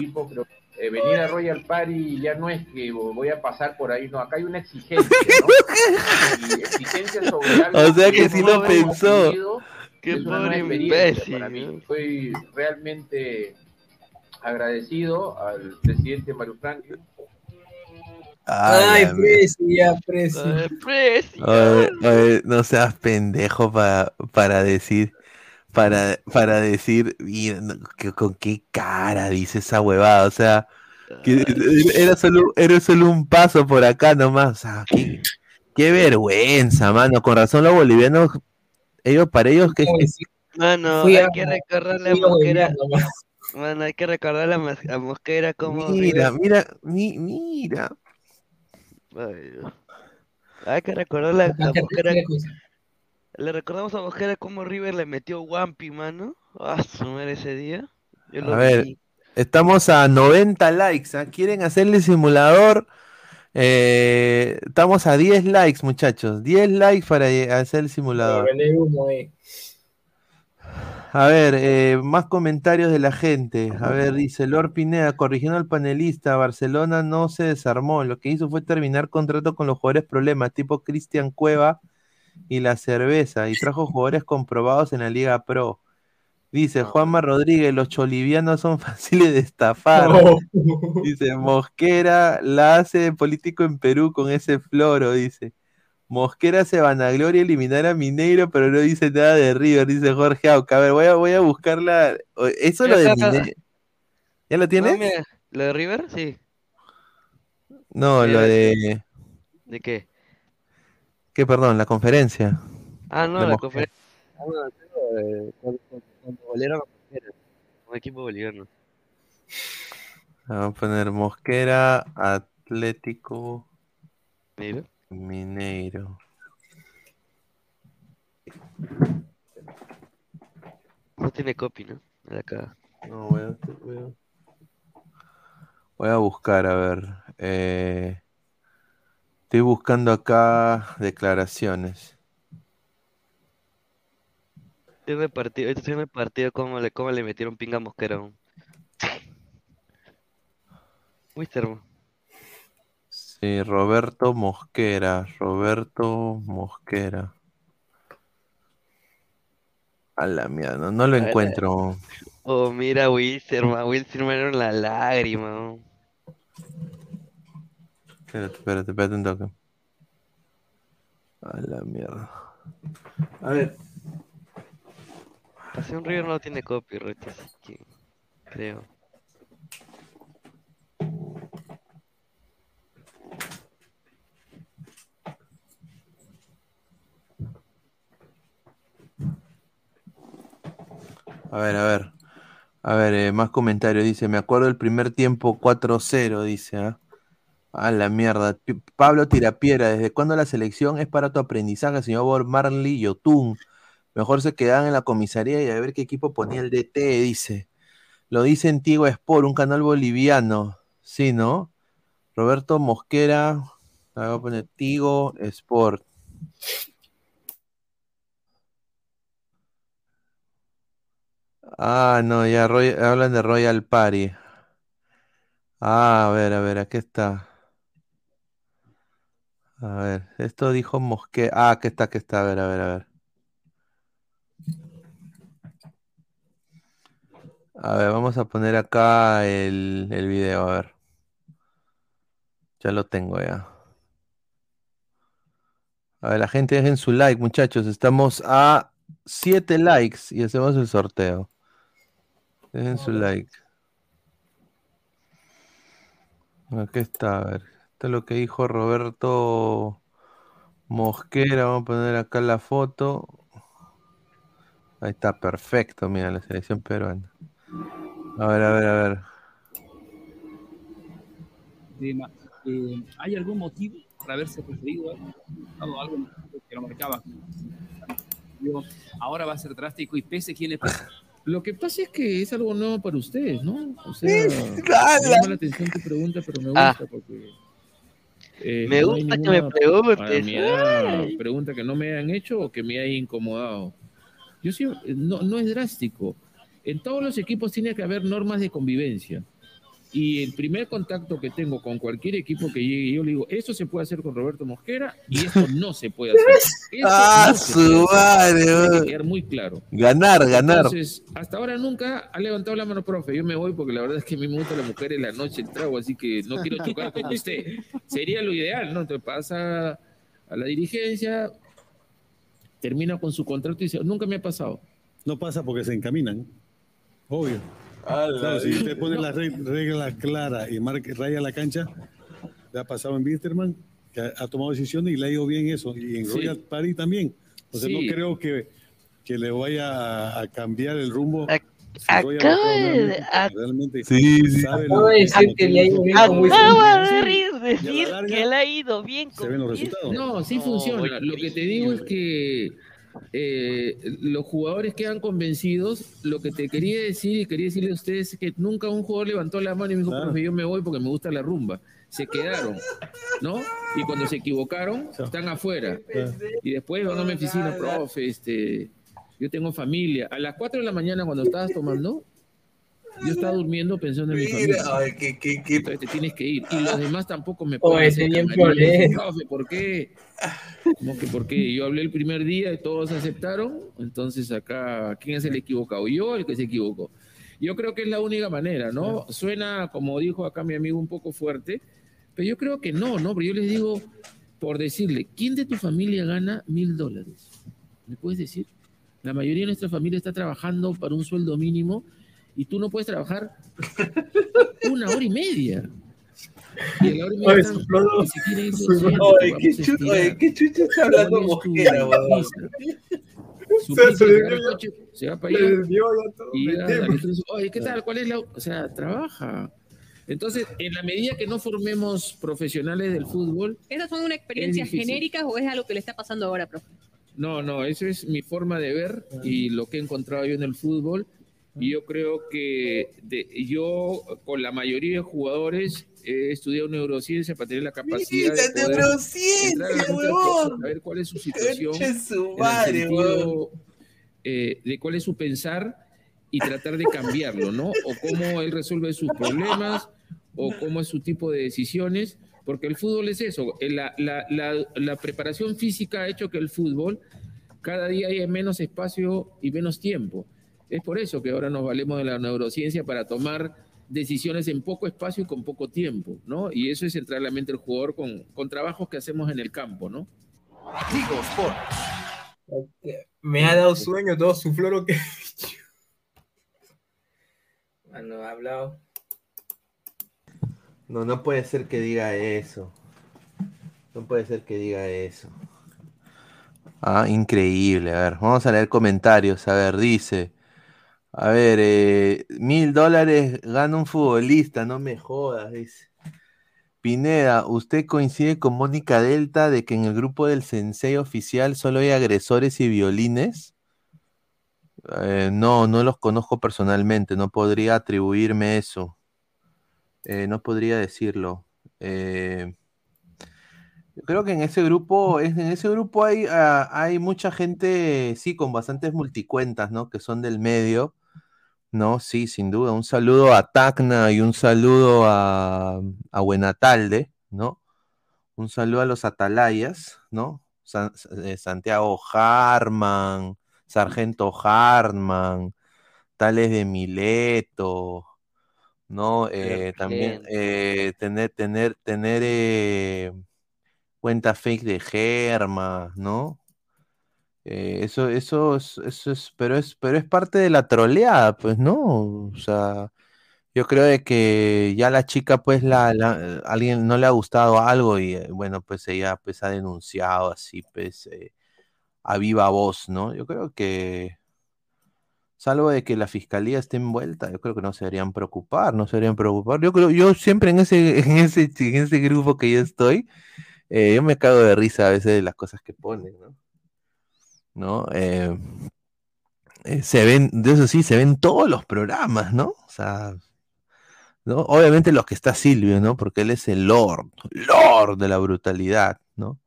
Eh, venir a Royal Party ya no es que voy a pasar por ahí, no, acá hay una exigencia, ¿no? Y exigencia sobre algo
O sea que sí
no
lo pensó.
Qué
es una nueva
pobre
experiencia
imbécil,
para mí. Estoy realmente agradecido al presidente Mario Franklin.
Ay.
Prezi.
Oye, oye, no seas pendejo para, para decir, para, para decir, mira, con qué cara dice esa huevada, o sea, que era solo, era solo un paso por acá nomás, o sea, qué, qué vergüenza, mano, con razón los bolivianos, ellos, para ellos, que
Mano, hay que recordarle a
fui a
Mosquera. Mano, hay que recordarle a, Mos- a Mosquera como.
mira, mira, mi- mira,
Ay. Hay que recordarle a, a Mosquera. Le recordamos a Mosquera cómo River le metió Wampi, mano. A sumar ese día. Yo lo
a ver, estamos a 90 likes, ¿ah? ¿Quieren hacerle simulador? Eh, estamos a 10 likes, muchachos, 10 likes para eh, hacer el simulador.
Eh.
A ver, eh, más comentarios de la gente. A ver, dice Lord Pineda, corrigiendo al panelista, Barcelona no se desarmó. Lo que hizo fue terminar contrato con los jugadores problemas, tipo Cristian Cueva y la cerveza, y trajo jugadores comprobados en la Liga Pro. Dice Juanma Rodríguez, los cholivianos son fáciles de estafar.
No.
Dice Mosquera la hace de político en Perú con ese floro, dice. Mosquera se vanagloria eliminar a Mineiro, pero no dice nada de River, dice Jorge Auca. A ver, voy a, voy a buscarla. Eso lo de. Mineiro. ¿Ya lo tienes?
No, ¿Lo de River? Sí.
No,
Sí,
lo
a
de.
¿De qué?
¿Qué, perdón? La conferencia.
Ah, no, la conferencia. Ah, bueno, pero, eh, cuando, cuando, golearon a Mosquera, un equipo boliviano.
Vamos a poner Mosquera, Atlético
Mira.
Mineiro.
No tiene copy, ¿no? De acá.
No, voy a, voy a- voy a buscar, a ver. eh, estoy buscando acá declaraciones.
Tiene el partido, este tiene el partido cómo le, cómo le metieron pinga a Mosquera. Wisterman.
Sí, Roberto Mosquera. Roberto Mosquera. A la mierda, no, no lo
A
encuentro.
Oh, mira, Wilsterman. Wilsterman era la lágrima.
Espérate, espérate, espérate un toque. A la mierda. A ver.
Pasión River no tiene copyright, así que creo.
A ver, a ver. A ver, eh, más comentarios. Dice, me acuerdo el primer tiempo 4-0, dice. ¿ah? A la mierda. Pi- Pablo Tirapiera, ¿desde cuándo la selección es para tu aprendizaje, señor Marley Yotun? Mejor se quedan en la comisaría y a ver qué equipo ponía el DT, dice. Lo dice Antigua Sport, un canal boliviano. Sí, ¿no? Roberto Mosquera. Voy a poner Tigo Sport. Ah, no, ya hablan de Royal Party. Ah, a ver, a ver, aquí está. A ver, esto dijo Mosque. Ah, aquí está, aquí está. A ver, a ver, a ver. A ver, vamos a poner acá el, el video, a ver. Ya lo tengo ya. A ver, la gente dejen su like, muchachos. Estamos a 7 likes y hacemos el sorteo. Dejen su like. Aquí está, a ver. Esto es lo que dijo Roberto Mosquera. Vamos a poner acá la foto. Ahí está, perfecto. Mira, la selección peruana. A ver, a ver, a ver.
Eh, ¿Hay algún motivo para haberse preferido algo, algo que lo marcaba? Digo, ahora va a ser drástico y pese quién es.
Lo que pasa es que es algo nuevo para ustedes, ¿no? O sea,
claro.
me llama la atención tu pregunta, pero me
Ah.
gusta porque... eh,
Me
no
gusta que me preguntes. Ay.
pregunta que no me hayan hecho o que me haya incomodado. Yo sí, no, no es drástico. En todos los equipos tiene que haber normas de convivencia. Y el primer contacto que tengo con cualquier equipo que llegue, yo le digo, esto se puede hacer con Roberto Mosquera y esto no se puede hacer. Esto
Ah,
no
su madre,
Tiene que
weón.
quedar muy claro.
Ganar, ganar.
Entonces, hasta ahora nunca ha levantado la mano, profe. Yo me voy porque la verdad es que a mí me gusta la mujer en la noche, el trago, así que no quiero chocar con usted. Sería lo ideal, ¿no? Entonces pasa a la dirigencia, termina con su contrato y dice, nunca me ha pasado.
No pasa porque se encaminan. Obvio. Claro, si usted pone las reg- reglas claras y marca, raya la cancha, le ha pasado en Wisterman, que ha, ha tomado decisiones y le ha ido bien eso. Y en
Sí.
Royal Party también. Entonces
Sí.
no creo que, que le vaya a, a cambiar el rumbo. si
acaba de-
realmente
Sí, sí.
sabe
Acaba
lo-
de decir que le ha ido bien con Wisterman.
Acaba de
Sí.
rir- decir que le ha ido bien con
ven los resultados.
No, sí funciona. Lo que te digo es que eh, los jugadores quedan convencidos. Lo que te quería decir y quería decirle a ustedes es que nunca un jugador levantó la mano y me dijo, profe, yo me voy porque me gusta la rumba. Se quedaron, ¿no? Y cuando se equivocaron, están afuera. Y después van a mi oficina, profe, este, yo tengo familia. A las 4 de la mañana cuando estabas tomando, yo estaba durmiendo pensando en mi familia.
ay, qué, qué, qué-
Entonces te tienes que ir. Y los demás tampoco me
Oye,
pueden. Profe, ¿por qué? Como que porque yo hablé el primer día y todos aceptaron, entonces acá, ¿quién es el equivocado? Yo, el que se equivocó. Yo creo que es la única manera, ¿no? Suena, como dijo acá mi amigo, un poco fuerte, pero yo creo que no, ¿no? Pero yo les digo, por decirle, ¿quién de tu familia gana mil dólares? ¿Me puedes decir? La mayoría de nuestra familia está trabajando para un sueldo mínimo y tú no puedes trabajar una hora y media. Y a la hora y media
Oye,
están- durmiendo,
Oye, qué
a
chucho-
estirar.
oye, qué chucho está hablando
¿Cuál es tu
Mosquera?
Su
Se- se le dio ya-
coche, va para allá
dio ya
y al estudio, Oye, ¿qué tal? ¿Cuál es la...? O sea, trabaja. Entonces, en la medida que no formemos profesionales del fútbol,
¿Esas son una experiencia genérica o es algo que le está pasando ahora, profe?
No, no, eso es mi forma de ver y lo que he encontrado yo en el fútbol. Y yo creo que de- yo con la mayoría de jugadores he estudiado neurociencia para tener la capacidad de poder
neurociencia,
saber cuál es su situación,
su
en el
madre,
sentido, eh, de cuál es su pensar y tratar de cambiarlo, ¿no? O cómo él resuelve sus problemas o cómo es su tipo de decisiones, porque el fútbol es eso, eh, la, la- la- la preparación física ha hecho que el fútbol cada día haya menos espacio y menos tiempo. Es por eso que ahora nos valemos de la neurociencia para tomar decisiones en poco espacio y con poco tiempo, ¿no? Y eso es entrar a la mente del jugador con, con trabajos que hacemos en el campo, ¿no?
Digo, Sport. Me ha dado sueño todo su floro que. Mano, ha hablado.
No, no puede ser que diga eso. No puede ser que diga eso. Ah, increíble. A ver, vamos a leer comentarios. A ver, dice. A ver, eh, mil dólares gana un futbolista, no me jodas, dice. Pineda, ¿usted coincide con Mónica Delta de que en el grupo del Sensei oficial solo hay agresores y violines? Eh, no, no los conozco personalmente, no podría atribuirme eso. Eh, no podría decirlo. Eh, Creo que en ese grupo, en ese grupo hay, ah, hay mucha gente, sí, con bastantes multicuentas, ¿no? Que son del medio, ¿no? Sí, sin duda. Un saludo a Tacna y un saludo a, a Buenatalde, ¿no? Un saludo a los Atalayas, ¿no? San- eh, Santiago Harman, Sargento Harman, Tales de Mileto, ¿no? Eh, también eh, tener, tener, tener eh, cuenta fake de Germa, ¿no? Eh, eso, eso, es, eso es, pero es, pero es parte de la troleada, pues, ¿no? O sea, yo creo de que ya la chica, pues, la, la- alguien no le ha gustado algo y eh, bueno, pues ella pues ha denunciado así, pues, eh, a viva voz, ¿no? Yo creo que, salvo de que la fiscalía esté envuelta, yo creo que no se deberían preocupar, no se deberían preocupar. Yo creo, yo siempre en ese, en ese, en ese grupo que yo estoy, yo me cago de risa a veces de las cosas que ponen, ¿no? ¿No? Eh, eh, se ven, de eso sí, se ven todos los programas, ¿no? O sea, ¿no? Obviamente los que está Silvio, ¿no? Porque él es el Lord, Lord de la brutalidad, ¿no?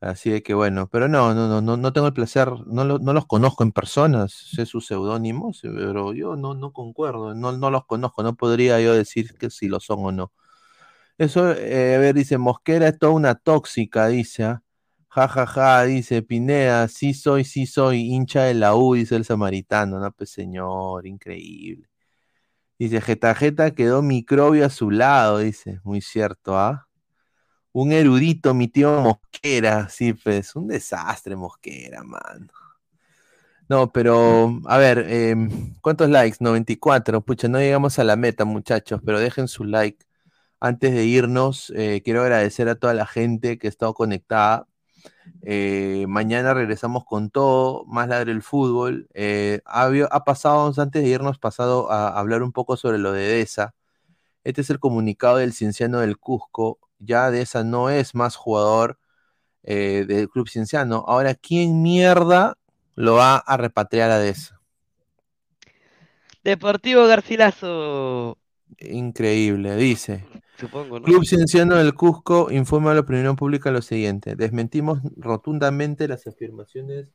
Así de que bueno, pero no, no, no, no, tengo el placer, no, no los conozco en persona, sé sus seudónimos, pero yo no, no concuerdo, no, no los conozco, no podría yo decir que si lo son o no. Eso, eh, a ver, dice, Mosquera es toda una tóxica, dice, ¿ah? Ja, ja, ja, dice Pineda, sí soy, sí soy, hincha de la U, dice el samaritano, no, pues señor, increíble. Dice, Jeta Jeta quedó microbio a su lado, dice, muy cierto, ¿ah? Un erudito, mi tío Mosquera, sí, pues, un desastre Mosquera, mano. No, pero, a ver, em, ¿cuántos likes? 94. Pucha, no llegamos a la meta, muchachos, pero dejen su like. Antes de irnos, eh, quiero agradecer a toda la gente que ha estado conectada. Eh, mañana regresamos con todo, más ladre el fútbol. Eh, ha, pasado, antes de irnos, pasado a hablar un poco sobre lo de Deza. Este es el comunicado del Cienciano del Cusco. Ya Deza no es más jugador eh, del club Cienciano. Ahora, ¿quién mierda lo va a repatriar a Deza?
Deportivo Garcilaso.
Increíble, dice. Club Cienciano del Cusco informa a la opinión pública lo siguiente. Desmentimos rotundamente las afirmaciones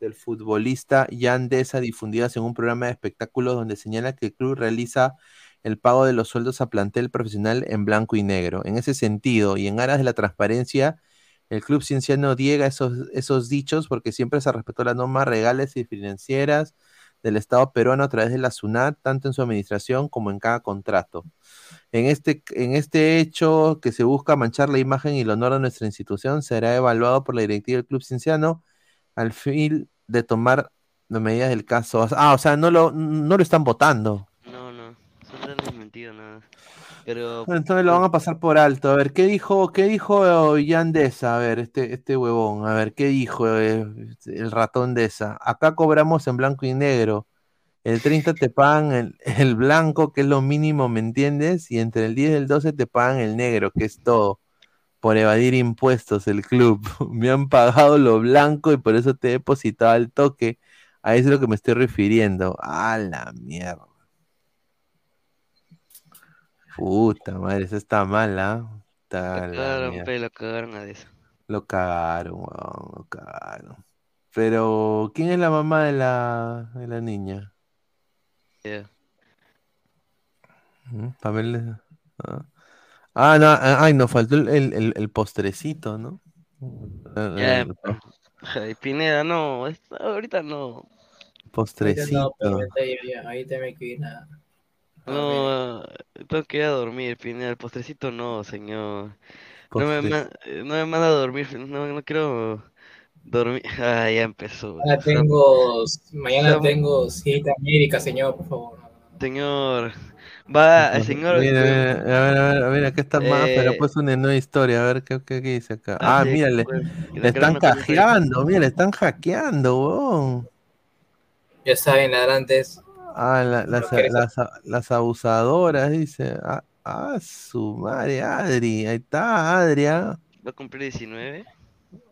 del futbolista Jan Deza difundidas en un programa de espectáculos donde señala que el club realiza el pago de los sueldos a plantel profesional en blanco y negro. En ese sentido, y en aras de la transparencia, el club cienciano niega esos, esos dichos porque siempre se respetó las normas legales y financieras del Estado peruano a través de la SUNAT, tanto en su administración como en cada contrato. En este, en este hecho que se busca manchar la imagen y el honor de nuestra institución, será evaluado por la directiva del Club Cienciano al fin de tomar las medidas del caso. Ah, o sea, no lo, no lo están votando.
No, no, nada. Pero
Bueno, Entonces lo van a pasar por alto. A ver, ¿qué dijo, qué dijo Jan Deza? A ver, este, este huevón. A ver, ¿qué dijo eh, el ratón Deza? Acá cobramos en blanco y negro. El 30 te pagan el, el blanco, que es lo mínimo, ¿me entiendes? Y entre el 10 y el 12 te pagan el negro, que es todo. Por evadir impuestos, el club. Me han pagado lo blanco y por eso te he depositado al toque. A eso es lo que me estoy refiriendo. A la mierda. Puta madre, eso está mal, ¿ah? Está la
cagaron, pe, lo cagaron a eso.
Lo cagaron, weón, lo cagaron. Pero, ¿quién es la mamá de la, de la niña?
Ya.
¿Mm? Pamela. Ah, Ah, no, ah, ay, nos faltó el, el, el- postrecito, ¿no?
Ya,
eh,
Ay, Pineda, no, ahorita no.
Ahorita no,
postrecito.
ahorita ya- ahorita me ir a-
No, tengo que ir a dormir, Pineda, el postrecito no, señor. No me,
Postre-
ma- eh, no me manda a dormir, no, no quiero dormir. Ah, ya empezó.
Mañana tengo, mañana
Estamos-
tengo cita médica, señor, por favor.
Señor, va, el señor.
Mira, mira, a ver, a ver, a ver, acá está más, pero
Eh,
pues una nueva historia, a ver qué, qué, qué dice acá.
Ah,
Ah,
sí,
mira, le,
pues, que
le
la
están
no se puede-
hackeando, mira, le están hackeando, weón.
Ya saben, ladrantes.
Ah, la- las, las, las abusadoras, dice. Ah, ah, su madre, Adri. Ahí está, Adria.
Va a cumplir 19.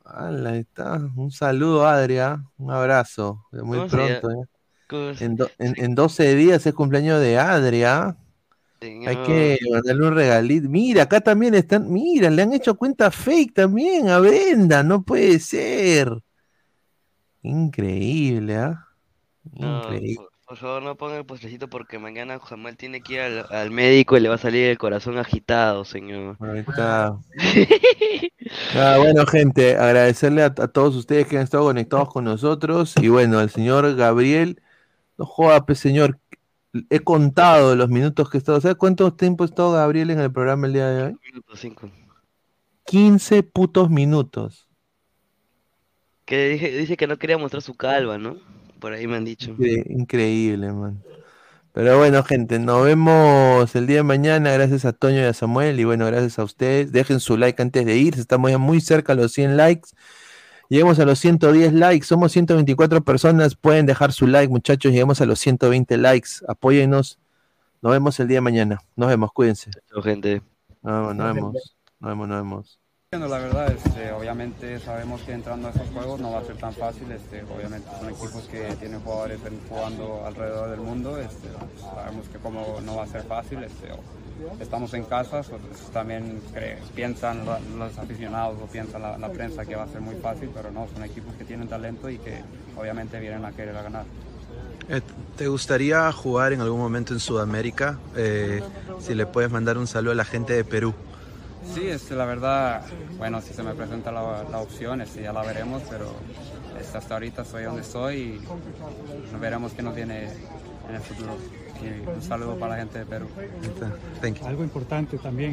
Ala, ahí está. Un saludo, Adria. Un abrazo. Muy pronto. ¿eh?
¿Cómo se-
En, do- en, en 12 días es cumpleaños de Adria. Hay que mandarle un regalito. Mira, acá también están. Mira, le han hecho cuenta fake también a Brenda. No puede ser. Increíble, ¿ah? Increíble.
Por favor, no ponga el postrecito porque mañana Jamal tiene que ir al, al médico y le va a salir el corazón agitado, señor.
Ahí está. Ah, bueno, gente, agradecerle a, a todos ustedes que han estado conectados con nosotros. Y bueno, al señor Gabriel, no joda, pues, señor. He contado los minutos que he estado. ¿Sabes cuánto tiempo ha estado Gabriel en el programa el día de hoy?
Minuto cinco.
15 putos minutos.
Que dije- dice que no quería mostrar su calva, ¿no? Por ahí me han dicho.
Incre- Increíble, man. Pero bueno, gente, nos vemos el día de mañana. Gracias a Toño y a Samuel. Y bueno, gracias a ustedes. Dejen su like antes de irse. Estamos ya muy cerca a los 100 likes. Lleguemos a los 110 likes. Somos 124 personas. Pueden dejar su like, muchachos. Lleguemos a los 120 likes. Apóyennos. Nos vemos el día de mañana. Nos vemos. Cuídense.
Chao, gente.
Nos, nos vemos. Nos vemos. Nos vemos.
La verdad, este, obviamente sabemos que entrando a esos juegos no va a ser tan fácil. Este, obviamente son equipos que tienen jugadores jugando alrededor del mundo. Este, sabemos que como no va a ser fácil. Este, estamos en casa, pues, también piensan los aficionados o piensan la, prensa que va a ser muy fácil, pero no, son equipos que tienen talento y que obviamente vienen a querer ganar.
Eh, ¿Te gustaría jugar en algún momento en Sudamérica? Eh, si le puedes mandar un saludo a la gente de Perú.
Sí, este, la verdad, bueno, si se me presenta la, la opción, este, ya la veremos, pero este, hasta ahorita estoy donde estoy y veremos qué nos viene en el futuro. Y un saludo para la gente de Perú.
Algo importante también.